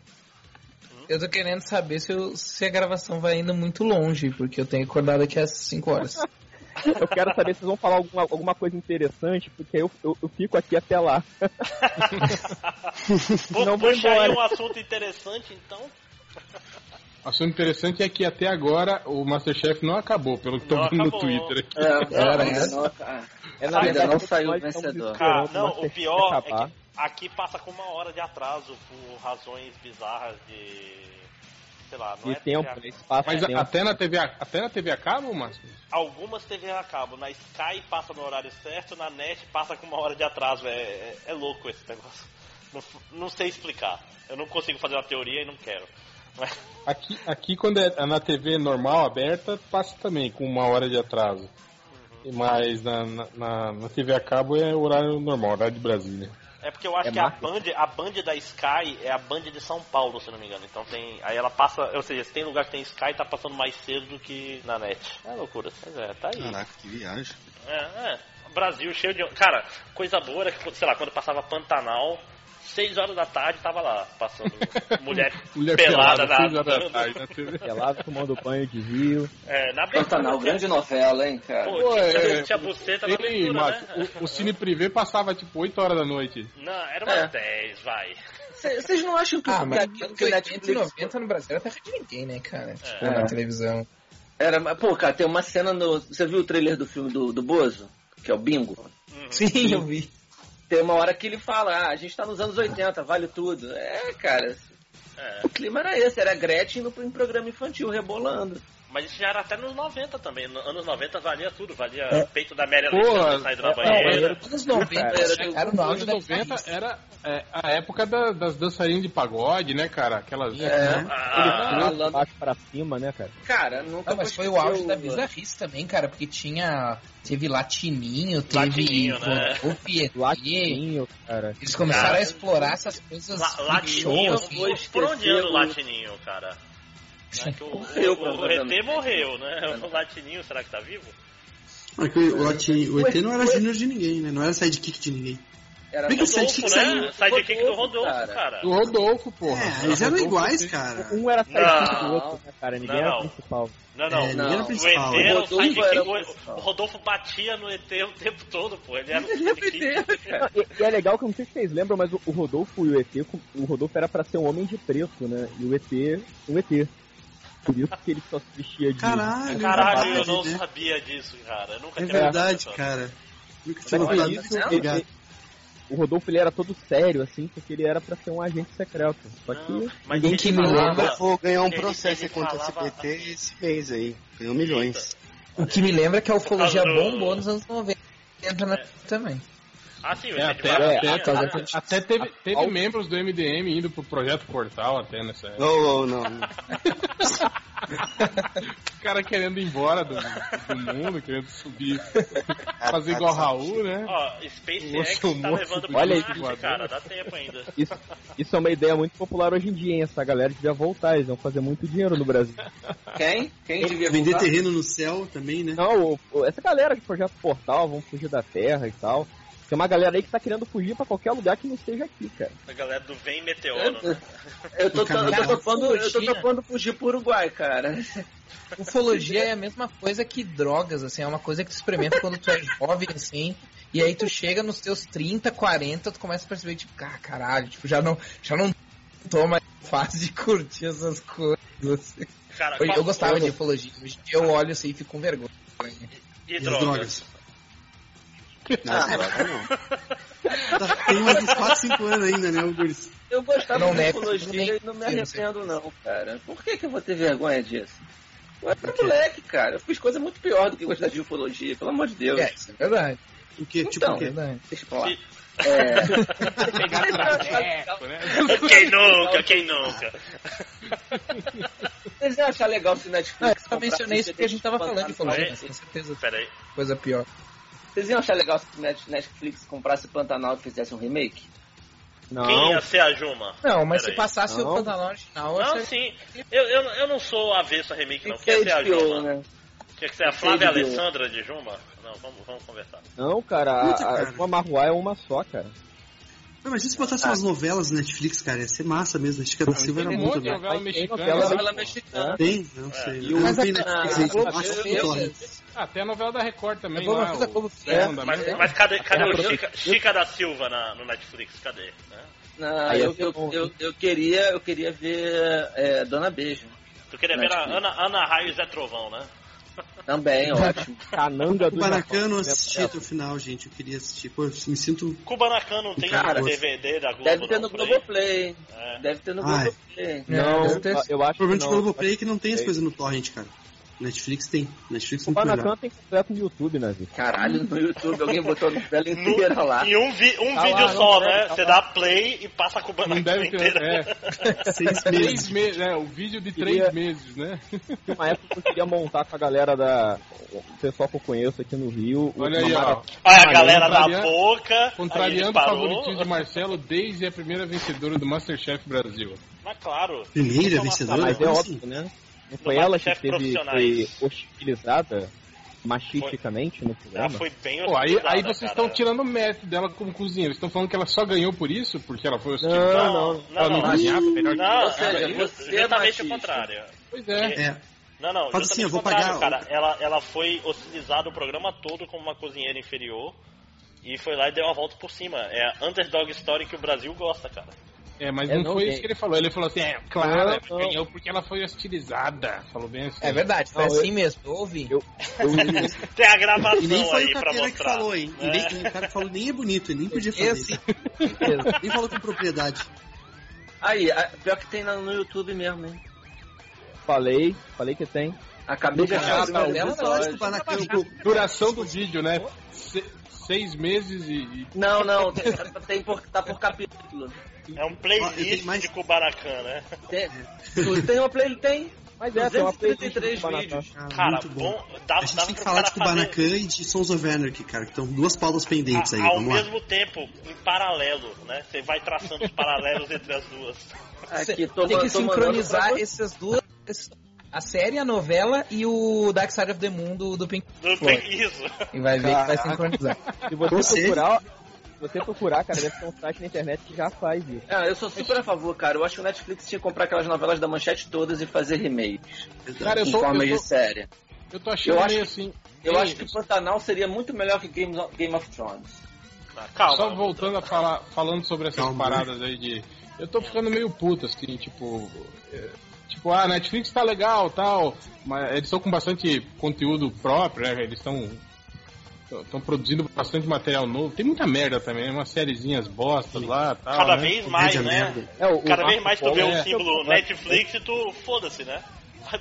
eu tô querendo saber se, eu- se a gravação vai indo muito longe, porque eu tenho acordado aqui às 5 horas. Eu quero saber se vocês vão falar alguma, alguma coisa interessante, porque eu, eu, eu fico aqui até lá. Não vou puxa aí um assunto interessante, então. Assunto interessante é que até agora o Masterchef não acabou, pelo que tô Não vendo no. Twitter aqui. É, Era, ainda né? não, ah, É, Ainda verdade, não saiu o vencedor. Ah, o não, o pior é acabar. que aqui passa com uma hora de atraso por razões bizarras de. Sei lá, não De é tempo, TV a- né? Espaço Mas a- tempo. até na TV, a- até na TV a cabo, Márcio? Algumas TV a cabo, na Sky passa no horário certo, na NET passa com uma hora de atraso. É, é, é louco esse negócio. Não, não sei explicar. Eu não consigo fazer uma teoria e não quero. Mas, Aqui, aqui quando é na TV normal, aberta, passa também com uma hora de atraso. Mas na, na, na- na TV a cabo é horário normal, horário de Brasília. É porque eu acho É que a. Band, a Band da Sky é a Band de São Paulo, se não me engano. Então tem. Aí ela passa. Ou seja, se tem lugar que tem Sky, tá passando mais cedo do que na net. É loucura. Mas é, tá aí. Caraca, que viagem. É, é. Brasil cheio de. Cara, coisa boa era que, sei lá, quando passava Pantanal, 6 horas da tarde tava lá, passando mulher, Mulher pelada, pelada, seis horas da nadando. tarde na TV. Pelado, tomando banho de rio. É, na. Pantanal, grande novela, hein, cara. Pô, Pô, tinha, é, tinha buceta na abertura, Márcio, né? o, o Cine Privé passava tipo 8 horas da noite. Não, era umas É. 10, vai. Vocês não acham que, Ah, que mas aquilo que o 80 e Netflix 90 no Brasil era terra de ninguém, né, cara? Tipo, É. na televisão. era. Pô, cara, tem uma cena no. Você viu o trailer do filme do, do Bozo? Que é o Bingo? Uhum. Sim, eu vi. Tem uma hora que ele fala, ah, a gente tá nos anos 80, vale tudo. É, cara. É. O clima era esse, era Gretchen no, em programa infantil, rebolando. Mas isso já era até nos 90 também. Nos anos 90 valia tudo. Valia É. peito da Mary Pô, Alexandre saindo na é, banheira. Anos 90 Cara, chegaram no Nos auge anos da 90 revista. era é, a época da- das dançarinas de pagode, né, cara? Aquelas. É. Ah, falando- baixo pra cima, né, cara? Cara, nunca Não, mas foi o auge do- da bizarrice também, cara, porque tinha. Teve Latininho, teve. Latininho, né? Latinho, cara. Eles começaram Cara, a explorar essas coisas. La- Latininho, show, assim. Por onde anda o Latininho, cara? Né, que o, Morreu, o, o. ET morreu, né? O Latininho, será que tá vivo? Ah, que o, o ET não era júnior de ninguém, né? Não era sidekick de ninguém. Era Bem que só- Sidekick Rodolfo, saiu- né? Sidekick do Rodolfo, Rodolfo, cara. cara. Do Rodolfo, porra. É, eles eram Rodolfo iguais, cara. Um era sidekick do Não. outro, né, cara? Ninguém era Não. o principal. Não, não. É, ninguém era o principal. ET era o O Rodolfo sidekick. era o o- principal. O Rodolfo batia no ET o tempo todo, pô. Ele era o Ele é sidekick. Cara. E, e é legal que eu não sei se vocês lembram, mas o, o Rodolfo e o ET, o Rodolfo era pra ser um homem de preto, né? E o ET, um ET. Por isso que ele só se vestia de. Caralho, Caralho, eu verdade, não né? sabia disso, cara. Eu nunca É verdade, cara. Nunca tinha notado isso, ele- o Rodolfo ele era todo sério, assim, porque ele era pra ser um agente secreto. Só que Não, mas ninguém que me lembra. Eu vou ganhar um Ele- processo ele contra o SBT esse mês aí. Ganhou milhões. O que me lembra é que a ufologia bombou nos anos 90 na- também. Ah, sim, o É, até, até, né? até, até teve, teve Ao- membros do MDM indo pro Projeto Portal até nessa época. Não, não, não. O cara querendo ir embora do, do mundo, querendo subir, fazer igual Raul, né? Ó, SpaceX Nossa, tá levando pra olha aí, Marte, voador. cara. Dá tempo ainda. Isso, isso é uma ideia muito popular hoje em dia, hein? Essa galera devia voltar, eles vão fazer muito dinheiro no Brasil. Quem? Quem devia Vender voltar? terreno no céu também, né? Não, essa galera de Projeto Portal vão fugir da Terra e tal. Tem uma galera aí que tá querendo fugir pra qualquer lugar que não seja aqui, cara. A galera do Vem Meteoro, né? Eu tô, Cara, eu tô topando, eu tô ufologia. topando fugir pro Uruguai, cara. Ufologia é a mesma coisa que drogas, assim, é uma coisa que tu experimenta quando tu é jovem, assim, e aí tu chega nos teus 30, 40, tu começa a perceber, tipo, ah, caralho, tipo, já não, já não tô mais fase de curtir essas coisas. assim. Cara, Eu, eu gostava de ufologia, hoje eu olho assim e fico com vergonha. E E as drogas? Não, droga não. Tem mais uns 4, 5 anos ainda, né, o Guris? Eu gostava Não de não e não me arrependo não, cara. Por que, que eu vou ter vergonha disso? Eu era moleque, cara. Eu fiz coisa muito pior do que gostar de ufologia, pelo amor de Deus. É, isso é verdade. O quê? Tipo Então, o quê? verdade. Deixa eu falar. Se- É... Pegar traveco, né? Quem nunca, quem nunca? Vocês iam achar legal se Ah, Netflix. eu só mencionei isso porque a gente tava falando de ufologia, mas com certeza Pera aí. coisa pior. Vocês iam achar legal se Net- Netflix comprasse Pantanal e fizesse um remake? Não, Quem ia ser a Juma? Não, mas Pera se aí. passasse Não. o Pantanal original, eu Não, acharia- sim. Eu, eu, eu não sou avesso a remake, não. Quem que ia ser a Juma? né? Tinha que ser a Flávia. Alessandra de Juma? Não, vamos, vamos conversar. não, cara, a, cara. a uma Marruá é uma só, cara. Não, mas se botasse umas novelas no Netflix, cara, ia ser massa mesmo. A Chica da Silva era muito legal. novela Mas tem mexicana. novela mexicana. Tem? Não sei. E Eu não tenho Netflix, a aí, Globo- eu acho eu- que eu- torre. Ah, tem a novela da Record também, É bom, lá, o é, Mas, né? mas cadê, cadê É, o eu- Chica, Chica da Silva na, no Netflix? Cadê? Né? Não, Aí eu, eu, eu, eu queria, eu queria ver é, Dona Beijo. Tu queria ver a. Ana, Ana Raio e Zé Trovão, né? Também, ótimo. Cananga do não assisti até o final, gente. Eu queria assistir. Pô, eu me sinto. Kubanacan não tem Cara, DVD da Globo, Deve ter não, no. Globoplay. É. Deve ter no Ai. Globoplay. Não, eu acho O problema de. Globoplay é que não tem as coisas no Torrent, cara. Netflix tem. Netflix O. Banacan tem completo no YouTube, né, Vitor? Caralho, no YouTube alguém botou a novela inteira lá. Em um, vi- um Tá vídeo lá, só, né? tá Você dá play e passa a Não Kubanacan deve ter. inteira. É, Seis três meses. meses, é, o vídeo de Queria- três meses, né? Uma época que eu queria montar com a galera da. O pessoal que eu conheço aqui no Rio. Olha aí, mara- ó. Olha a galera da boca. Contrariando o favoritismo de Marcelo, desde a primeira vencedora do Masterchef Brasil. Mas claro. Primeira vencedora? mas é óbvio, assim? né? Não foi No ela que teve, foi hostilizada machisticamente no Ela programa? foi bem Pô, aí, hostilizada, aí vocês estão tirando o mérito dela como cozinheira. Vocês estão falando que ela só ganhou por isso? Porque ela foi Não, hostilizada? não. Não, Ela não, não não. cozinhava melhor que Não, Ou seja, cara, você é justamente machista. o contrário. Pois é. É. Não, não, Faz assim, eu vou pagar- cara. Ela, ela foi hostilizada o programa todo como uma cozinheira inferior e foi lá e deu uma volta por cima. É a underdog story que o Brasil gosta, cara. É, mas É, não, não foi isso que ele falou. Ele falou assim, é, claro, Não, ela não. ganhou porque ela foi hostilizada. Falou bem assim. É verdade, foi Não, eu- assim mesmo, ouvi. Eu, eu, Tem a gravação E nem foi aí o pra que falou, hein? E É. nem, e o cara que falou nem é bonito, ele nem podia fazer Esse, isso. Nem falou com propriedade. Aí, a- pior que tem no YouTube mesmo, hein? falei, falei que tem. Acabei de achar episódio. dela de Kubanacan, Duração do vídeo, né? Se- seis meses e... e- Não, não, tem, tem por, tá por capítulo. É um playlist mais- de Kubanacan, né? Tem, tem uma play, tem Mas é, tem uma playlist do 233 Kubanacan. vídeos. Ah, Cara, bom. bom, dá, A gente dava tem que falar de cara fazer- Kubanacan e de Sons of Anarchy, cara, que estão duas pautas pendentes aí. a- ao Vamos lá. mesmo tempo, em paralelo, né? Você vai traçando os paralelos entre as duas. Aqui, tô, tem que sincronizar pra essas duas. A série, a novela e o Dark Side of the Moon do, do Pink Floyd. tem isso. E vai ver que vai Caraca. sincronizar. Se você Você? procurar, você procurar, cara, deve ter um site na internet que já faz isso. Ah, eu sou super a favor, cara. Eu acho que o Netflix tinha que comprar aquelas novelas da manchete todas e fazer remakes. Cara, eu em sou... formas Eu de série. eu tô achando Eu meio acho- assim... Eu acho que Pantanal seria muito melhor que Game of, Game of Thrones. Ah, Calma. Só voltando a falar, falando sobre essas Calma. paradas aí de. Eu tô ficando meio puto, assim, tipo. é, tipo, ah, Netflix tá legal tal, mas eles estão com bastante conteúdo próprio, né? Eles estão. Estão produzindo bastante material novo. Tem muita merda também, umas sériezinhas bostas lá tal. Cada né? vez mais, né? É, o, o Cada vez Marco mais tu vê o é- símbolo Netflix e tu foda-se, né?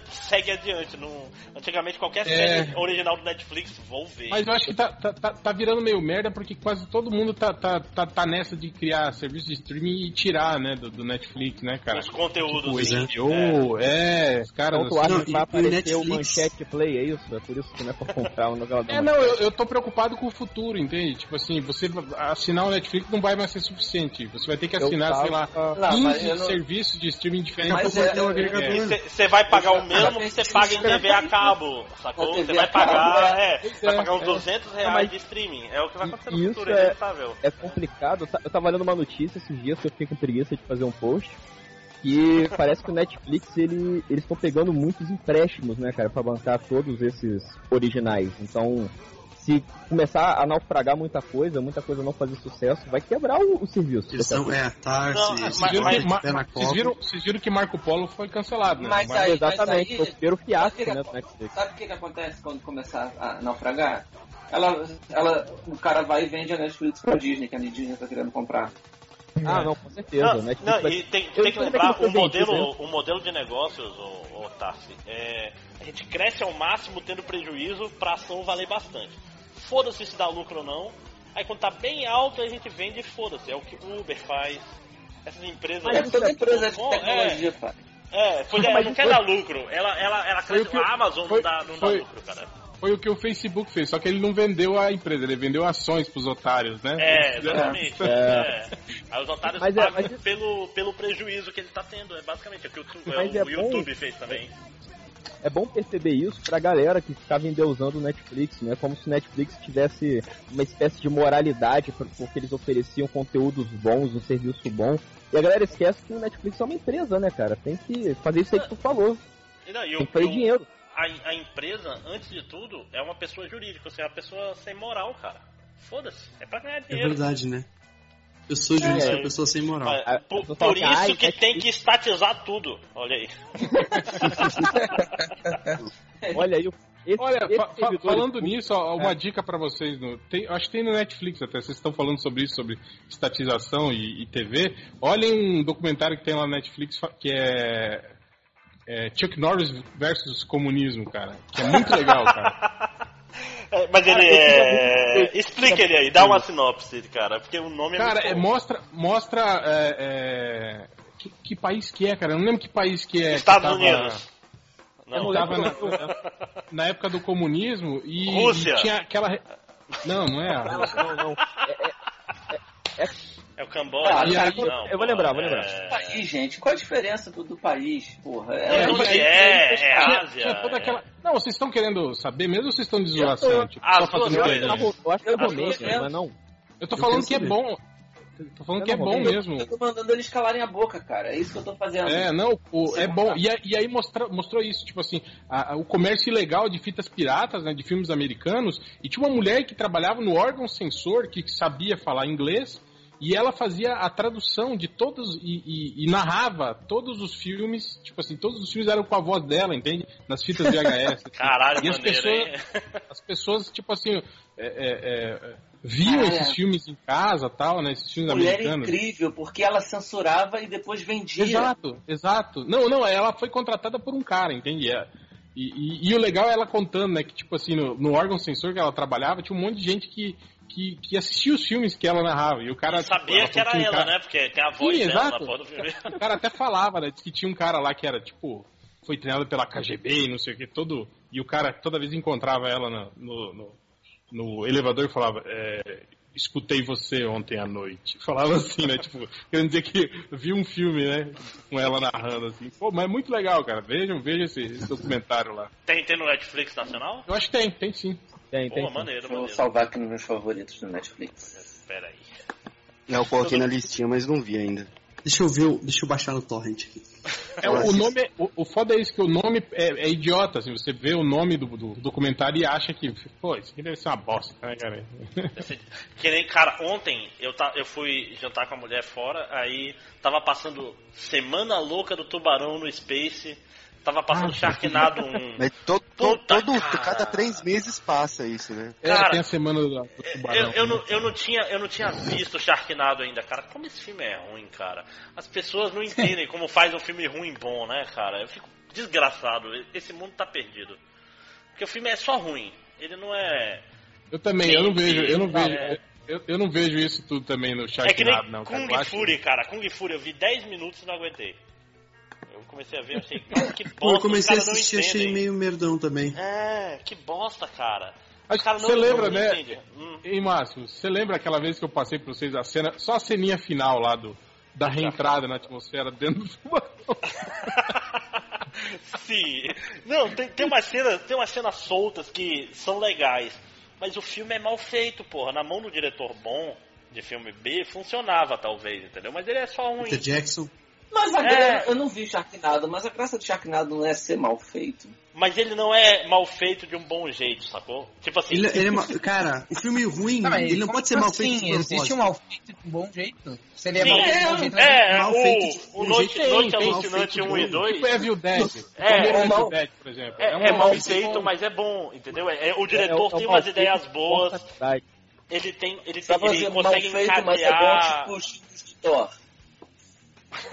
Segue adiante. Não... Antigamente qualquer série original do Netflix, vou ver. Mas eu acho que tá, tá, tá, tá virando meio merda porque quase todo mundo tá, tá, tá, tá nessa de criar serviço de streaming e tirar, né, do, do Netflix, né, cara? Os conteúdos. O assim, HBO, é, os caras. Assim, Não, vai o aparecer o Netflix- Manchete Play, é isso? É por isso que não é pra comprar uma novela É, não, eu, eu tô preocupado com o futuro, entende? Tipo assim, você assinar o Netflix não vai mais ser suficiente. Você vai ter que assinar, sei lá, tava- Não, mas 15 eu não- serviços de streaming diferentes. Pra é- poder ter é-. Você vai pagar o Mesmo que você paga em. TV a cabo, sacou? Na Você TV vai pagar, é. é, vai é, pagar uns é. 200 reais mas- de streaming. É o que vai acontecer no futuro, é- inevitável. É complicado. Eu tava lendo uma notícia esses dias que eu fiquei com preguiça de fazer um post. E parece que o Netflix, ele, eles estão pegando muitos empréstimos, né, cara, pra bancar todos esses originais. Então, se começar a naufragar muita coisa, muita coisa não fazer sucesso, vai quebrar o, o serviço. Eles são, é, Tarsi, Não, esses mas- Vocês viram, mas- que, vocês, viram, vocês viram que Marco Polo foi cancelado, né? Mas Mar- aí- Exatamente, aí- foi o primeiro fiasco, Sabe o né, que Netflix. Sabe o que, que acontece quando começar a naufragar? ela, ela, o cara vai e vende a Netflix pra Disney, que a Disney tá querendo comprar. Ah, não, com certeza. Não, Netflix não, vai- e tem, tem que lembrar, o modelo, né? o modelo de negócios, o, o Tarsi, é, a gente cresce ao máximo tendo prejuízo pra ação valer bastante. Foda-se se dá lucro ou não. Aí quando tá bem alto a gente vende e foda-se. É o que o Uber faz. Essas empresas. É toda empresa de Bom, tecnologia. É, é pois é, Mas não quer foi- dar lucro. Ela, ela, ela Foi cresce. o que- A Amazon foi- não dá, não foi- dá lucro, cara. Foi o que o Facebook fez, só que ele não vendeu a empresa, ele vendeu ações pros otários, né? É, exatamente. É. É. Aí os otários Mas é, pagam mas- pelo, pelo prejuízo que ele tá tendo. É basicamente o que o, Mas o é bom- YouTube fez também. É bom perceber isso pra galera que ficava endeusando o Netflix, né? Como se o Netflix tivesse uma espécie de moralidade por- porque eles ofereciam conteúdos bons, um serviço bom. E a galera esquece que o Netflix é uma empresa, né, cara? Tem que fazer isso aí que tu falou. E não, e Tem que fazer o- dinheiro. a, a empresa, antes de tudo, é uma pessoa jurídica, ou seja, é uma pessoa sem moral, cara. Foda-se, é pra ganhar É dinheiro. verdade, né? Eu sou juiz, É. é pessoa sem moral. Ah, por, eu tô por ai, isso que tem que estatizar tudo. Olha aí. Olha aí, esse, Olha, esse fa- falando de- nisso, ó, uma É. dica pra vocês. No, tem, acho que tem no Netflix até, vocês estão falando sobre isso, sobre estatização e, e TV. Olhem um documentário que tem lá na Netflix que é, é Chuck Norris versus comunismo, cara. Que é muito legal, cara. É, mas ele eu é. muito- Explica ele aí, dá uma sinopse, cara, porque o nome é Cara, é, mostra. mostra é, é, que, que país que é, cara? Eu não lembro que país que é. Estados que tava- Unidos. Eu Não, tava na, na época do comunismo e, Rússia. e tinha aquela. re- Não, não é a Rússia. Não, não. é o Camboja. Ah, e aí- não, eu vou lembrar, vou é- lembrar. País, gente, qual a diferença do, do país? Porra, É, e onde aí- é, é Tinha- Ásia. tinha toda é- aquela- Não, vocês estão querendo saber mesmo ou vocês estão de Eu tô- zoação? Tipo, As só duas fazendo Eu coisas. acho que piadinha? eu acho que é Eu romance, vendo. mas não. Eu tô Eu falando que é bom. Tô falando Eu que é bom mesmo. Eu tô mandando eles calarem a boca, cara. É isso que eu tô fazendo. É, não, o- é bom. E, e aí mostra, mostrou isso, tipo assim, a- a- o comércio ilegal de fitas piratas, né, de filmes americanos, e tinha uma mulher que trabalhava no órgão censor, que sabia falar inglês, e ela fazia a tradução de todos, e, e- e narrava todos os filmes, tipo assim, todos os filmes eram com a voz dela, entende? Nas fitas VHS. Caralho, E as maneiro, pessoas- hein? As pessoas, tipo assim, é, é, é, viam Cara, esses filmes em casa, tal, né, esses filmes Mulher americanos. incrível, porque ela censurava e depois vendia. Exato, exato. Não, não, ela foi contratada por um cara, entende? É. E, e- e o legal é ela contando, né, que tipo assim, no, no órgão sensor que ela trabalhava, tinha um monte de gente que, que, que assistia os filmes que ela narrava. E o cara. tipo, Sabia que era um ela, cara- né? Porque tem a voz Sim, dela na exato. do filme. O cara até falava, né? Diz que tinha um cara lá que era, tipo, foi treinado pela KGB e não sei o que, todo. E o cara toda vez encontrava ela na- no, no, no elevador e falava, é, escutei você ontem à noite. Falava assim, né? Tipo, querendo dizer que vi um filme, né? Com ela narrando assim. Pô, mas é muito legal, cara. Vejam, vejam esse, esse documentário lá. Tem, tem no Netflix nacional? Eu acho que tem, tem sim. Tem, Pô, tem. maneiro, Vou maneiro. salvar aqui nos meus favoritos do Netflix. Pera aí. Eu coloquei na listinha, mas não vi ainda. Deixa eu ver, o- deixa eu baixar no torrent aqui. É, o, o nome, é- o, o foda é isso, que o nome é, é idiota, assim, você vê o nome do, do documentário e acha que, pô, isso aqui deve ser uma bosta, né, cara? Esse- Que nem, cara, ontem eu, ta, eu fui jantar com a mulher fora, aí tava passando Semana Louca do Tubarão no Space, tava passando Sharknado 1. Mas to, to, todo, cara. cada três meses passa isso, né? É, Cara, tem a semana do, do tubarão. Eu, eu, não, eu, não tinha, eu não tinha visto Sharknado ainda, cara. Como esse filme é ruim, cara. As pessoas não entendem como faz um filme ruim bom, né, cara? Eu fico desgraçado. Esse mundo tá perdido. Porque o filme é só ruim. Ele não é. Eu também, eu não vejo, eu não vejo, É. eu, eu não vejo isso tudo também no É que nem Sharknado, não, cara. Kung acho- Fury, cara. Kung Fury, eu vi 10 minutos e não aguentei. Eu comecei a ver, achei, que bosta, eu comecei a assistir, achei meio merdão também. É, que bosta, cara. Você lembra, não né? entendem. Hum. Ei, Márcio, você lembra aquela vez que eu passei pra vocês a cena, só a ceninha final lá do, da reentrada na atmosfera dentro do tubarão? Sim. Não, tem, tem umas cenas, tem umas cenas soltas que são legais. Mas o filme é mal feito, porra. Na mão do diretor bom de filme B funcionava talvez, entendeu? Mas ele é só ruim. Peter Jackson. Mas a É. eu não vi Sharknado, mas a graça do Sharknado não é ser mal feito. Mas ele não é mal feito de um bom jeito, sacou? Tipo assim. Ele, ele é ma- Cara, um filme ruim, Tá, ele não pode ser mal feito de Existe um mal feito de um bom jeito? Se ele é Sim, mal feito de um bom jeito, ele é, mal o, feito de o Noite, jeito- Noite tem, tem mal Alucinante feito 1 e bom. 2 Tipo Evil Dead. É, é mal- Evil Dead, por exemplo. é, um é mal feito, bom. mas é bom, entendeu? É, é- o É, diretor é tem mal umas feito ideias de boas, qualidade. ele tem, ele, tem, ele dizer mal consegue feito, mas é bom encadear... tipo Thor.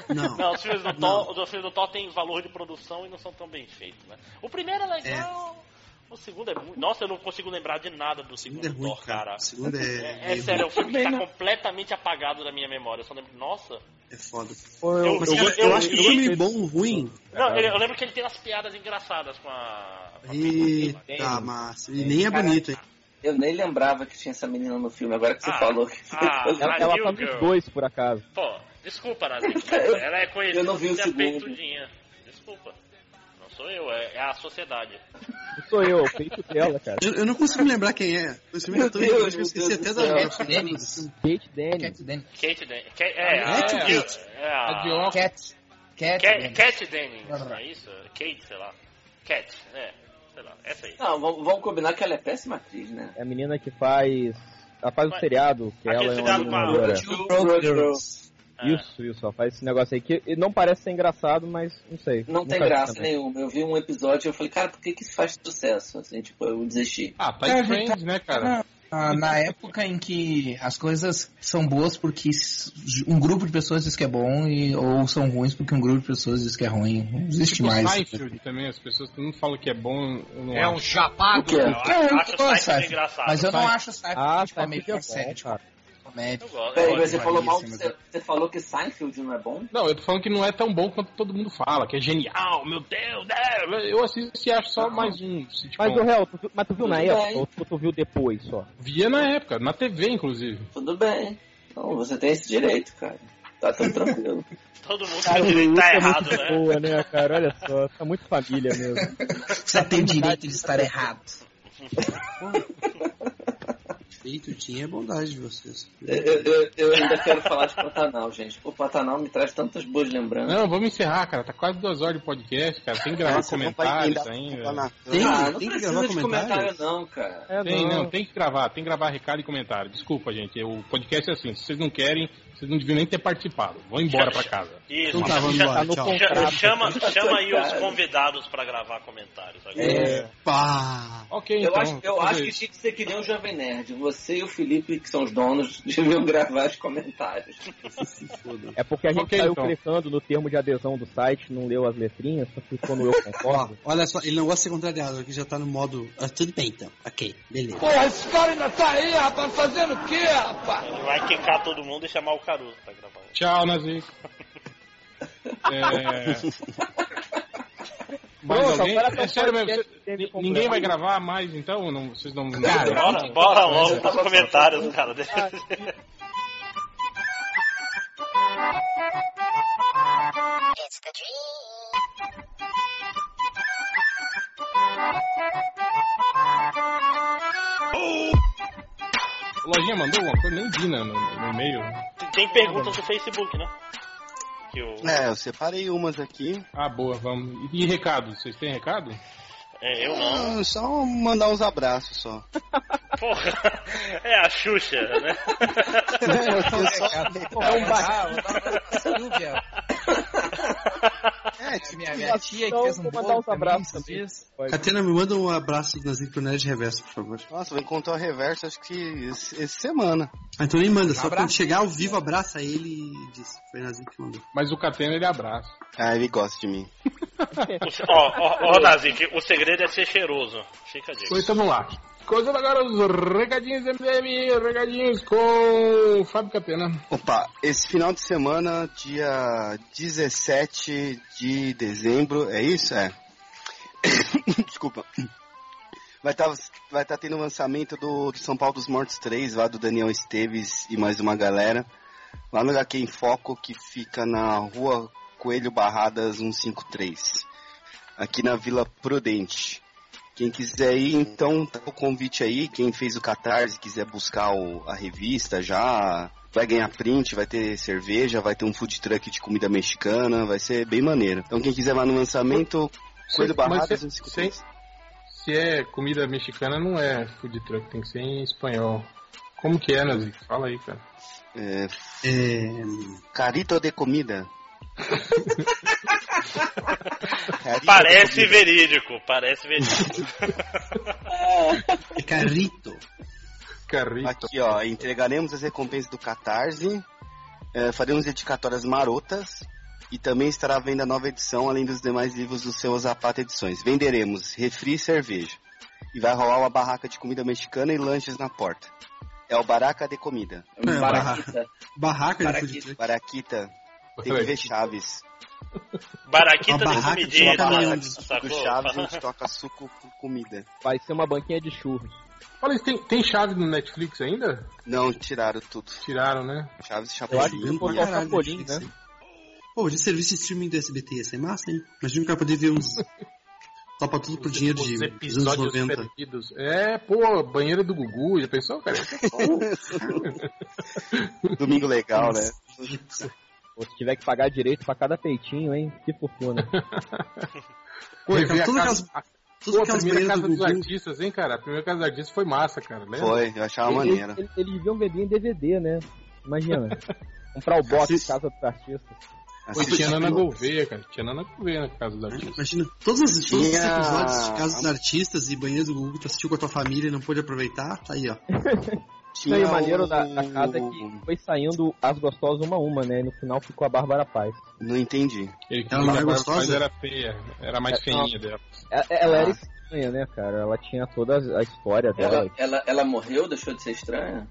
Não. Não, os filmes do Não. Thor, os filmes do Thor têm valor de produção e não são tão bem feitos, né? O primeiro é legal, o segundo é muito... Nossa, eu não consigo lembrar de nada do O segundo segundo é ruim, Thor, cara. cara. O segundo é, É, é sério, é um filme que tá completamente apagado da minha memória. Eu só lembro, nossa. É foda. Pô, eu, Eu- eu eu- eu, acho que eu- filme bom, ruim. Não, eu lembro que ele tem umas piadas engraçadas com a. com a Eita, massa. E nem é bonito, hein? Eu nem lembrava que tinha essa menina no filme, agora que você Ah, falou que ah, ela, ela tá nos dois, por acaso. Pô, desculpa, Nazi. Eu- Ela é conhecida eu por ser segundo. peitudinha. Desculpa. Não sou eu, é, é a sociedade. Não sou eu, é o peito dela, cara. Eu, eu não consigo me lembrar quem é. É tão Meu injusto Deus, que eu esqueci até da do Dennis. Kate Dennings. Kate Den Ca- é, a, É, é, Kate. é a, A. Cat. Cat. Aham. não é isso? Kate, sei lá. Cat, é, sei lá, essa aí. Não, vamos, vamos combinar que ela é péssima atriz, né? É a menina que faz. Ela faz o Mas- seriado, que ela é seriado uma com a- Girls. É. Isso, isso, faz esse negócio aí que não parece ser engraçado, mas não sei. Não tem graça também. nenhuma. Eu vi um episódio e eu falei, cara, por que que isso faz sucesso? Assim, tipo, eu desisti. Ah, tá É, em Friends, né, cara? Ah, na época em que as coisas são boas porque um grupo de pessoas diz que é bom e, ou são ruins porque um grupo de pessoas diz que é ruim. Não existe Tipo mais. Seinfeld também, as pessoas todo mundo fala que é bom, eu não É um acho. chapado. O quê? Eu Não, eu acho o Seinfeld, engraçado. Mas eu não acho o Seinfeld Ah, tipo, a tá melhor muito comédia. Eu gosto. Peraí, você falou mal, mas você, você falou que Seinfeld não é bom? Não, eu tô falando que não é tão bom quanto todo mundo fala, que é genial, meu Deus, né? Eu assisto e acho só mais um sitcom. Mas o réu, tu, mas tu viu na época ou tu, tu viu depois só? Via na época, na TV, inclusive. Tudo bem. Então, você tem esse direito, cara. Tá tudo tranquilo. Todo mundo Cara, tem o direito tá é errado, muito né? boa, né, cara? Olha só, tá muito família mesmo. Você tem o direito de estar errado. Feito tinha é bondade de vocês. eu, eu- eu ainda quero falar de Pantanal, gente. O Pantanal me traz tantas boas lembranças. Não, vamos encerrar, cara. Tá quase duas horas de podcast, cara. Tem que gravar não vai comentários ainda. Tem, ah, não tem que precisa gravar de comentário, não, cara. É, Tem, não, tem que gravar, tem que gravar recado e comentário. Desculpa, gente. O podcast é assim, se vocês não querem, vocês não deviam nem ter participado. Vão embora pra casa. Isso. Então tá, vamos Chama- embora, no tchau. contrato. Chama, chama aí os Cara. convidados pra gravar comentários. agora. É, Pá! Ok, eu então. acho, eu acho que tinha que ser que nem o Jovem Nerd. Você e o Felipe, que são os donos, deviam gravar os comentários. É porque a gente Ok, saiu então. clicando no termo de adesão do site, não leu as letrinhas, só ficou no eu Ó, concordo. olha só, ele não gosta de ser contrariado, aqui já tá no modo. Ah, tudo bem então. Ok, beleza. Porra, esse cara ainda tá aí, rapaz, fazendo o quê, rapaz? Ele vai quicar todo mundo e chamar o Caruso pra gravar. Tchau, Nazi. É... Mais Pronto, alguém? tá É sério mesmo, ninguém vai gravar mais então? Não, vocês não. Cara, Bora, bora logo tava- comentários, cara. Deixa- O Lojinha mandou alguma coisa? Nem vi no, no, no e-mail. Tem perguntas do Facebook, né? Que o... É, eu separei umas aqui. Ah, boa, vamos. E, e recado? Vocês têm recado? É, eu não. Ah, só mandar uns abraços só. Porra, é a Xuxa, né? Eu só- É um barra. Silvia, É, tipo, minha, minha tia que fez um bolo uns pra abraços também. Catena, me manda um abraço nas Nerd Reverso, por favor. Nossa, vou encontrar o reverso acho que esse, essa semana. Ah, então nem manda, só Abraço. quando chegar ao vivo, abraça ele e diz. Foi que mandou. Mas o Catena ele abraça. Ah, ele gosta de mim. Ó, ó, ó, Nazik, o segredo é ser cheiroso. Fica a dica. Pois vamos lá. Coisando agora os recadinhos MDM, recadinhos com o Fábio Catena. Opa, esse final de semana, dia 17 de dezembro, é isso? É. Desculpa. Vai estar vai tá tendo o lançamento do, do São Paulo dos Mortos 3, lá do Daniel Esteves e mais uma galera. Lá no HQ em Foco, que fica na rua Coelho Barradas 153. Aqui na Vila Prudente. Quem quiser ir, então, tá o convite aí. Quem fez o Catarse, quiser buscar o- a revista já, vai ganhar print, vai ter cerveja, vai ter um food truck de comida mexicana, vai ser bem maneiro. Então quem quiser lá no lançamento, Coelho Mas Barrado, se- 253. Se é comida mexicana, não é food truck, tem que ser em espanhol. Como que é, Nazik? Fala aí, cara. É, É, carito de comida. Carito de Parece comida. verídico, parece verídico. é carrito. Carrito. Aqui, ó, entregaremos as recompensas do Catarse, eh, faremos dedicatórias marotas e também estará à venda a nova edição, além dos demais livros do seu Zapata Edições. Venderemos refri e cerveja. E vai rolar uma barraca de comida mexicana e lanches na porta. É o Baraca de Comida. É, Baraquita. Barraca de Baraquita. Baraquita, tem que ver Chaves. Baraquita Uma tem barraca comidinha, de tá? de Do sacou? Chaves, a gente toca suco com comida. Vai ser uma banquinha de churros. Olha, tem, tem chave no Netflix ainda? Não, tiraram tudo. Tiraram, né? Chaves e Eu acho que Chapolin. Caralho, Chapolin, né? Pô, de serviço de streaming do SBT ia ser massa, hein? Imagina o cara poder ver uns. Topa tudo por dinheiro Os de episódios 90. perdidos. É, pô, banheiro do Gugu, já pensou, cara? É. Domingo legal, né? Pô, se tiver que pagar direito pra cada peitinho, hein? Que fortuna. Pô, e Cara, a toda casa, aquelas- a, Todas pô, a primeira casa do dos Gugu. artistas, hein, cara? A primeira casa dos artistas foi massa, cara. Lembra? Foi, eu achava Eles- maneiro. Eles, eles deviam vender em DVD, né? Imagina. Comprar o box Assiste. Casa dos Artistas. E Assisti- tinha Nana Gouveia, cara. Tinha Nana Gouveia na casa dos artistas. Imagina, todos, os- todos os Tinha- episódios de Casa dos Artistas e Banheiros do Google que tu assistiu com a tua família e não pôde aproveitar, tá aí, ó. E o Tinha maneiro o- da, da casa é que foi saindo as gostosas uma a uma, né? E no final ficou a Bárbara Paz. Não entendi. Ele que Ela não é a Bárbara gostosa? Era feia. Era mais É, feinha dela. Ela, ela Ah. era estranha, né, cara? Ela tinha toda a história dela. Ela, ela, ela morreu, deixou de ser estranha?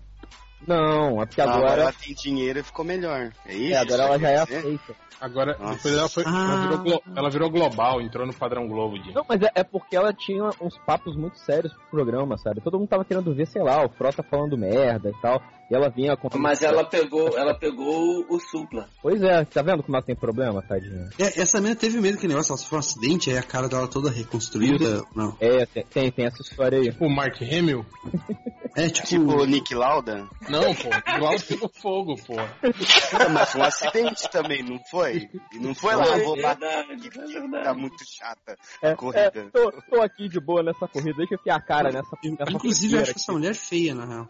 Não, é porque Ah, agora, ela tem dinheiro e ficou melhor. É isso? é, agora ela já é aceita. Agora, Nossa. depois ela, foi, ela, virou glo- ela virou global, entrou no padrão Globo. De... Não, mas é, é porque ela tinha uns papos muito sérios pro programa, sabe? Todo mundo tava querendo ver, sei lá, o Frota falando merda e tal. E ela vinha contando. Mas ela pegou, ela pegou o supla. Pois é, tá vendo como ela tem problema, tadinha? É, essa menina teve medo que negócio, ela sofreu um acidente, aí a cara dela toda reconstruída. Não. É, tem, tem, tem essa história aí. O Mark Hamill? É tipo. Tipo o Nick Lauda? Não, pô. Lá pegou fogo, pô. Ah, mas foi um acidente também, não foi? E não foi lá, É vou bater. é Tá muito chata É, a corrida. é, tô, tô aqui de boa nessa corrida, deixa eu enfiar a cara nessa. nessa Inclusive, eu acho que essa mulher é feia, na real.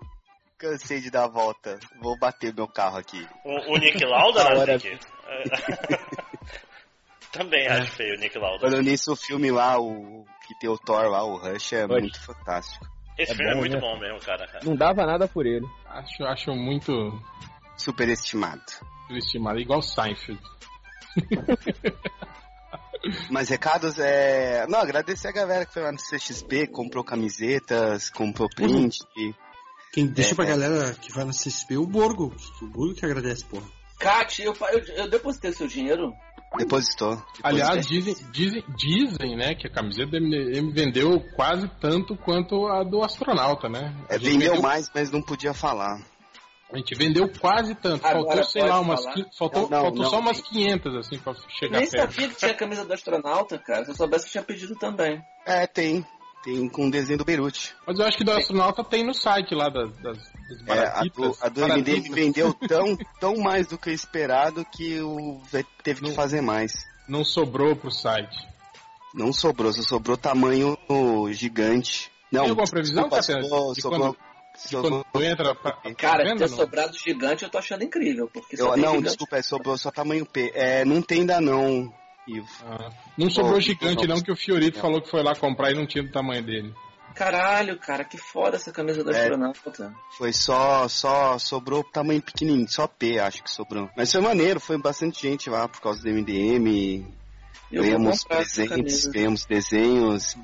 Cansei de dar a volta. Vou bater meu carro aqui. O, o Nick Lauda, né, hora- Nick? Também acho feio o Nick Lauda. Falando nisso, o filme lá, o que tem o Thor lá, o Rush, é Rush. muito fantástico. Esse É filme é bom, muito né? bom mesmo, cara. Não dava nada por ele. Acho, acho muito Superestimado. estimado. Igual Seinfeld. Mas recados é. Não, agradecer a galera que foi lá no CXP, comprou camisetas, comprou print. e Quem deixa É, pra é. galera que vai no CSP, o Borgo. O Borgo que agradece, porra. Kat, eu, eu, eu depositei seu dinheiro. Depositou. Depositou. Aliás, dizem, dizem, dizem, né, que a camiseta do MDM vendeu quase tanto quanto a do astronauta, né? É, gente vendeu mais, mas não podia falar. A gente vendeu quase tanto. Agora faltou, sei lá, umas. qui- Faltou, Não, não, faltou não. só umas 500, assim, pra chegar Nem perto. sabia que tinha a camisa do astronauta, cara. Se eu soubesse, eu tinha pedido também. É, tem. Tem com o desenho do Beirute. Mas eu acho que do astronauta tem no site lá das, das, das É, a do, a do baratitas. vendeu tão, tão mais do que esperado que o teve que fazer mais. Não sobrou pro site. Não sobrou, só sobrou tamanho gigante. Não, Tem alguma previsão, desculpa, Catena, sobrou, de sobrou, De sobrou- quando entra pra, pra Cara, venda, ter não? sobrado gigante eu tô achando incrível. Porque eu- não, gigante. desculpa, é, sobrou só tamanho P. É, não tem ainda não, Ivo. Ah, não sobrou Pô, gigante, não. não, que o Fiorito falou que foi lá comprar e não tinha do tamanho dele. Caralho, cara, que foda essa camisa do É. astronauta. Foi só, só, sobrou tamanho pequenininho, só P acho que sobrou. Mas foi maneiro, foi bastante gente lá por causa do MDM. Eu ganhamos presentes, ganhamos desenhos.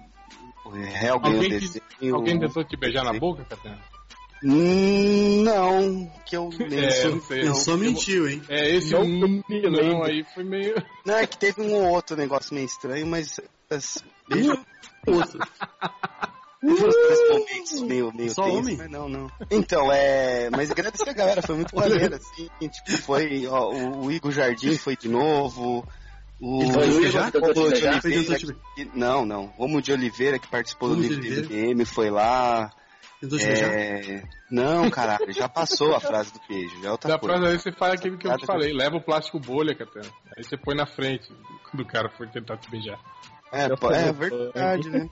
O Real ganhou Alguém, que- desenho. alguém tentou te beijar na boca, Catena? Hum, Não, que eu lembro. É, não sei. Pensou, mentiu, hein? É, esse Não, um, me não, aí foi meio... Não, é que teve um ou outro negócio meio estranho, mas. beijo. Outro. Momentos meio, meio Só tenso, homem? mas não, não. Então, é. Mas agradecer a galera, foi muito maneiro, assim. Tipo, foi. Ó, o, o Igor Jardim foi de novo. O Romulo de Oliveira. que- Não, não. Romulo de Oliveira, que participou do Romulo de livro do. MDM, foi lá. Tentou te beijar? É... Não, caralho, já passou a frase do beijo, já é outra Da coisa. próxima vez você faz aquilo que eu te falei, leva o plástico bolha, Catena. Aí você põe na frente quando o cara for tentar te beijar. É, é verdade, né?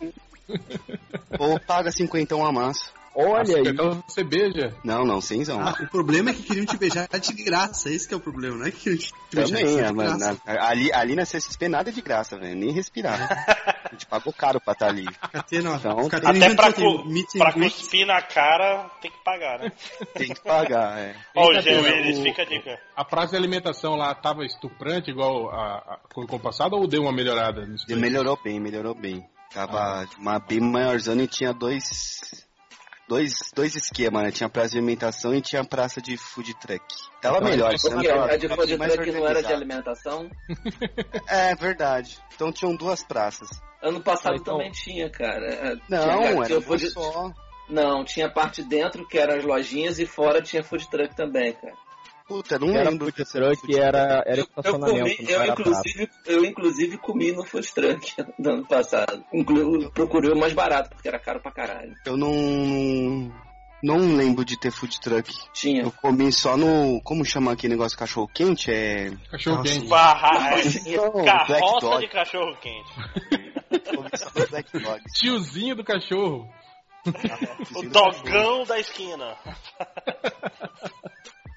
Ou paga 50 a massa. Olha aí. Então você beija. Não, não, cenzão. Ah, o problema é que queriam te beijar de graça, esse que é o problema, não é que queriam te beijar Também, de é, mas graça. na- ali, ali na CSP nada é de graça, velho. Nem respirar. A gente pagou caro pra estar ali. Catena, Então, Catena Até pra, tem cu- pra cuspir na cara, tem que pagar, né? Tem que pagar, é. Ó, o Eita, Gil Pedro, Willis, o- fica a dica. A praça de alimentação lá tava estuprante igual a, a, com o passado ou deu uma melhorada nisso? Melhorou bem, melhorou bem. Tava uma bem maiorzona e tinha dois. Dois, dois esquemas, né? Tinha praça de alimentação e tinha praça de food truck. Tava Então, melhor, né? Porque a de food truck não era de alimentação. É verdade. Então tinham duas praças. Ano passado Ah, então- também tinha, cara. É, Não, tinha, era food- só. Não, tinha parte dentro que eram as lojinhas e fora tinha food truck também, cara. Puta, não Era lembro. food truck, food era, era Eu, eu estacionamento, comi, eu inclusive, eu inclusive comi no food truck do ano passado. Inclu, procurei o mais barato, porque era caro pra caralho. Eu não. Não lembro de ter food truck. Tinha. Eu comi só no. Como chama aquele negócio cachorro quente? É. Cachorro Nossa. quente. Barra... Black Carroça Dog. de cachorro quente. Tiozinho do cachorro. O dogão da esquina.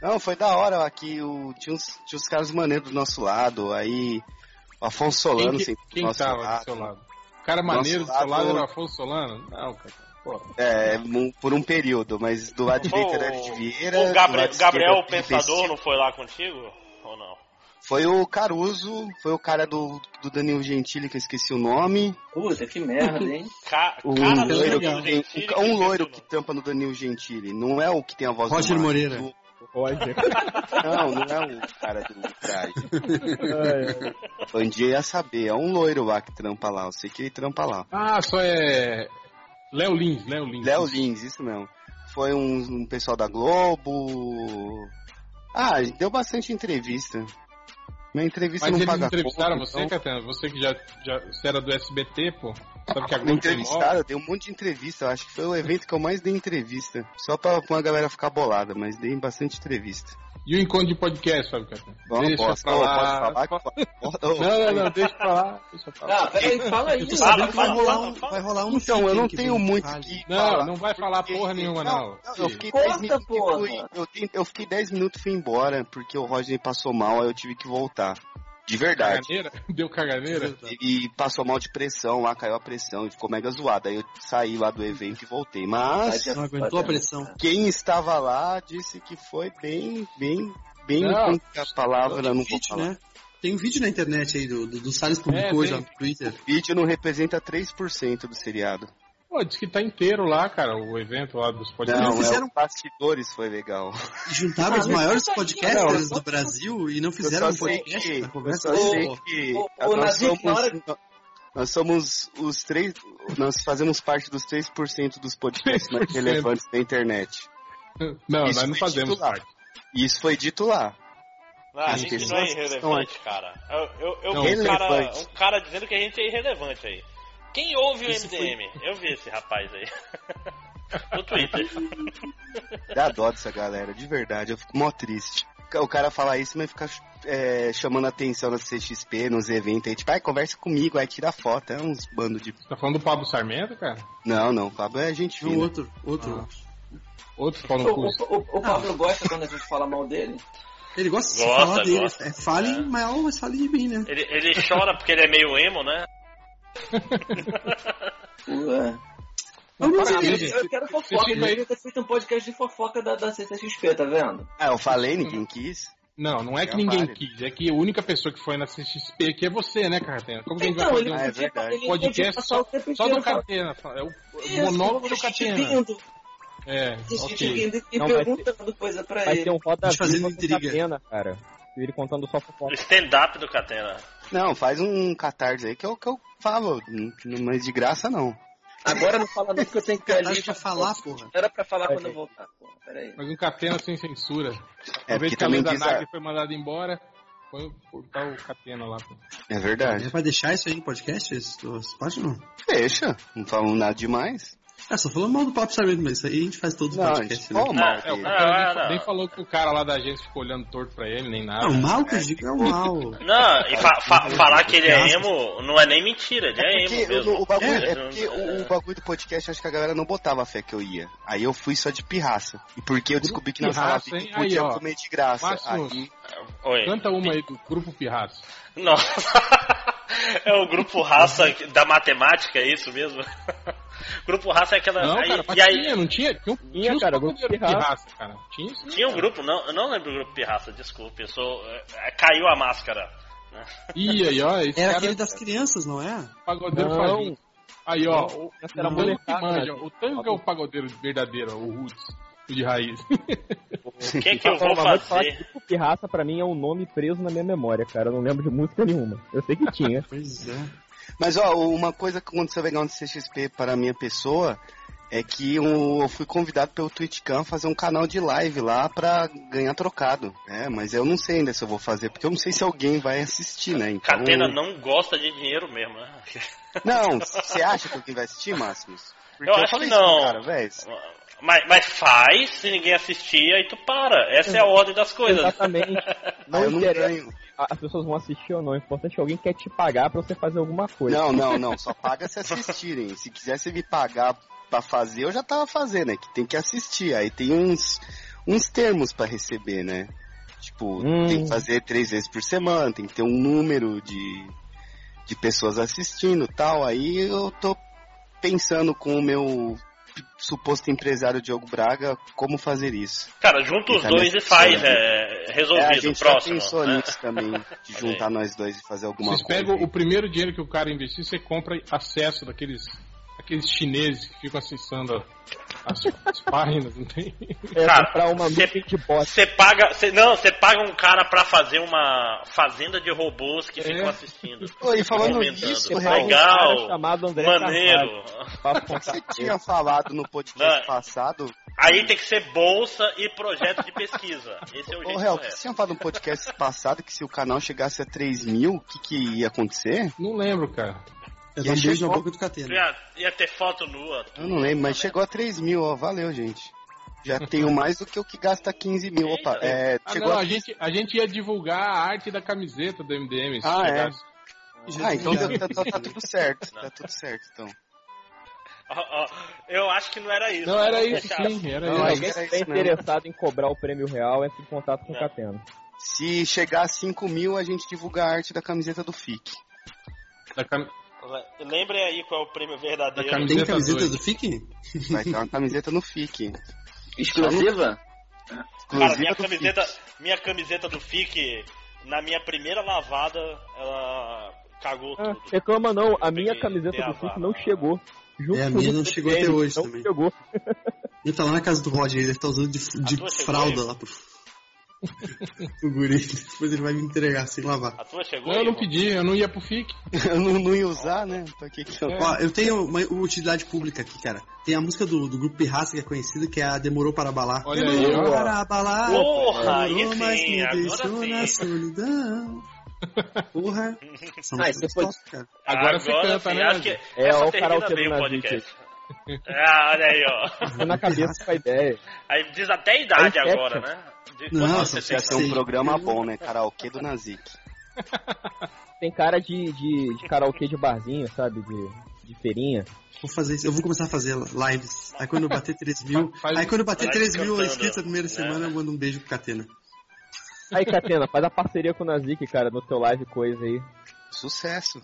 Não, foi da hora aqui. O, tinha, uns, tinha uns caras maneiros do nosso lado. Aí. O Afonso Solano Quem, que- do quem nosso tava lado. do seu lado? O cara Nosso maneiro do seu lado lado- era o Afonso Solano? Não, cara. Pô, É, um- por um período, mas do lado direito era de Vieira. o do Gabriel, Gabriel Felipe Pensador não foi lá contigo? Ou não? Foi o Caruso, foi o cara do, do Danilo Gentili, que eu esqueci o nome. Puta, que merda, hein? Ca Um cara do loiro, Danilo que um, um loiro que tampa no Danilo Gentili. Não é o que tem a voz Roger do Marcos. Moreira. O- Roger. Não, não é o cara do traje. Um dia ia saber, é um loiro lá que trampa lá. Eu sei que ele trampa lá. Ah, só é. Léo Lins, Léo Lins. Léo Lins, isso mesmo. Foi um, um pessoal da Globo. Ah, deu bastante entrevista. Minha entrevista Mas não paga entrevistaram conta, você, então- Catena? Você que já, já você era do SBT, pô. Sabe que a Globo entrevistaram, dei um monte de entrevista. Acho que foi o evento que eu mais dei entrevista. Só pra, pra uma galera ficar bolada, mas dei bastante entrevista. E o encontro de podcast, Fábio Catena? Vamos, Deixa posso, pra lá. posso falar? Não, não, não, deixa pra lá. Deixa pra lá. Ah, peraí, fala aí. Fala, sabendo que vai rolar um, fala. vai rolar um Então, eu não tenho muito que Não, falar. não vai falar porra nenhuma, não. Eu fiquei Corta, 10 minutos e eu fiquei 10 minutos e fui embora, porque o Rodney passou mal, aí eu tive que voltar. De verdade. Caganeira? Deu caganeira? E passou mal de pressão, lá caiu a pressão e ficou mega zoado. Aí eu saí lá do evento e voltei. Mas Não aguentou a pressão. quem estava lá disse que foi bem, bem, bem. Não. é a palavra Tem um não vou vídeo, falar. né? Tem um vídeo na internet aí do, do, do Salles publicou É, já no Twitter. O vídeo não representa 3% do seriado. Pô, diz que tá inteiro lá, cara, o evento lá dos podcasts. Não, fizeram- é, o bastidores foi legal. E juntaram Ah, os maiores podcasters do Brasil e não Eu fizeram só um podcast que, na eu conversa. só Ô, sei que nós, na hora- somos, nós somos os três, nós fazemos parte dos 3% dos podcasts mais 3%. relevantes da internet. Não, Isso nós não fazemos parte. Isso foi dito lá. Ah, a gente não é irrelevante, cara. Eu, eu, eu Não, vi um cara, um cara dizendo que a gente é irrelevante aí. Quem ouve o Isso foi- MDM? Eu vi esse rapaz aí. no Twitter. Dá dó dessa galera, de verdade. Eu fico mó triste. O cara fala isso, mas fica é, chamando atenção na CXP, nos eventos aí. Tipo, ai, conversa comigo, aí tira foto. É uns bandos de. Tá falando do Pablo Sarmento, cara? Não, não, Pablo é gente fina. outro, outro. Outro pau O, o, o, o Pablo gosta quando a gente fala mal dele. Ele gosta de Gosta, falar dele. gosta. É, fale É. mal, mas fale de mim, né? Ele, ele chora porque ele é meio emo, né? Ué. Eu não sei. Eu, gente. eu quero fofoca, eu queria ter feito um podcast de fofoca da, da CCXP, tá vendo? Ah, eu falei, ninguém quis. Não, não é que ninguém quis, é que a única pessoa que foi na CXP aqui é você, né, Catena? Como que a gente vai Então, fazer ele um Ah, é podia podcast só, só do Catena? É o Isso, monólogo do a gente Catena. rindo, É, ok. e Não, vai perguntando coisa pra Vai ele. ter um roda fazendo com intriga. Catena, cara. Ele contando só O fofoca. stand-up do Catena. Não, faz um catarse aí que eu, que eu falo. n- Mas de graça não. Agora não fala nem que eu tenho que ir ali. Pra falar, porra. Era pra falar quando eu voltar, porra. Pera aí. Mas um Catena sem censura. É Talvez que a também Leda diz a... Nagli foi mandada embora, foi botar o Catena lá. pô. É É verdade. pra deixar isso aí em podcast? Pode não? Deixa. Não falam nada demais. É, só falando mal do Papo Sarmento, mas isso aí a gente faz todos os Não, podcasts, gente, né? mal É, o cara nem, não. nem falou que o cara lá da agência ficou olhando torto pra ele, nem nada. Não, o mal que eu digo é o mal. Não, e fa- fa- falar que ele é emo não é nem mentira, ele é, Porque emo mesmo. o, o bagulho, É, é porque o, o bagulho do podcast, acho que a galera não botava fé que eu ia. Aí eu fui só de pirraça. E porque eu descobri que na sala? VIP podia Aí, ó. comer de graça. Márcio, Aí, Oi. Canta uma aí do Grupo Pirraça. Nossa. É o grupo raça da matemática, é isso mesmo? grupo raça é aquela. Não, aí- cara, mas e aí, tinha, não tinha? Tinha, tinha cara, Grupo pagodeiros Pirraça. Pirraça, cara. Tinha isso? tinha um grupo, não, eu não lembro do grupo pirraça, desculpe, eu sou. é, caiu a máscara. né? Ih, aí, ó. Esse Era cara aquele das crianças, não é? pagodeiro Não. fajuto. Aí, ó. O, Essa era o tango manja. né? O tango é o pagodeiro verdadeiro, o Roots. O de raiz. O que que eu vou fazer? Grupo Pirraça pra mim é um nome preso na minha memória, cara. Eu não lembro de música nenhuma. Eu sei que tinha. Pois é. Mas ó, uma coisa que aconteceu legal no CXP para a minha pessoa é que eu eu fui convidado pelo TwitchCam a fazer um canal de live lá pra ganhar trocado. É, mas eu não sei ainda se eu vou fazer, porque eu não sei se alguém vai assistir, né? Então... Catena não gosta de dinheiro mesmo, né? Não, você acha que alguém vai assistir, Máximos? Porque Eu acho falei que isso não. cara, velho. Mas, mas faz, se ninguém assistir, aí tu para. Essa é a ordem das coisas. Exatamente. Não eu não ganho. as pessoas vão assistir ou não. O importante é que alguém quer te pagar pra você fazer alguma coisa. Não, não, não. Só paga se assistirem. Se quisesse me pagar pra fazer, eu já tava fazendo, né? Que tem que assistir. Aí tem uns, uns termos pra receber, né? Tipo, Hum. tem que fazer três vezes por semana, tem que ter um número de, de pessoas assistindo tal. Aí eu tô pensando com o meu suposto empresário Diogo Braga como fazer isso. Cara, junta os Tá dois e faz, é, É, a resolvido, gente próximo. já pensou né? nisso também, de juntar nós dois e fazer alguma Vocês coisa. pegam o primeiro dinheiro que o cara investir, você compra acesso daqueles aqueles chineses que ficam acessando as, as páginas, não tem? É Cara, comprar uma cê- de. Você paga. cê- não, você paga um cara pra fazer uma fazenda de robôs que É. ficam assistindo. Falando comentando. nisso, Você Real, paga um Legal. chamado André Maneiro. Carvalho pra Você tinha falado no podcast Não. passado. Aí tem que ser bolsa e projeto de pesquisa. Esse é o Ô, jeito Real, você tinha falado no podcast passado que se o canal chegasse a 3 mil, o que, que ia acontecer? Não lembro, cara. É dar um Ia beijo na boca do Catena. Ia, ia ter foto nua. Eu não lembro, mas chegou a 3 mil, ó. Valeu, gente. Já tenho mais do que o que gasta 15 mil. Opa, é, Ah, chegou não, a... a gente, a gente ia divulgar a arte da camiseta do MDM. Ah, é? chegasse. Ah, então tá, tá- tá tudo certo. Tá tudo certo, então. Ó, ó, eu acho que não era isso. Não, era isso deixar sim, era Não, isso. Alguém que está interessado em cobrar o prêmio real, entre em contato com o É. Catena. Se chegar a 5 mil, a gente divulga a arte da camiseta do FIC. Da cam- Lembrem aí qual é o prêmio verdadeiro. Da Tem Camiseta camiseta do FIC? Vai ter uma camiseta no FIC. Exclusiva? Cara, minha camiseta, FIC. minha camiseta do FIC, na minha primeira lavada, ela cagou Ah, tudo. reclama não, a minha camiseta do a FIC não chegou. Junto É, a minha não chegou até hoje não também. chegou. Ele tá lá na casa do Roger, ele deve estar usando de, de fralda lá pro, pro guri. Depois ele vai me entregar sem lavar. A tua chegou Não, eu aí, não irmão? pedi, eu não ia pro FIC. Eu não, não ia usar, né? Pra que que eu... É. Ó, eu tenho uma utilidade pública aqui, cara. Tem a música do, do grupo Pirraça que é conhecida, que é a Demorou para Abalar. Olha Demorou aí, para abalar. Porra, aí demorou, mas sim, me agora deixou sim. na solidão. Porra. Essa Ah, cara. Agora você canta, sim, né, Acho que? É, essa ó o termina bem o podcast. Ah, olha aí, ó. Na cabeça com a ideia. Aí diz até a idade Aí, agora, Petra. né? De Nossa, você ser um programa bom, né? Karaokê do Nazik. Tem cara de, de, de karaokê de barzinho, sabe? De, de feirinha. Vou fazer isso. Eu vou começar a fazer lives. Aí quando eu bater 3 mil. Faz- aí quando eu bater live 3 mil inscritos na primeira né? semana, eu mando um beijo pro Catena. Aí, Catena, faz a parceria com o Nazik, cara, no teu live coisa aí. Sucesso.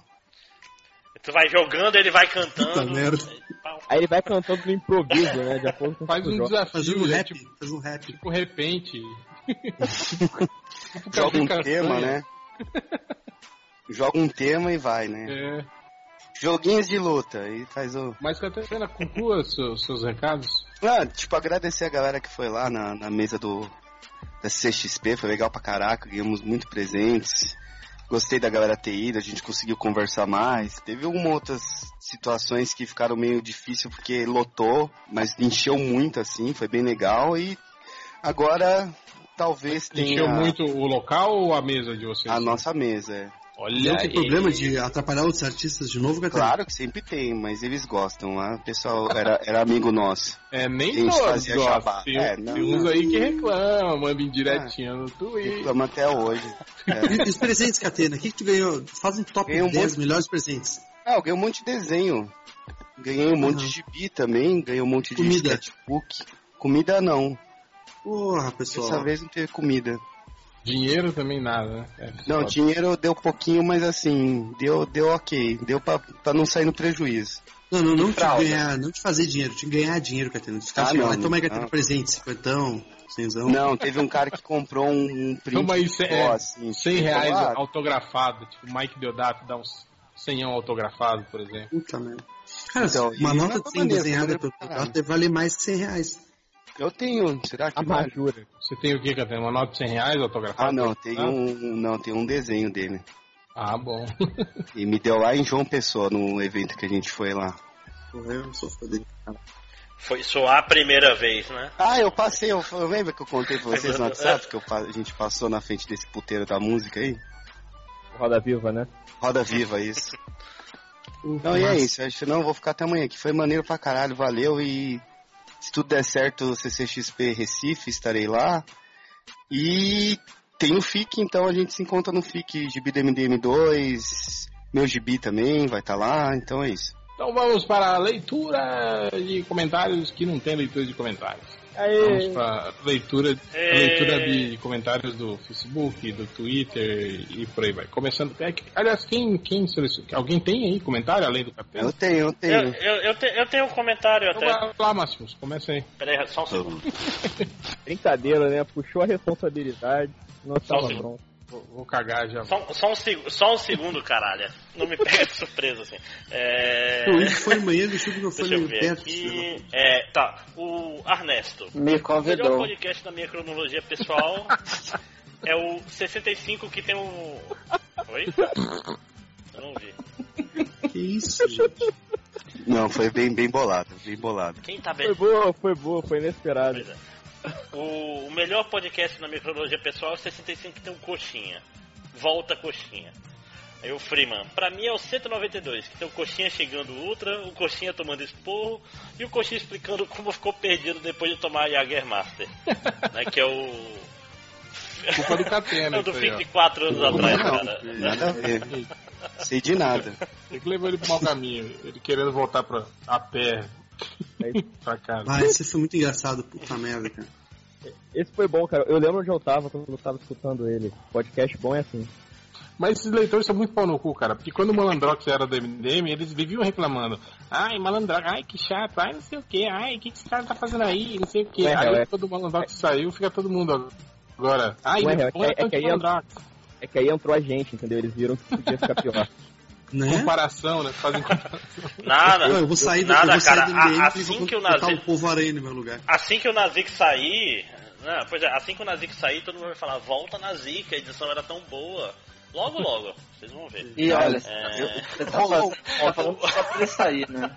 Tu vai jogando, ele vai cantando. Puta merda. Pau. Aí ele vai cantando no improviso, né? De acordo com Faz um. Fazer desafio, um né? rap. Tipo, Fazer um rap. tipo repente. Tipo Joga um Castanha. tema, né? Joga um tema e vai, né? É. Joguinhos de luta. E faz o. Mas Catarina, conclua seus, seus recados. Ah, tipo, agradecer a galera que foi lá na, na mesa do da CXP, foi legal pra caraca, ganhamos muito presentes. Gostei da galera ter ido, a gente conseguiu conversar mais. Teve algumas outras situações que ficaram meio difícil porque lotou, mas encheu muito assim, foi bem legal. E agora talvez tenha Encheu muito o local ou a mesa de vocês? a nossa mesa. É. Olha Não tem aí. problema de atrapalhar outros artistas de novo, Catarina? Claro que sempre tem, mas eles gostam. Ah, o pessoal era, era amigo nosso. É, nem todos gostam. jabá. Tem, É, não, tem uns não. aí que reclamam, mandam indiretinha no Twitter. Reclama até hoje. É. E os presentes, Catena? O que, que tu ganhou? Faz um top Ganhei um 10 monte- melhores presentes. Ah, eu ganhei um monte de desenho. Ganhei um monte de gibi também, ganhei um monte de Comida. sketchbook. Comida não. Porra, pessoal. Dessa vez não teve comida. Dinheiro também nada, né? É, Não, dinheiro deu pouquinho, mas assim, deu, deu ok. Deu pra, pra não sair no prejuízo. Não, não, não te ganhar, não te fazer dinheiro, te ganhar dinheiro, Catena. Os caras Ah, chegam não, lá toma aí, Catena, não. presente, cinquentão, cenzão. Não, teve um cara que comprou um, um print Toma aí 100, só, é, assim. 100 tipo, reais ah, autografado. Tipo, o Mike Deodato dá uns 100 autografado, por exemplo. Puta merda. Cara, Então, uma nota de 100 maneiro, desenhada pelo Deodato valer mais de 100 reais. Eu tenho, será que A vale? Majura. Você tem o que, Catena? Uma nota de 100 reais autografada? Ah, não, tem Ah? um, não, tem um desenho dele. Ah, bom. E me deu lá em João Pessoa, no evento que a gente foi lá. Eu sou fã dele. Foi só a primeira vez, né? Ah, eu passei, eu, eu lembro que eu contei pra vocês no WhatsApp que eu a gente passou na frente desse puteiro da música aí? Roda Viva, né? Roda Viva, isso. Não, e é isso, acho que não, eu vou ficar até amanhã, que foi maneiro pra caralho, valeu e se tudo der certo, CCXP Recife, estarei lá. E tem o FIC, então a gente se encontra no FIC, Gibi do MDM2, meu Gibi também vai estar lá, então é isso. Então vamos para a leitura de comentários que não tem leitura de comentários. Vamos Aí, para a leitura, É. leitura de comentários do Facebook, do Twitter e por aí vai. Começando. é aliás, quem, quem seleciona? Alguém tem aí comentário além do Capitão? Eu tenho, eu Eu, tenho. eu, eu, te- eu tenho um comentário Então até. vai lá, Máximos, começa aí. Peraí, só um segundo. brincadeira, né? Puxou a responsabilidade, não estava pronto. Vou, vou cagar já. Só, só um, só um segundo, caralho. Não me pega de surpresa assim. É... O Wiki foi no banheiro, deixa eu ver que eu fui Deixa eu meio ver perto. aqui. É, tá. O Ernesto. Me O melhor convidou. podcast da minha cronologia pessoal é o 65 que tem um. Oi? Eu não vi. Que isso, gente. Não, foi bem, bem bolado, bem bolado. Quem tá Foi bem. boa, foi boa, foi inesperado. O, o melhor podcast na minha cronologia pessoal é o 65 que tem um coxinha. Volta coxinha. Aí o Freeman, pra mim é o 192, que tem o coxinha chegando ultra, o coxinha tomando esporro e o coxinha explicando como ficou perdido depois de tomar a Jagermaster. né, que é o. Culpa do Catena. É o do fim de 4 anos atrás, cara. Nada a ver. Sei de nada. Tem que levar ele pro mau caminho. Ele querendo voltar pra, a pé pra casa. Ah, esse foi muito engraçado, puta merda, cara. Esse foi bom, cara. Eu lembro onde eu tava quando eu tava escutando ele. Podcast bom é assim. Mas esses leitores são muito pau no cu, cara. Porque quando o Malandrox era do MDM, eles viviam reclamando. Ai, Malandrox, ai, que chato, ai, não sei o que, ai, o que, que esse cara tá fazendo aí, não sei o que. Ué, aí ué. quando o Malandrox saiu, fica todo mundo agora. Ai, não é é Malandrox. É que aí entrou a gente, entendeu? Eles viram que podia ficar pior. Né? Comparação, né? Fazem comparação. Nada. Não, eu vou sair do, Nada, eu vou sair cara. do e assim vou que o Nazi- o povo aranha no meu lugar. Assim que o Nazik sair. Não, pois é, assim que o Nazik sair, todo mundo vai falar, volta Nazik, a edição era tão boa. Logo, logo, vocês vão ver. E olha, É. você tá falando, tá falando só pra ele sair, né?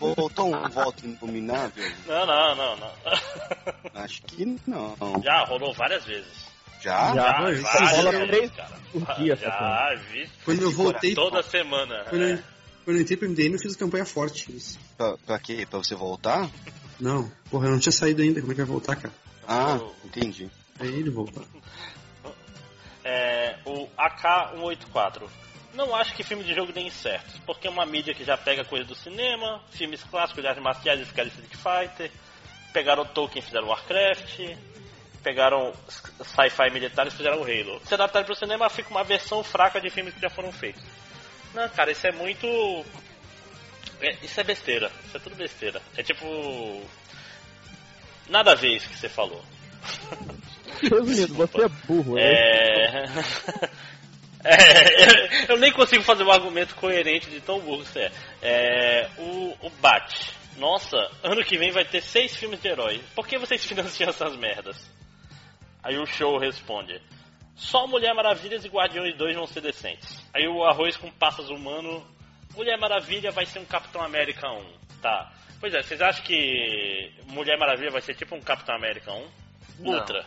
Voltou um voto inominável? Não, não, não, não. Acho que não. Já rolou várias vezes. Já? Já, Já, Ah, várias rola vezes, três cara. por dia, Já, vi Quando eu voltei, toda semana. quando, eu, é. quando eu entrei pro MDM, eu fiz campanha forte. Isso. Pra, pra quê? Pra você voltar? Não, porra, eu não tinha saído ainda, como é que vai voltar, cara? Ah, entendi. É ele voltar. É, o AK-184. Não acho que filme de jogo deem certo, porque é uma mídia que já pega coisa do cinema, filmes clássicos de artes marciais, cara Street Fighter, pegaram Tolkien e fizeram Warcraft, pegaram sci-fi militares e fizeram o Halo. Se adaptar para o cinema, fica uma versão fraca de filmes que já foram feitos. Não, cara, isso é muito. é, isso é besteira, isso é tudo besteira. É tipo. Nada a ver isso que você falou. Resumindo, você é burro, né? É... é, eu nem consigo fazer um argumento coerente de tão burro que você é. é o, o Bat. Nossa, ano que vem vai ter seis filmes de herói. Por que vocês financiam essas merdas? Aí o show responde. Só Mulher Maravilhas e Guardiões 2 vão ser decentes. Aí o Arroz com Passas Humano. Mulher Maravilha vai ser um Capitão América 1. Tá. Pois é, vocês acham que Mulher Maravilha vai ser tipo um Capitão América 1? Não. Ultra.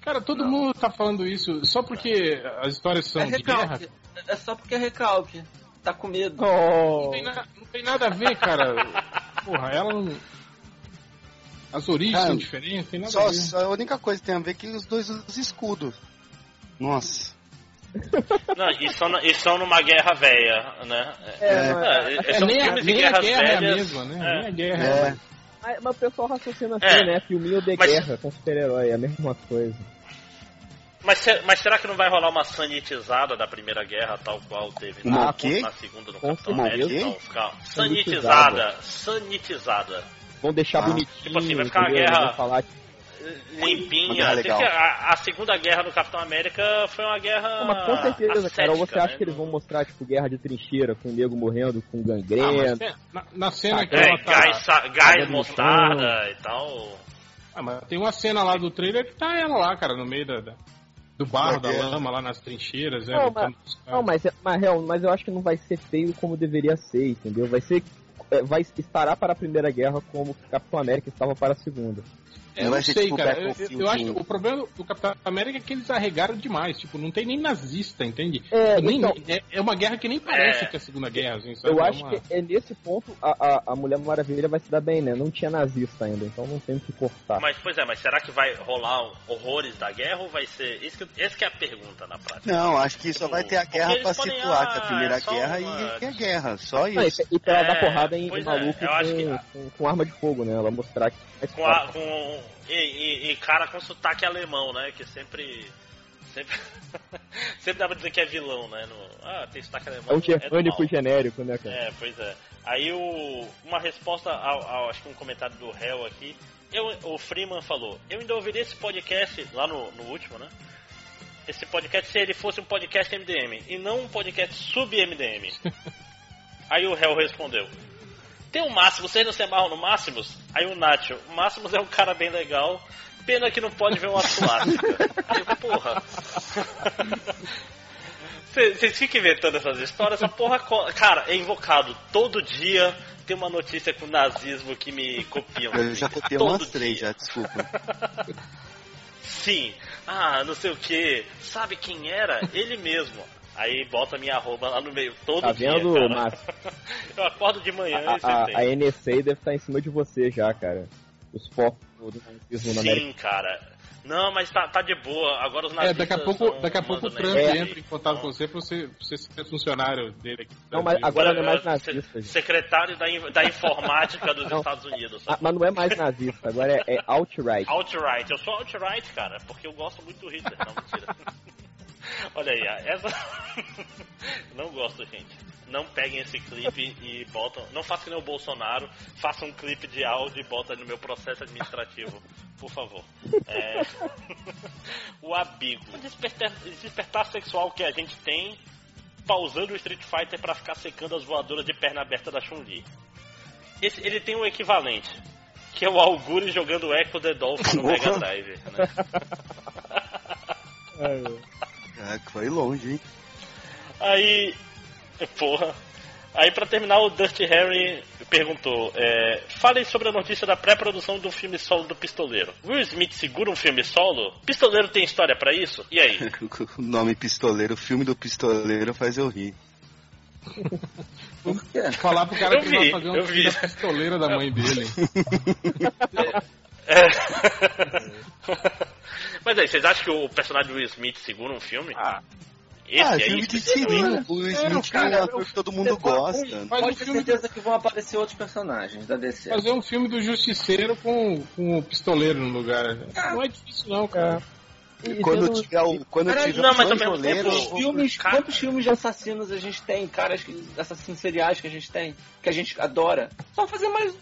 Cara, todo mundo tá falando isso só porque as histórias são É de guerra. É só porque é recalque. Tá com medo. Não tem, na- não tem nada a ver, cara. Porra, ela não. As origens Cara, são diferentes, tem nada Só, a ver. só a única coisa que tem a ver é que os dois usam escudo. Nossa. Não, e são, e são numa guerra velha, né? É, É, É, são nem a, nem a guerras guerra é a velhas. mesma, né? É. Nem a guerra É. é. Mas, mas o pessoal raciocina assim, É. né? Filminho de Mas- guerra com super-herói, é a mesma coisa. Mas, mas será que não vai rolar uma sanitizada da Primeira Guerra, tal qual teve Uma na, na Segunda no Capitão. América? Não. Sanitizada. Sanitizada. Vão deixar Ah. bonitinho. Tipo assim, vai ficar uma entendeu? guerra- Vão falar que Uma Limpinha. guerra legal. a, a Segunda Guerra no Capitão América foi uma guerra. Não, mas com certeza, cara. Ou você ascética, acha né? que eles vão mostrar, tipo, guerra de trincheira, com o nego morrendo com Ah, gangrena? mas tem- na, na cena que É, ela tá. gás, sa- gás mostarda e tal. Ah, mas tem uma cena lá do trailer que tá ela lá, cara, no meio da, da- do barro, Da guerra. lama, lá nas trincheiras, né? Não, caras. Não, mas, mas, real, mas eu acho que não vai ser feio como deveria ser, entendeu? Vai ser. É, Vai estará para a Primeira Guerra como Capitão América estava para a Segunda. É, Não eu vai ser sei, tipo cara. Eu, Battlefield eu acho que o problema do Capitão América é que eles arregaram demais. Tipo, não tem nem nazista, entende? É, Nem- então- é, é uma guerra que nem parece É. que é a Segunda Guerra, assim, sabe? Eu É acho uma- que é nesse ponto a, a, a Mulher Maravilha vai se dar bem, né? Não tinha nazista ainda, então não tem o que cortar. Mas, pois é, mas será que vai rolar horrores da guerra ou vai ser. Isso que, essa que é a pergunta na prática. Não, acho que só vai ter a guerra pra situar ah, que a Primeira é só Guerra uma- e, a guerra, só Não, isso. e, e pra ela É, dar porrada em, é, maluco eu com, que- com, com arma de fogo, né? Ela mostrar que Com, a, com e, e- e cara com sotaque alemão, né? Que sempre. Sempre, sempre dá pra dizer que é vilão, né? No, ah, tem sotaque alemão. É um germânico mal. genérico, né, cara? É, pois é. Aí o, uma resposta ao, ao- acho que um comentário do réu aqui. Eu, o Freeman falou, eu ainda ouviria esse podcast lá no, no último, né? Esse podcast se ele fosse um podcast MDM e não um podcast sub-MDM. Aí o réu respondeu. Tem o Máximo, vocês não se amarram no Máximos? Aí o Nacho, o Máximos é um cara bem legal, pena que não pode ver uma clássica. Aí, porra. Vocês ficam inventando essas histórias, essa porra. Cara, é invocado. Todo dia tem uma notícia com nazismo que me copiam. Eu já copiei umas três dia. já, desculpa. Sim. Ah, não sei o que. Sabe quem era? Ele mesmo. Aí bota minha arroba lá no meio todo Tá dia. vendo, cara. Márcio? Eu acordo de manhã A, e a, tem. a NSA deve estar em cima de você já, cara. Os focos do nazismo na América. Sim, cara. Não, mas tá, tá de boa. Agora os É, nazistas daqui a pouco, daqui a pouco o Trump É. Entra em contato com você pra você, pra você ser funcionário dele aqui. Não, mas agora não é mais Se- nazista, gente. Secretário da, da informática dos Não. Estados Unidos. Ah, mas não é mais nazista, agora é, é alt-right. Outright, eu sou outright, cara, porque eu gosto muito do Hitler. Não, mentira. Olha aí, essa. não gosto, gente. Não peguem esse clipe e botam. Não façam que nem o Bolsonaro, façam um clipe de áudio e botem no meu processo administrativo, por favor. É... o abigo. O despertar, despertar sexual que a gente tem pausando o Street Fighter pra ficar secando as voadoras de perna aberta da Chun-Li. Esse- Ele tem um equivalente, que é o Auguri jogando Echo the Dolphin no Mega Drive. Né? É, que foi longe, hein? Aí, porra. Aí pra terminar o Dirty Harry perguntou, é, falem sobre a notícia da pré-produção do filme solo do Pistoleiro. Will Smith segura um filme solo? Pistoleiro tem história pra isso? E aí? O nome Pistoleiro, o filme do Pistoleiro faz eu rir. Por quê? Falar pro cara Eu que vi, vai fazer um filme da pistoleira da mãe dele. É. Mas aí, vocês acham que o personagem do Will Smith segura um filme? Ah, Esse ah, aí? filme de tirinho. O Will Smith é um ator que todo mundo gosta. um Pode ter filme do, certeza que vão aparecer outros personagens da DC. fazer um filme do justiceiro com, com o pistoleiro no lugar. Não é difícil não, cara. E Quando tendo- tiver o, quando Caralho, tiver não, mas banjoleiro, tempo- Quantos filmes, Cara- quantos filmes de assassinos a gente tem? Caras que, assassinos seriais que a gente tem, que a gente adora. Só fazer mais.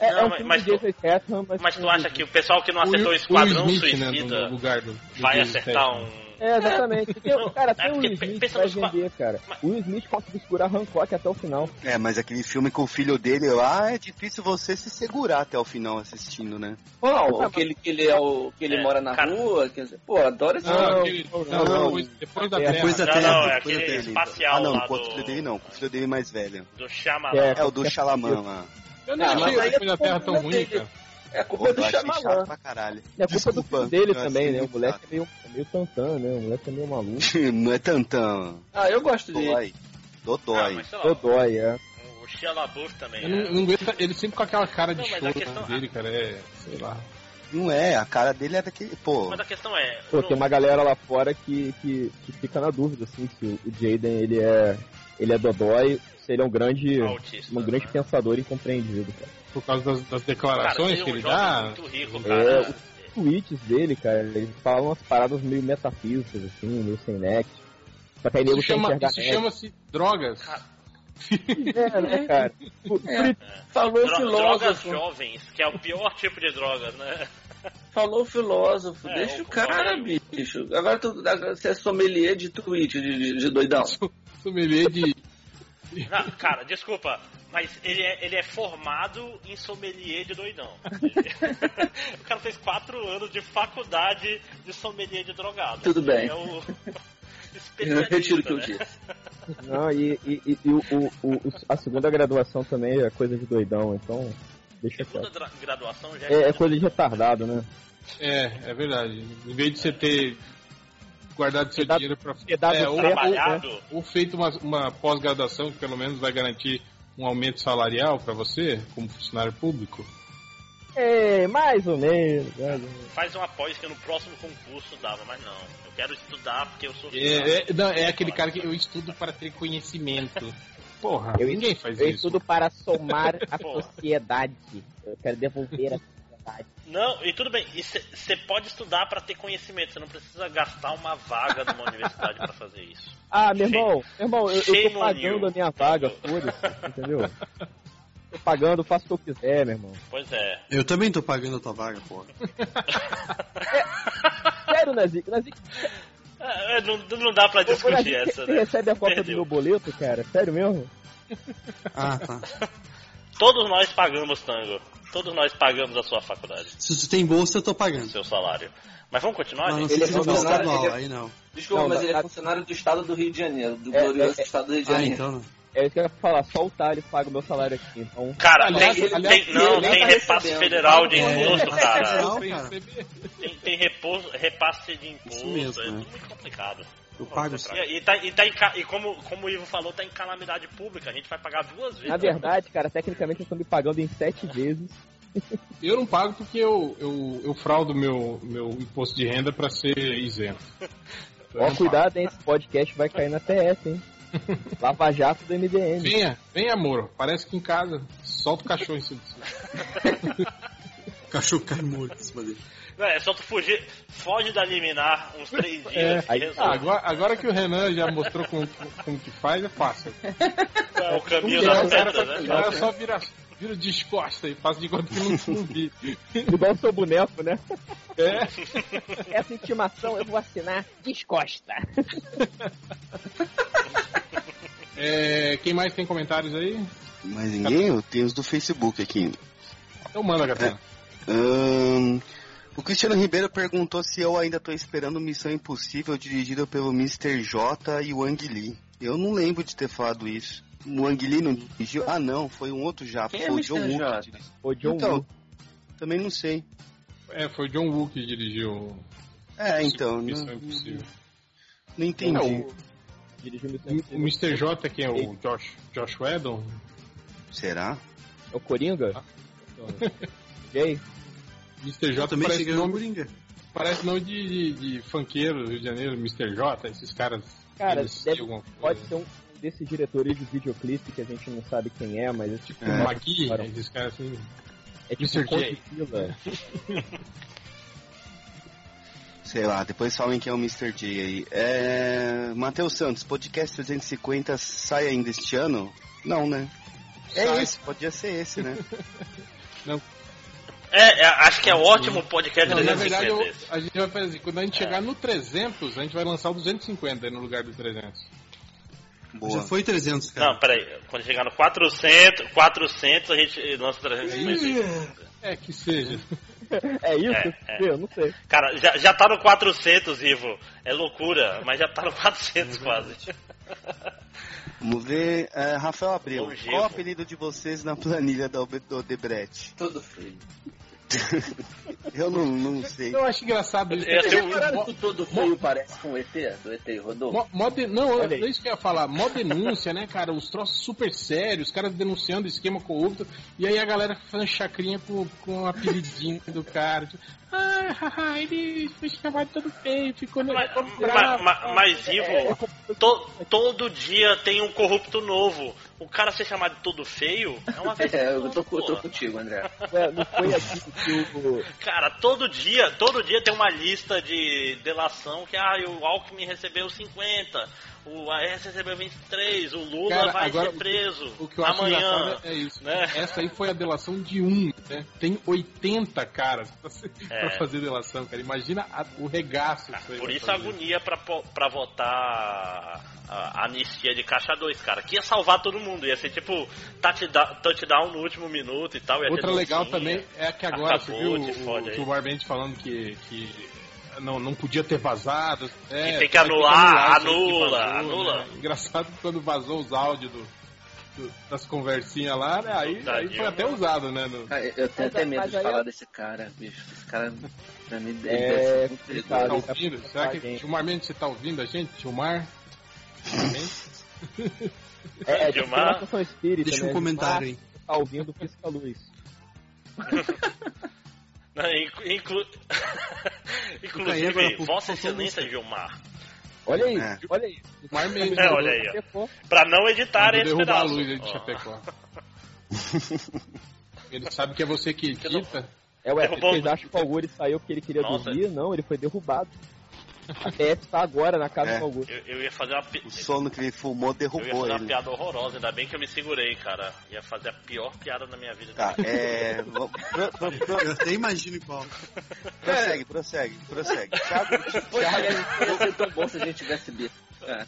É, Não, é um mas- filme mas de Jason Statham, mas... Mas tu acha que o pessoal que não O acertou o Esquadrão Will Smith, né, Suicida lugar do, do vai acertar um... É, exatamente. Porque, Não, cara, é tem o Will Smith vai vender, cara. Mas- O Will Smith conseguiu segurar Hancock até o final. É, mas aquele filme com o filho dele lá é difícil você se segurar até o final assistindo, né? Qual? Aquele que ele é o. que ele É, mora na cara- rua? Quer dizer, pô, adoro esse Não, filme. não, não, não, não. depois, da É, Terra. Depois da Não, Terra, não, é depois aquele da Terra. espacial Ah, não, com o filho dele não, com o filho dele mais velho. Do Shyamalan. É, É o do Xalamã lá. Eu não Ah, achei o é da Terra tão ruim, cara. É a culpa do Shyamalan. pra caralho. É culpa Desculpa, do filho dele também, né? O moleque é meio, é meio tantã, né? O moleque é meio maluco. Não é tantão. Ah, eu gosto dele. Dói. Ah, Dodói. Dodói, é. o LaBeouf também. Eu não, é. não aguento, ele sempre com aquela cara de Não, mas choro a questão- dele, cara. É, sei lá. Não é, a cara dele é daquele. Pô, Mas a questão é. Pô, tem uma galera lá fora que, que, que fica na dúvida, assim, se o, Jaden, ele é, ele é Dodói, ele é um grande, autista, um grande né? pensador incompreendido, cara. Por causa das, das Cara, declarações ele é que ele dá. muito rico, É, cara. Os tweets dele, cara, ele fala umas paradas meio metafísicas, assim, meio sem nexo. Só que aí nego chama- enxergar isso chama-se drogas. É, né, cara? Isso- Falou Dro- drogas filósofo. jovens, que é o pior tipo de drogas, né? Falou filósofo. É, Deixa o- cara, bicho. Agora, tu, agora você é sommelier de tweet de, de, de doidão. Sommelier de. Não, cara, desculpa, mas ele é, ele é formado em sommelier de doidão. o cara fez quatro anos de faculdade de sommelier de drogado. Tudo bem. É o Eu retiro o que eu né? disse. Não, e, e, e- e o, o- o- a segunda graduação também é coisa de doidão, então deixa Segunda graduação já É, é coisa de retardado, né? É, é verdade. Em vez de você ter guardado seu dinheiro dado é, ou, trabalhado. ou- ou feito uma, uma pós-graduação que pelo menos vai garantir um aumento salarial pra você, como funcionário público. É, mais ou menos. menos. Faz uma pós que no próximo concurso dava, mas não. Eu quero estudar porque eu sou É, é, não, é aquele cara que eu estudo para ter conhecimento. Porra, Eu- ninguém faz Eu isso. estudo para somar a sociedade. Eu quero devolver a Não, e tudo bem, você pode estudar pra ter conhecimento, você não precisa gastar uma vaga numa universidade pra fazer isso. Ah, meu irmão, meu irmão, eu, eu tô pagando a minha vaga, foda-se, entendeu? Tô pagando, faço o que eu quiser, meu irmão. Pois é. Eu também tô pagando a tua vaga, porra. Sério, Nazik, Nazik, É, não, não dá pra ô, discutir Nazik, essa, você né? recebe a cópia do meu boleto, cara? Sério mesmo? Ah, tá. Todos nós pagamos tango. Todos nós pagamos a sua faculdade, Se tu tem bolsa, eu tô o pagando. seu salário. Mas vamos continuar, Mas gente? Ele é funcionário- ele é- aí não. Desculpa, Não, mas ele é funcionário do estado do Rio de Janeiro, do É, glorioso é, é. estado do Rio de Ah, Janeiro. então não. É isso que eu ia falar, só o Thales paga o meu salário aqui, então... Cara, Aliás, tem, aliás, tem- não, tem tá repasse federal de É, imposto, cara. cara. Tem, tem repouso- repasse de imposto, Isso mesmo, é né? tudo muito complicado. Eu pago sim. E, e tá, e, tá em e como, como o Ivo falou, tá em calamidade pública, a gente vai pagar duas vezes. Na verdade, cara, tecnicamente eu tô me pagando em sete vezes. Eu não pago porque eu, eu, eu fraudo meu, meu imposto de renda para ser isento. Então Ó, cuidado, hein, esse podcast vai cair na TS, hein? Lava Jato do. MDM. Venha, venha amor. Parece que em casa solta o cachorro em cima cachorro cai morto em cima dele. É só tu fugir, foge da liminar uns três dias É, aí- resolve. Ah, agora, agora que o Renan já mostrou como, como que faz, é fácil. É o caminho cara, pedras, o né? cara só vira, vira descosta e faz de conta que não, vi. Igual o seu boneco, né? É, Essa intimação eu vou assinar descosta. é, quem mais tem comentários aí? Mas ninguém? Eu tenho os do Facebook aqui. Então manda, Gatana. Ahn, o Cristiano Ribeiro perguntou se eu ainda tô esperando Missão Impossível dirigida pelo Mr. J e o Ang Lee. Eu não lembro de ter falado isso. O Ang Lee não dirigiu? Ah, não, foi um outro já. Quem é foi o Mr. John Woo. J? que dirigiu. O John Então, Woo. também não sei. É, foi o John Woo que dirigiu É, então, Missão não, Impossível. não entendi. É, o, Dirigiu Missão o. Mr. J, quem é o Josh, Josh Whedon? Será? É o Coringa? Jay? Mr. J também parece nome, Coringa. parece nome de, de, de funkeiro do Rio de Janeiro, Mr. J, esses caras. Cara, deve- alguma coisa. Pode ser um desses diretores de videoclipe que a gente não sabe quem é, mas é tipo... É. Maqui, Cara, esses caras assim. É tipo Mr. J. Sei lá, depois falem que é o Mr. J aí. É... Matheus Santos, podcast 350 sai ainda este ano? Não, né? É Sai. esse, podia ser esse, né? É, é, acho que é ótimo podcast Não, na verdade, 350 eu- a gente vai fazer assim, quando a gente chegar no 300, a gente vai lançar o 250 aí no lugar do 300. Boa. Já foi 300, cara. Não, peraí. Quando chegar no 400, 400 a gente lança 350. É, que seja. É isso? É, é. Eu não sei. Cara, já, já tá no 400, Ivo. É loucura, mas já tá no 400 quase. Vamos ver. é, Rafael Abreu, Longevo. qual o apelido de vocês na planilha da Odebrecht? Tudo feio. Eu não, não sei. Eu acho engraçado ser Vocês um- repararam que todo feio parece com o ET? Do ET Rodolfo? Mó- mó de- Não, Olha é isso que eu ia falar. Mó denúncia, né, cara? Os troços super sérios, os caras denunciando esquema corrupto. E aí a galera fazendo chacrinha com, com o apelidinho do cara. Tipo, ah, haha, ele foi chamado todo feio, ficou Mas, ficou mas, bravo. mas- mas, Ivo, to- todo dia tem um corrupto novo. O cara ser chamado de todo feio é uma vez. É, eu tô, eu tô contigo, André. É, Não foi aqui que o. Cara, todo dia, todo dia tem uma lista de delação que ah, o Alckmin recebeu 50, o AS recebeu 23, o Lula Cara, vai agora, ser preso O que eu acho amanhã. engraçado é isso. né? Essa aí foi a delação de um, né? Tem 80 caras pra, se- É. pra fazer delação, cara. Imagina a- o regaço que Por isso a agonia pra, pra votar a anistia de caixa 2, cara. Que ia salvar todo mundo. Ia ser tipo touchdown, no último minuto e tal. Outra legal também é que agora Acabou, você viu o, o, o falando que, que não, não podia ter vazado. É, Que tem que anular, aí que anula, vazou, anula. né? Engraçado que quando vazou os áudios do, do- das conversinhas lá, né? Aí, aí foi até usado, né? no- Cara, eu tenho até medo mas de aí falar é- desse cara, bicho. Esse cara, pra mim, É, deve ser muito. Tá perigoso. Tá ouvindo? Será que gente. Gilmar Mendes, você tá ouvindo a gente? Gilmar? É, é tipo Gilmar? espírita, Deixa né? um comentário aí. Gilmar Tá ouvindo Pisca Luz. Não, inclu... Aí, Inclusive, pô, Vossa Excelência. Gilmar. Olha aí, É. olha aí. Gilmar Mendes. É, olha aí, ó. Pra não editar esse derrubar a pedaço. luz aí Ó. Chapecó. Ele sabe que é você que edita. É, ué, um- acham que o Augusto saiu porque ele queria Nossa. dormir? Não, ele foi derrubado. A TF tá agora na casa É. do Augusto. Eu, eu ia fazer uma pi- O sono que ele fumou eu ia derrubou fazer uma ele. piada horrorosa, ainda bem que eu me segurei, cara. Ia fazer a pior piada da minha vida. Tá, é. pro- pro- Eu até imagino qual. Prossegue, prossegue, prossegue. Thiago, Thiago, ia ser tão bom se a gente tivesse bicho. É.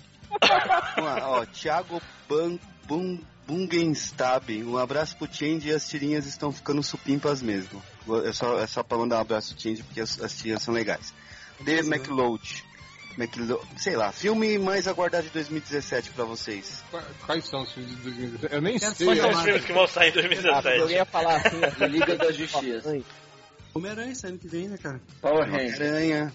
vamos lá, ó, Thiago Ban, Bun, Bungenstab, um abraço pro Change e as tirinhas estão ficando supimpas mesmo. É só, é só pra mandar um abraço pro Change porque as, as tirinhas são legais. David McLeod, McLeod, sei lá, filme mais aguardado de 2017 pra vocês. Qua- Quais são os filmes de 2017? Eu nem Quero sei. eu- São os filmes que vão sair em Ah, eu 2017. ia falar assim, Liga da Justiça. Homem-Aranha esse ano que vem, né, cara? Power Ranger. Aranha,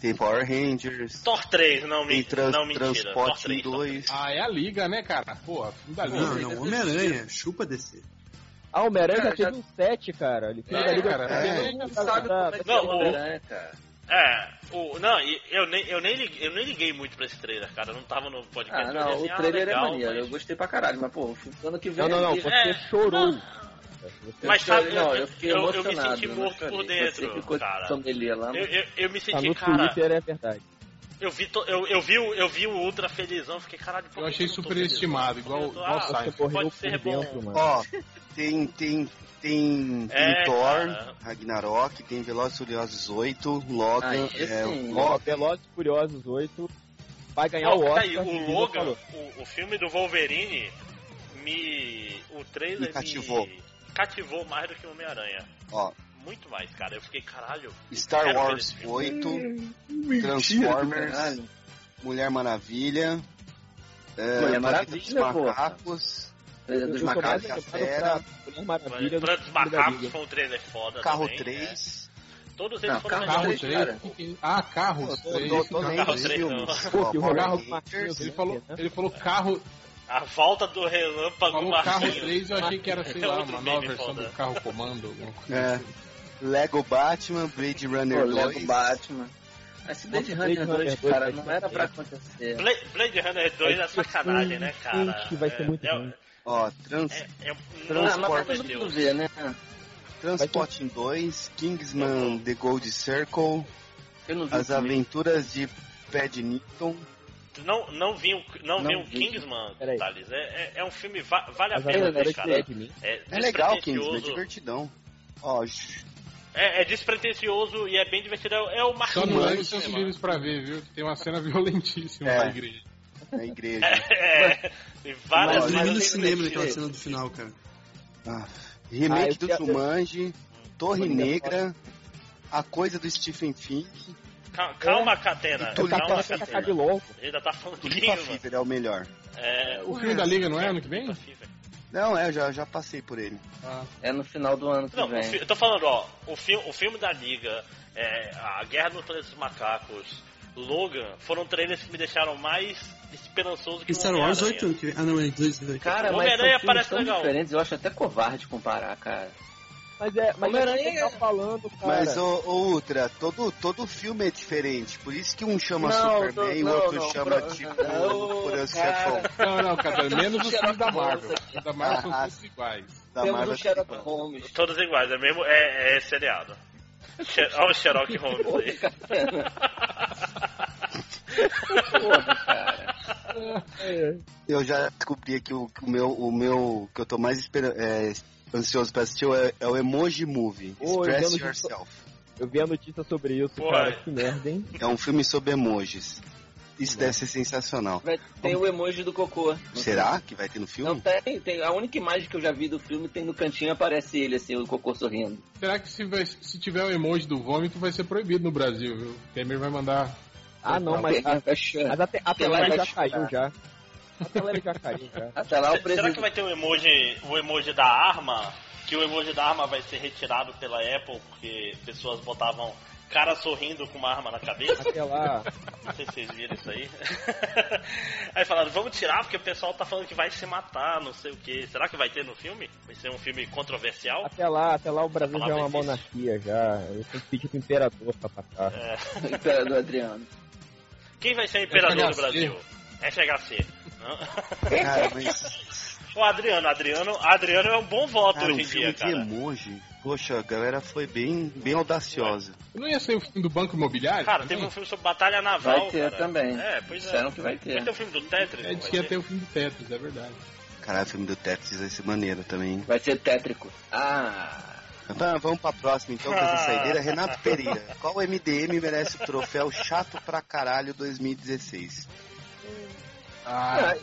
tem Power Rangers, Thor 3, não, tem me, trans, não mentira. Thor Transporte 3, Thor 3. 2. Ah, é a Liga, né, cara? Pô, filme da Liga. Não, não, Homem-Aranha, chupa descer. Ah, o Homem-Aranha já teve um 7, cara. Ele fez É, a Liga cara, é. Não sabe como é que Não, é o o- Homem-Aranha, cara. É, o, não, e eu nem, eu, nem liguei, eu nem liguei muito pra esse trailer, cara. Eu não tava no podcast. Ah, eu não, olhei o assim, trailer ah, legal, é maneiro, mas- eu gostei pra caralho, mas pô, ano que vem. Não, não, não, aqui- você É, chorou. não. Eu Mas sabe, não, eu- eu fiquei eu- eu me senti morto por dentro, Você ficou cara. lá, Eu, eu, eu me Tá senti, no cara. Twitter, é verdade. Eu vi, to- eu, eu, vi, o- eu vi o Ultra felizão, fiquei caralho. Eu achei superestimado, igual- igual ah, Seinfeld. Você pode ser bom. dentro, mano. Ó, tem, tem, tem, tem É, Thor, cara. Ragnarok, tem Velozes e Furiosos 8, Logan, Ah, esse é, Logan, Velozes e Furiosos 8 vai ganhar Não, o Oscar. peraí, o Logan, o, o filme do Wolverine, me. O trailer Me cativou. me cativou mais do que o Homem-Aranha. ó, Muito mais, cara. Eu fiquei, caralho. Star Wars esse filme. 8, Transformers, Caralho. Mulher Maravilha, é, Mulher dos Maravilha. Macacos, Eu dos macacos. Macaco, animado Fera, pra Maravilha Planeta dos Macacos foi um trailer foda Carro também, 3, né? Todos eles Não, foram Carro. Carro três, 3. cara. Ah, Carros tô, 3. tô, tô lendo Carro os três, filmes. não. Pô, Ó, que Carro Ele falou, ele falou carro, A volta do relâmpago falou carro Marquinhos. 3, eu achei que era, sei É lá, outro uma nova versão foda. do carro comando. É. assim. Lego Batman, Blade Pô, Runner Lego 2, Batman. Esse Blade Runner Blade 2, Runner 2 cara, não era pra feio. acontecer. Blade, Blade Runner 2 é ser sacanagem, né, cara? vai ser muito é, ruim. Ó, Trans, É, é, Ah, Transporte todo mundo ver, né? Transporting 2, Kingsman The Gold Circle, Eu não vi As. Aventuras de Paddington, Não, não vi o, não Não vi o vi. Kingsman, Peraí. Thales. É, é, é um filme, va- vale a As pena ver, cara. É, É legal, Kingsman, é divertidão. Ó, É, é despretensioso e é bem divertido. É, é o Só Marquinhos. não leve seus filhos pra ver, viu? Tem uma cena violentíssima É. na igreja. na igreja. É, tem várias Eu dormi no cinema naquela que- cena do final, cara. Ah, Ah, remake eu do Jumanji, Torre Negra, A Coisa do Stephen King, Calma, calma Catena. Tá Calma, falando que vai acabar de Catena. logo. Ainda tá falando do Tulipa Kingsman. Fever é o melhor. É, O filme da Liga não é ano que vem? Tulipa. Não, é, eu já, já passei por ele. É no final do ano que Não, vem. eu tô falando, ó, o, fi o filme da Liga, é, a Guerra no Planeta dos Macacos, Logan, foram trailers que me deixaram mais esperançoso que E Star Wars 8 Homem-Aranha. ano que. Ah, não, é 2 dois. Cara, O mas são Homem-Aranha parece tão legal. diferentes, eu acho até covarde comparar, cara. Mas é, mas é Homem-Aranha o que você tá falando, cara. Mas, ô, ô Ultra, todo, todo filme é diferente. Por isso que um chama Não, Superman e não, o outro não, chama, tipo, não, Poderoso cara. Chefão. Não, não, cara, menos os filmes da Marvel. Da Marvel são Ah, todos iguais. Da Marvel. Todos iguais, é mesmo, é, é seriado. Olha o Sherlock Holmes aí. Porra, cara. Eu já descobri que o, o meu, o meu, que eu tô mais é, ansioso pra assistir é, é o Emoji Movie. Ô, Express eu Yourself. Eu vi a notícia sobre isso, Pô, cara. é. Que merda, hein? É um filme sobre emojis. Isso deve ser sensacional. Vai- Tem o emoji do cocô. Será que vai ter no Não filme? tem, tem. A única imagem que eu já vi do filme tem no cantinho aparece ele, assim, o cocô sorrindo. Será que se, vai- se tiver o emoji do vômito vai ser proibido no Brasil, viu? O Temer vai mandar. Ah, não, mas, a, mas até, até Tem lá lá ele já vai caiu já. Até lá ele já caiu já. Até lá o Se- Será que presidente. vai ter o emoji, o emoji da arma? Que o emoji da arma vai ser retirado pela Apple porque pessoas botavam cara sorrindo com uma arma na cabeça? Até lá. Não sei se vocês viram isso aí. aí falaram, vamos tirar porque o pessoal tá falando que vai se matar, não sei o que. Será que vai ter no filme? Vai ser um filme controversial? Até lá, até lá o Brasil já é uma existe. monarquia já. Eu tenho que pedir pro imperador pra passar. É. O imperador Adriano. Quem vai ser o imperador do FHC. Brasil? FHC. Não? Cara, mas. O Adriano, Adriano, Adriano é um bom voto Cara, hoje em filme dia, de cara. emoji. Poxa, a galera foi bem, bem audaciosa. Não ia ser o filme do Banco Imobiliário? Cara, também? teve um filme sobre batalha naval. Vai ter cara. também. É, pois é. Disseram que vai ter. Vai ter o filme do Tetris? É, disse que ia ter? o filme do Tetris, é verdade. Caralho, o filme do Tetris vai ser maneiro também. Vai ser tétrico. Ah. Tá, vamos pra próxima então, com essa saideira. Renato Pereira, qual MDM merece o troféu chato pra caralho 2016? Ah,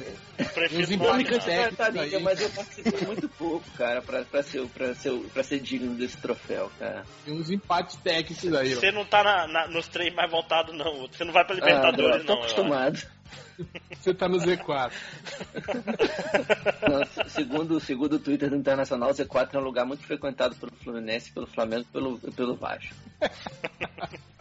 Prefiro Os não opinar. técnicos Tadinha, aí. mas eu participei muito pouco, cara, pra, pra, ser, pra, ser, pra ser digno desse troféu, cara. tem uns empates técnicos aí, ó. Você não tá na- na- nos três mais voltados, não. Você não vai pra Ah, Libertadores, tô não. eu acho. acostumado. Você tá no Z4. Não, se- segundo, segundo o Twitter do Internacional, o Z4 é um lugar muito frequentado pelo Fluminense, pelo Flamengo e pelo, pelo Vasco.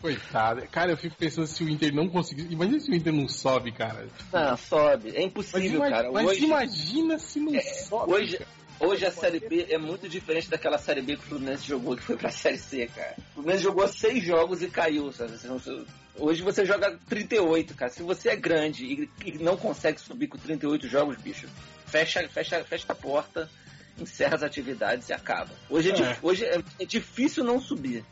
Coitado. Cara, eu fico pensando se o Inter não conseguir. Imagina se o Inter não sobe, cara. Não, sobe. É Mas, impossível, ima- cara. mas Hoje, imagina se não É, sobe. hoje, hoje a Série B é muito diferente daquela Série B que o Fluminense jogou, que foi pra Série C, cara. O Fluminense jogou seis jogos e caiu, sabe? Hoje você joga 38, cara. Se você é grande e, e não consegue subir com 38 jogos, bicho, fecha, fecha, fecha a porta, encerra as atividades e acaba. Hoje é, É. hoje é, é difícil não subir.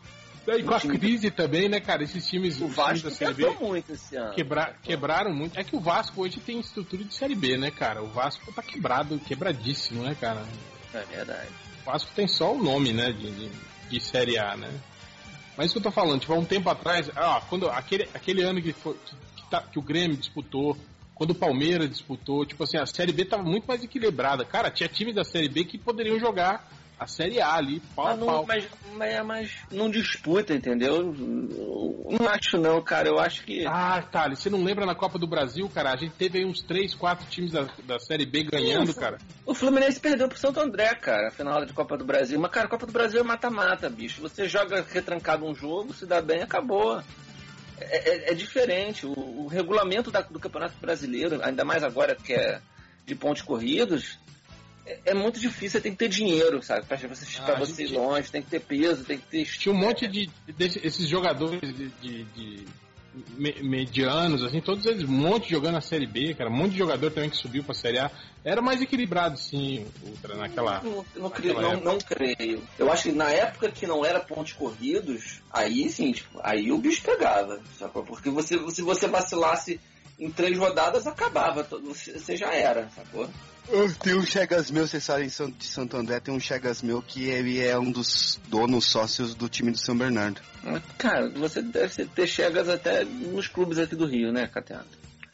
E com a crise também, né, cara? Esses times, O os times Vasco da Série B muito esse ano. quebra- quebraram muito. É que o Vasco hoje tem estrutura de Série B, né, cara? O Vasco tá quebrado, quebradíssimo, né, cara? É verdade. O Vasco tem só o nome, né, de, de, de Série A, né? Mas isso que eu tô falando, tipo, há um tempo atrás, ah, quando, aquele, aquele ano que, foi, que, tá- que o Grêmio disputou, quando o Palmeiras disputou, tipo assim, a Série B tava muito mais equilibrada. Cara, tinha times da Série B que poderiam jogar a Série A ali, pau Mas não, pau. mas, mas, mas não disputa, entendeu? Não acho não, cara. Eu acho que. Ah, Thales, você não lembra na Copa do Brasil, cara? A gente teve aí uns 3, 4 times da, da Série B ganhando, cara. O Fluminense perdeu pro Santo André, cara, a final de Copa do Brasil. Mas, cara, Copa do Brasil é mata-mata, bicho. Você joga retrancado um jogo, se dá bem, acabou. É, é- é diferente. O, o regulamento da- do Campeonato Brasileiro, ainda mais agora que é de pontos corridos, é, é muito difícil. Você tem que ter dinheiro, sabe? Pra você, Ah, pra você ir gente- longe, tem que ter peso, tem que ter. Tinha um monte de desse- esses jogadores de, de- de me- medianos, assim, todos eles, um monte jogando a Série B, cara, um monte de jogador também que subiu pra Série A. Era mais equilibrado, sim, Ultra, naquela. Não, não, creio, não, não creio. Eu acho que na época que não era pontos corridos, aí sim, tipo, aí o bicho pegava. Sacou? Porque você, se você vacilasse em três rodadas, acabava. Você já era, sacou? Tem um Chegas meu, vocês sabem, de Santo André, tem um Chegas meu que ele é um dos donos sócios do time do São Bernardo. Mas, Cara, você deve ter chegas até nos clubes aqui do Rio, né, Catena?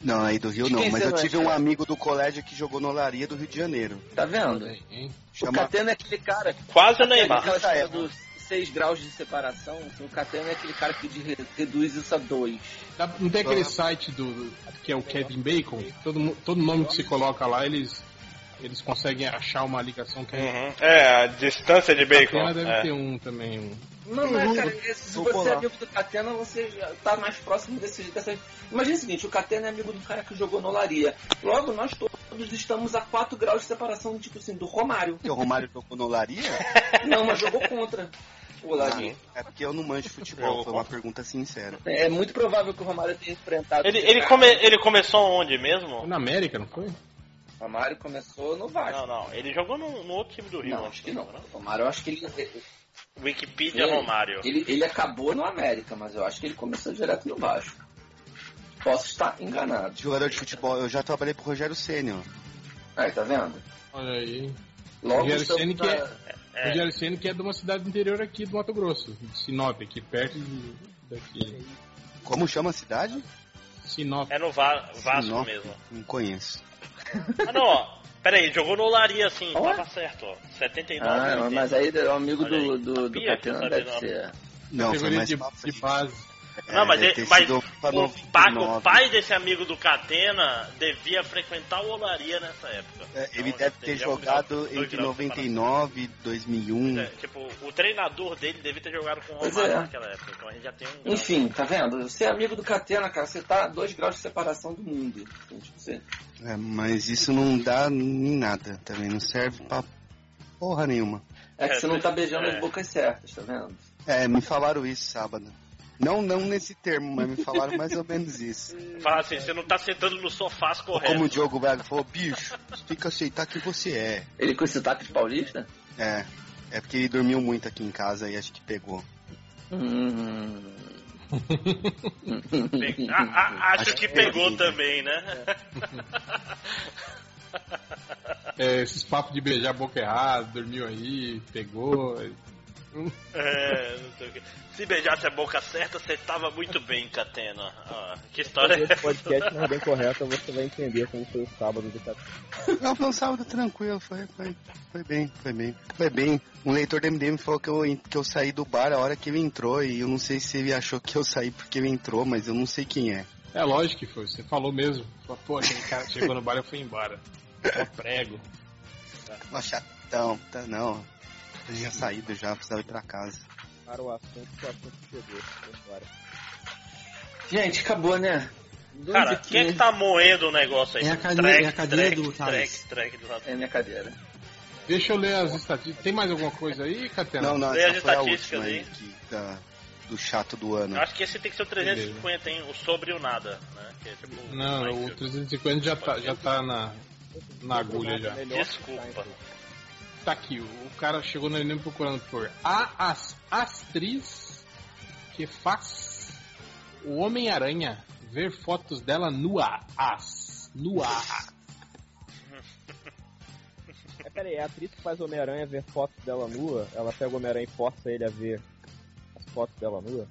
Não, aí do Rio não, mas eu é tive um amigo do colégio que jogou no Olaria do Rio de Janeiro. Tá vendo? Hein? O Chama... Catena é aquele cara. Quase o Aquela Neymar. história dos seis graus de separação. O Catena é aquele cara que reduz isso a dois. Dá- Não tem aquele site do, que é o Kevin Bacon? Todo, todo nome que se coloca lá, eles. Eles conseguem achar uma ligação que Uhum. É, a distância de bacon. Catena deve É. ter um também. Um. Não, mas, cara, se Vou você é amigo do Catena, você já tá mais próximo desse dessa... Imagina o seguinte, o Catena é amigo do cara que jogou no Olaria. Logo, nós todos estamos a 4 graus de separação, tipo assim, do Romário. Que o Romário jogou no Olaria? Não, mas jogou contra o Olaria. É porque eu não manjo futebol, foi uma pergunta sincera. É muito provável que o Romário tenha enfrentado... Ele, ele, come- ele começou onde mesmo? Na América, não foi? O Romário começou no Vasco. Não, não. Ele jogou no, no outro time do Rio. Não, né? acho que não. O Romário, eu acho que ele... Wikipedia Ele- Romário. Ele, ele acabou no América, mas eu acho que ele começou direto no Vasco. Posso estar enganado. Jogador de futebol, eu já trabalhei pro Rogério Senna. Aí, tá vendo? Olha aí. Logo Rogério estamos Ceni que na- é- É. Rogério Ceni que é de uma cidade do interior aqui do Mato Grosso, de Sinop, aqui perto de, daqui. Como chama a cidade? Sinop. É no Va- Vasco Sinop? mesmo. Não conheço. Ah, não, ó. Pera aí, jogou no Olaria, assim. Ó. Tava certo, ó. 79. Ah, 80. mas aí o amigo do, do, do eu deve ser. Não, foi mais de, de base. Não, mas, É, ele, ter mas o, pai, o 99. pai desse amigo do Catena devia frequentar o Olaria nessa época. É, ele Então, deve ter teria um jogado entre graus de 99 e 2001. É, tipo, o treinador dele deve ter jogado com o Romário é. naquela época. Então a gente já tem um. Enfim, tá vendo? Você é amigo do Catena, cara. Você tá a dois graus de separação do mundo. Então, tipo, você- É, mas isso não dá em nada também, não serve pra porra nenhuma. É que É, você não tá beijando é. as bocas certas, tá vendo? É, me falaram isso sábado. Não, não nesse termo, mas me falaram mais ou menos isso. Fala assim, você não tá sentando no sofá correto. Como o Diogo Braga falou, bicho, você tem que aceitar que você é. Ele com esse sotaque de paulista? É, é porque ele dormiu muito aqui em casa e acho que pegou. Hum. A- a- acho Acho que que pegou é. também, né? É, esses papos de beijar a boca errada, dormiu aí, pegou. É, quê. Se beijasse a boca certa, você tava muito bem, Catena. Ah, que história é Esse essa? podcast não é bem correto, você vai entender como foi o sábado do Catena. Não, foi um sábado tranquilo, foi, foi, foi bem, foi bem. Foi bem. Um leitor do MDM falou que eu, que eu saí do bar a hora que ele entrou e eu não sei se ele achou que eu saí porque ele entrou, mas eu não sei quem é. É lógico que foi, você falou mesmo. Falou, Pô, aquele cara chegou no bar e eu fui embora. Só prego. Uma chatão, tá não. Eu tinha saído já, precisava ir pra casa. Para o assunto, que o assunto chegou. Vambora. Gente, acabou, né? Cara, Dois quem é aqui. que tá moendo o negócio aí? É a cadeira- é a cadeira do track, Thales. track do É minha cadeira. Deixa eu ler as estatísticas. Tem mais alguma coisa aí, Catena? Não, não, Lê as estatísticas última aí que, da, do chato do ano. Eu acho que esse tem que ser o 350, hein? O sobre e o nada, né? Que é tipo, Não, o que- 350 já tá, já tá na, na agulha já. Desculpa. Tá, aqui, o cara chegou no Enem procurando por a as, atriz que faz o Homem-Aranha ver fotos dela nua. As. Nua. É, peraí, é a atriz que faz o Homem-Aranha ver fotos dela nua, ela pega o Homem-Aranha e força ele a ver as fotos dela nua?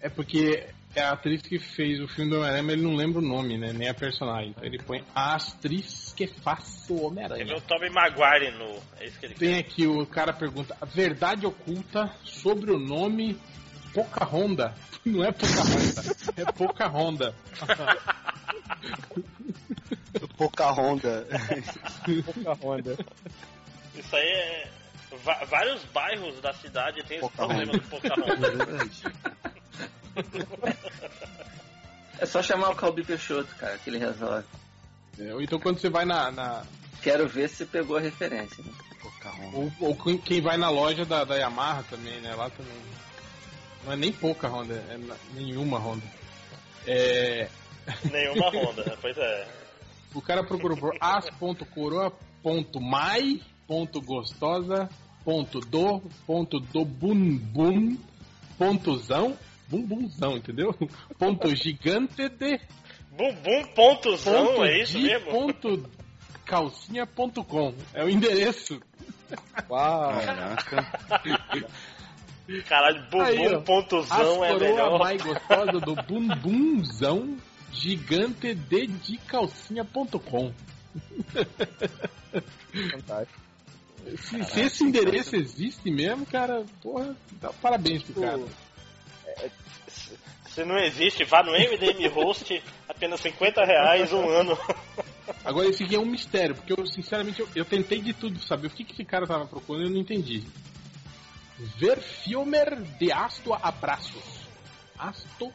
É porque é a atriz que fez o filme do Homem-Aranha, mas ele não lembra o nome, né? Nem a personagem. Então ele põe a atriz faz o Você vê Homem-Aranha. o Tobey Maguire no. É isso que ele quer. Tem aqui, o cara pergunta, a verdade oculta sobre o nome Pocahonda. Não é Pocahonda, é Pocahonda. Pouca Honda. Isso aí é. va- vários bairros da cidade tem esse problema do Pocahontas. É só chamar o Calbi Peixoto, cara, que ele resolve. É, ou então quando você vai na. na- Quero ver se pegou a referência. Né? Ou, ou quem- vai na loja da, da Yamaha também, né? Lá também. Não é nem pouca Honda, é na- nenhuma Honda. É, Nenhuma Honda, pois é. o cara procurou por as.coroa.mais.gostosa.do.bumbum.zão bumbumzão, entendeu? Ponto gigante de Bumbum pontozão, ponto é isso mesmo? ponto calcinha.com é o endereço. Uau! Caraca. Caralho, Aí, ó. bumbum pontozão As é melhor. mais gostosa do bumbumzão gigante de, de calcinha.com. Fantástico. Se, se esse endereço existe mesmo, cara, porra, dá parabéns pro cara. Se não existe, vá no MDM Host, apenas 50 reais um ano. Agora esse aqui é um mistério, porque eu sinceramente eu, eu tentei de tudo saber o que, que esse cara tava procurando e eu não entendi. Ver filmer de Asto Abraços. Asto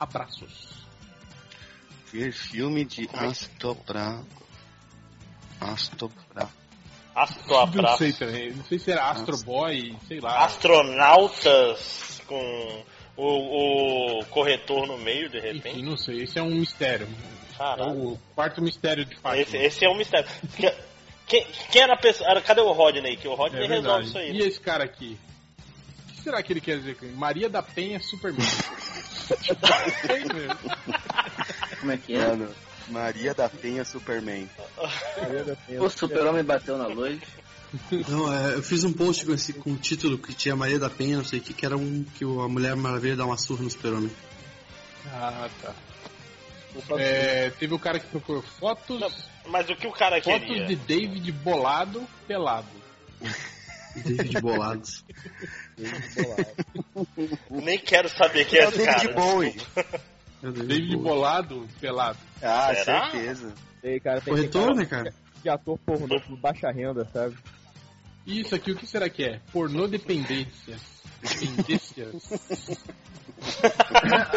Abraços. Ver filme de Astopra. Astopra. Astro Não abraço. sei também. Não sei se era Astro Boy, sei lá. Astronautas com o, o corretor no meio, de Enfim, repente. não sei. Esse é um mistério. É Caralho. o quarto mistério de Fátima. Esse, esse é um mistério. Quem, quem era a pessoa. era- Cadê o Rodney? Que o É Rodney resolve verdade. isso aí. E né? esse cara aqui? O que será que ele quer dizer com ele? Maria da Penha Superman. Mesmo. Como é que é? Mano, Maria da Penha Superman. O super-homem bateu na luz. Não, é, eu fiz um post com, esse, com o título que tinha Maria da Penha, não sei o que, que era um que a Mulher Maravilha dá uma surra no super-homem. Ah, tá. É, teve o cara que procurou fotos, Não, Mas o que o cara fotos queria? de David bolado, pelado. David Bolados. Nem quero saber quem é É esse David cara. Bowie. É o David bolado, pelado. Ah, Será? certeza. Sei, cara, tem Corretor, né, cara? de ator pornô por baixa renda, sabe? E isso aqui, o que será que é? Pornô dependências. Dependências.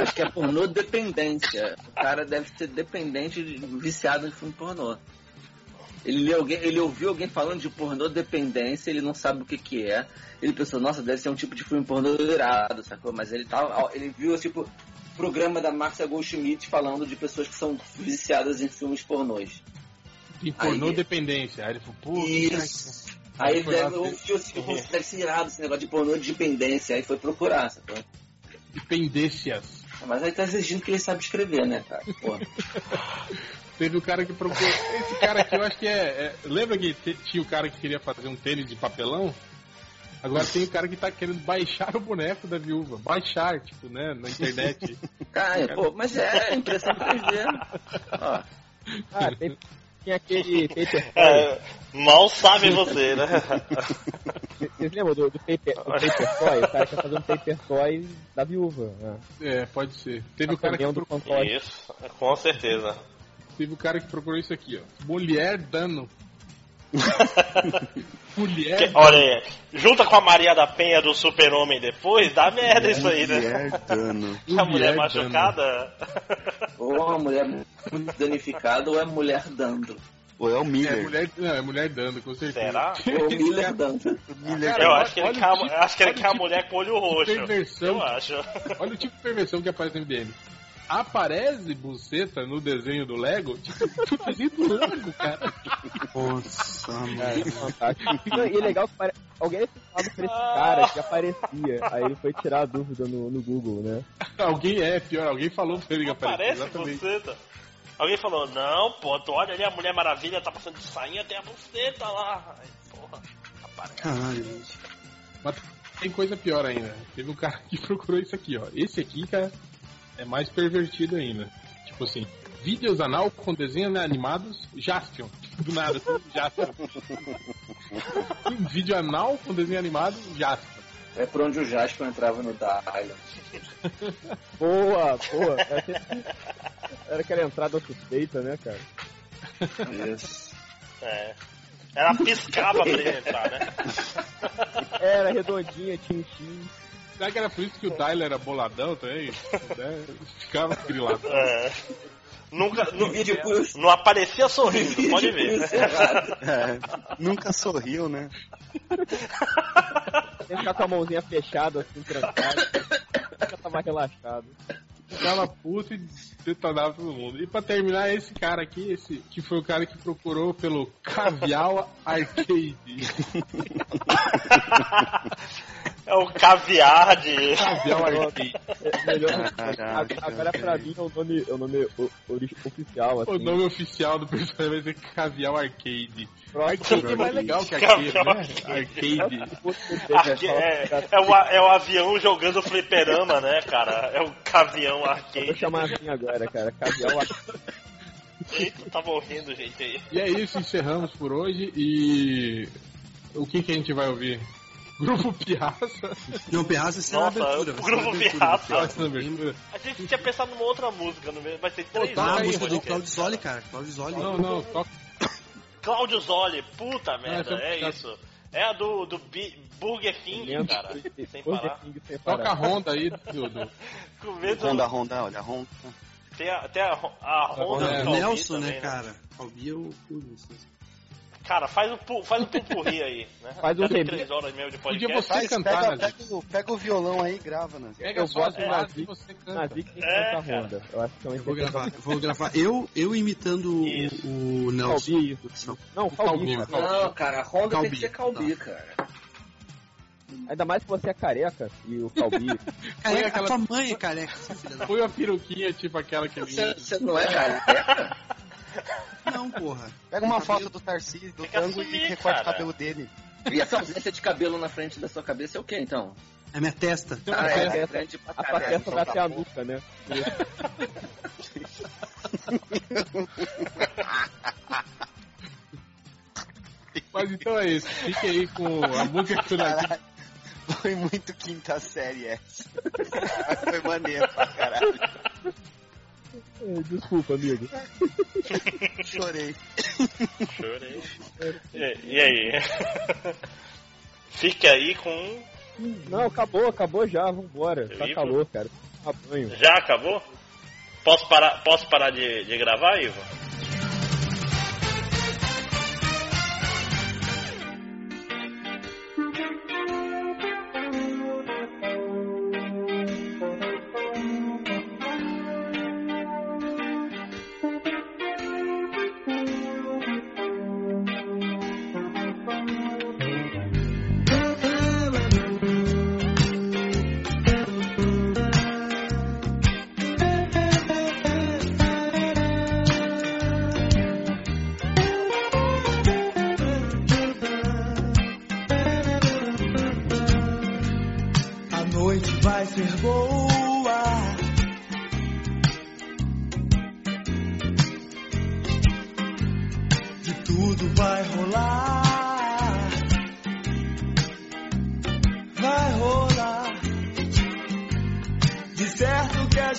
Acho que é pornô dependência. O cara deve ser dependente, de- viciado em filme pornô. Ele, alguém, ele ouviu alguém falando de pornô dependência, ele não sabe o que que é. Ele pensou, nossa, deve ser um tipo de filme pornô irado, sacou? Mas ele tá, ele viu tipo programa da Márcia Goldschmidt falando de pessoas que são viciadas em filmes pornôs. Tem pornô Aí- dependência. Aí ele falou, pô, Isso. Aí ele deve, ouviu assim, deve ser irado esse negócio de pornô de dependência. Aí foi procurar, sacou? dependências. Mas aí tá exigindo que ele sabe escrever, né, cara? Porra. Teve o cara que procurou. Esse cara aqui eu acho que é. é- lembra que tinha o cara que queria fazer um tênis de papelão? Agora tem o cara que tá querendo baixar o boneco da viúva. Baixar, tipo, né? Na internet. Cara, pô, mas é impressão 3D. Ó, Ah, tem, tem aquele Paper É, mal sabe você, né? Vocês lembram do, do Paper, do Paper Toy? O cara quer fazer um Paper Toy da viúva. Né? É, pode ser. Teve o, cara que procurou. Isso, com certeza. teve o cara que procurou isso aqui, ó. Mulher dano. Mulher. Que- olha aí, junta com a Maria da Penha do Super-Homem depois, dá merda isso aí, né? Mulher dano. A mulher dano. machucada. ou é uma mulher danificada ou é mulher dando. Ou é o É Miller. mulher, não, é mulher dando, com certeza. Será? Ou o Miller dando. Miller Cara, Eu olha- acho que ele quer, a- tipo- acho que ele quer a tipo mulher com olho roxo. perversão. Eu acho. Olha o tipo de perversão que aparece no MDM. Aparece buceta no desenho do Lego, tipo, desenho do Lego, cara. Nossa, mano. Cara, fantástico. Não, e é legal que pare... alguém ter falado pra esse cara que aparecia. Aí ele foi tirar a dúvida no, no Google, né? Alguém é, pior, alguém falou pra ele que Não aparece. buceta. Alguém falou, não, pô, tu olha ali, a Mulher Maravilha tá passando de sainha, tem a buceta lá. Ai, porra, aparece. Caralho, gente. Mas tem coisa pior ainda. Teve um cara que procurou isso aqui, ó. Esse aqui, cara, é mais pervertido ainda. Tipo assim, vídeos anal com desenhos animados Jaspion. Do nada, assim, Jaspion. um vídeo anal com desenho animado Jaspion. É por onde o Jasper entrava no Island. Boa, boa. Era aquela entrada suspeita, né, cara? Isso. É. Ela piscava pra ele entrar, né? Era redondinha, tintim. Será que era por isso que o Tyler era boladão também? Né? Ficava grilado. É. Nunca. nu- Vídeo isso. não aparecia sorrindo, pode ver. isso é. É, nunca sorriu, né? Tem que ficar com a mãozinha fechada, assim, trancada. Tá mais relaxado. Ficava puto e detonava todo mundo. E pra terminar, esse cara aqui, esse que foi o cara que procurou pelo Cavial Arcade. É o caviar de. Cavial Arcade. É melhor. Caraca, Agora pra mim é o nome, é o nome o- ori- oficial, assim. O nome oficial do personagem vai ser Cavial Arcade. Arcade é mais legal que arcade, Cavial né? Arcade. Arcade. É, é, o, é o avião jogando fliperama, né, cara? É o cavião Vou arcade. chamar assim agora, cara. Cavial Eita, tá morrendo, gente aí. E é isso, encerramos por hoje. E o que, que a gente vai ouvir? Grupo Piazza. Não, Piazza é a Nossa, abertura. o ser grupo abertura. Piazza. Abertura. A gente tinha pensado numa outra música, no meio. vai ter três tá Ah, a música do podcast. Claudio Zoli, cara. Claudio Zoli. Não, não, toca. Cláudio Zoli, puta merda, essa- é isso. É a do, do Burger King, cara. Sem parar. King sem Toca a parar. Honda aí, Dudu. Com medo. Honda, Honda, olha, Honda. Tem a, tem a, a Honda É, Nelson, também, né, cara? Calbi é o... Cara, faz um, pu- faz um pupurri aí, né? Faz um remix. três horas mesmo de Podia podcast. você Faz, cantar, pega, né? pega, o, pega o violão aí e grava, né? Pega Eu gosto de baladas Nazik. e você canta. Nazik tem É, canta cara. Honda. Eu acho que é um Eu vou gravar, eu vou gravar. Eu, eu imitando o, Isso. o Nelson. Calbi. Não, Calbi, Calbinho, cara. Não, cara, a Honda tem Calbi, que ser Calbi, cara. Ainda mais que você é careca e o Calbi. Careca, aquela- a tua mãe é careca, essa filha da... Põe uma peruquinha, tipo aquela que Você, você não é careca? Não, porra. Pega uma Cabelo- foto do Tarcísio, do tango e recorta o cabelo dele. E essa ausência de cabelo na frente da sua cabeça é o que, então? É minha testa. Ah, testa. é grande pra A caralho. testa vai até a nuca, né? Mas então é isso. Fique aí com a música que foi muito quinta série essa. foi maneiro pra caralho. É, Desculpa, amigo. Chorei. Chorei. E, e aí? Fique aí com. Não, acabou, acabou já, vambora. Tá Ivo? calor, cara. Tá banho. Já acabou? Posso parar, posso parar de, de gravar, Ivo?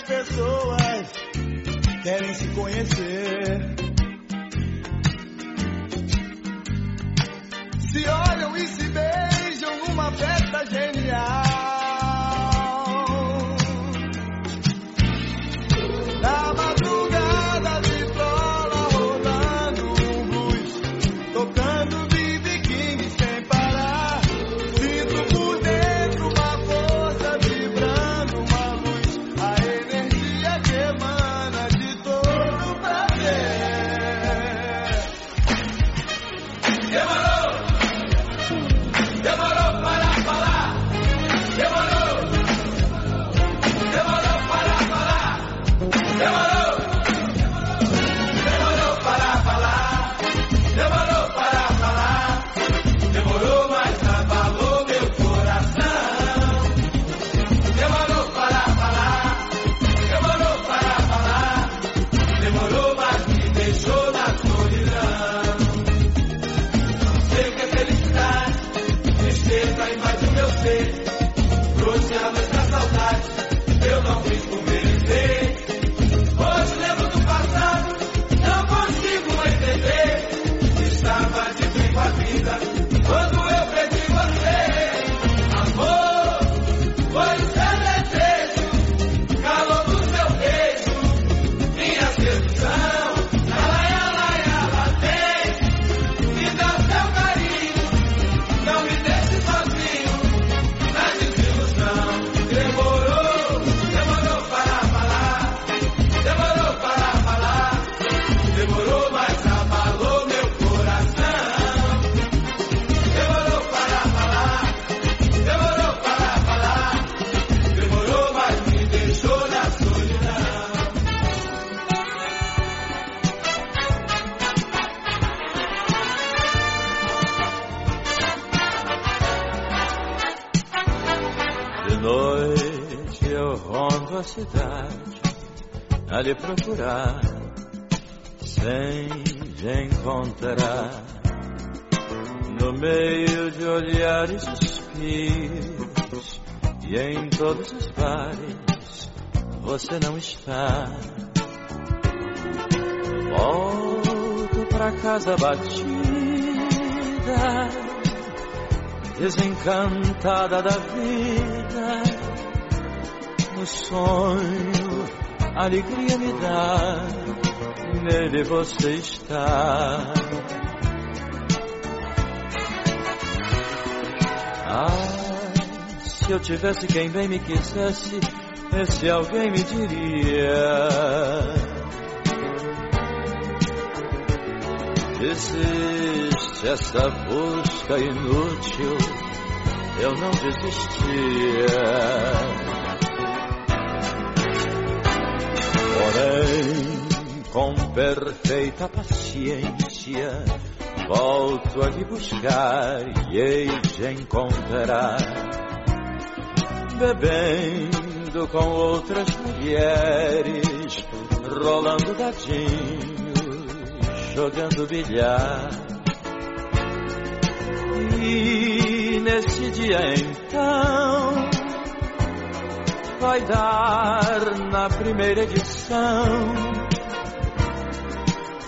Pessoas querem se conhecer. A lhe procurar, sem lhe encontrar. no meio de olhares espios e em todos os bares você não está. Volto pra casa batida, desencantada da vida. No sonho, alegria me dá, nele você está. Ah, se eu tivesse quem bem me quisesse, esse alguém me diria. Existe essa busca inútil, eu não desistia. Porém, com perfeita paciência, volto a lhe buscar e hei de encontrar. Bebendo com outras mulheres, rolando dadinhos, jogando bilhar. E nesse dia então vai dar na primeira edição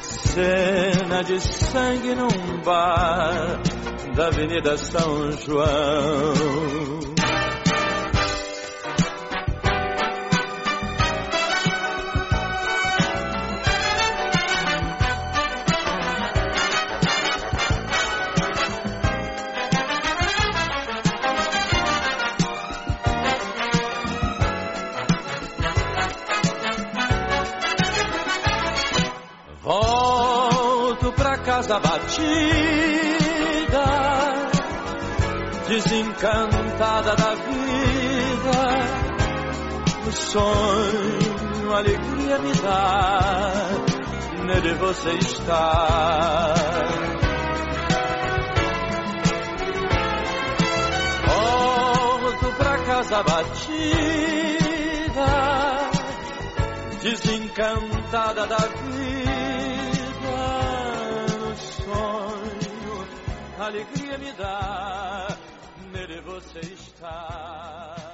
cena de sangue num bar da Avenida São João. Casa batida, desencantada da vida. O sonho, alegria me dá, nele você está. Volto pra casa batida desencantada da vida, alegria me dá, nele você está.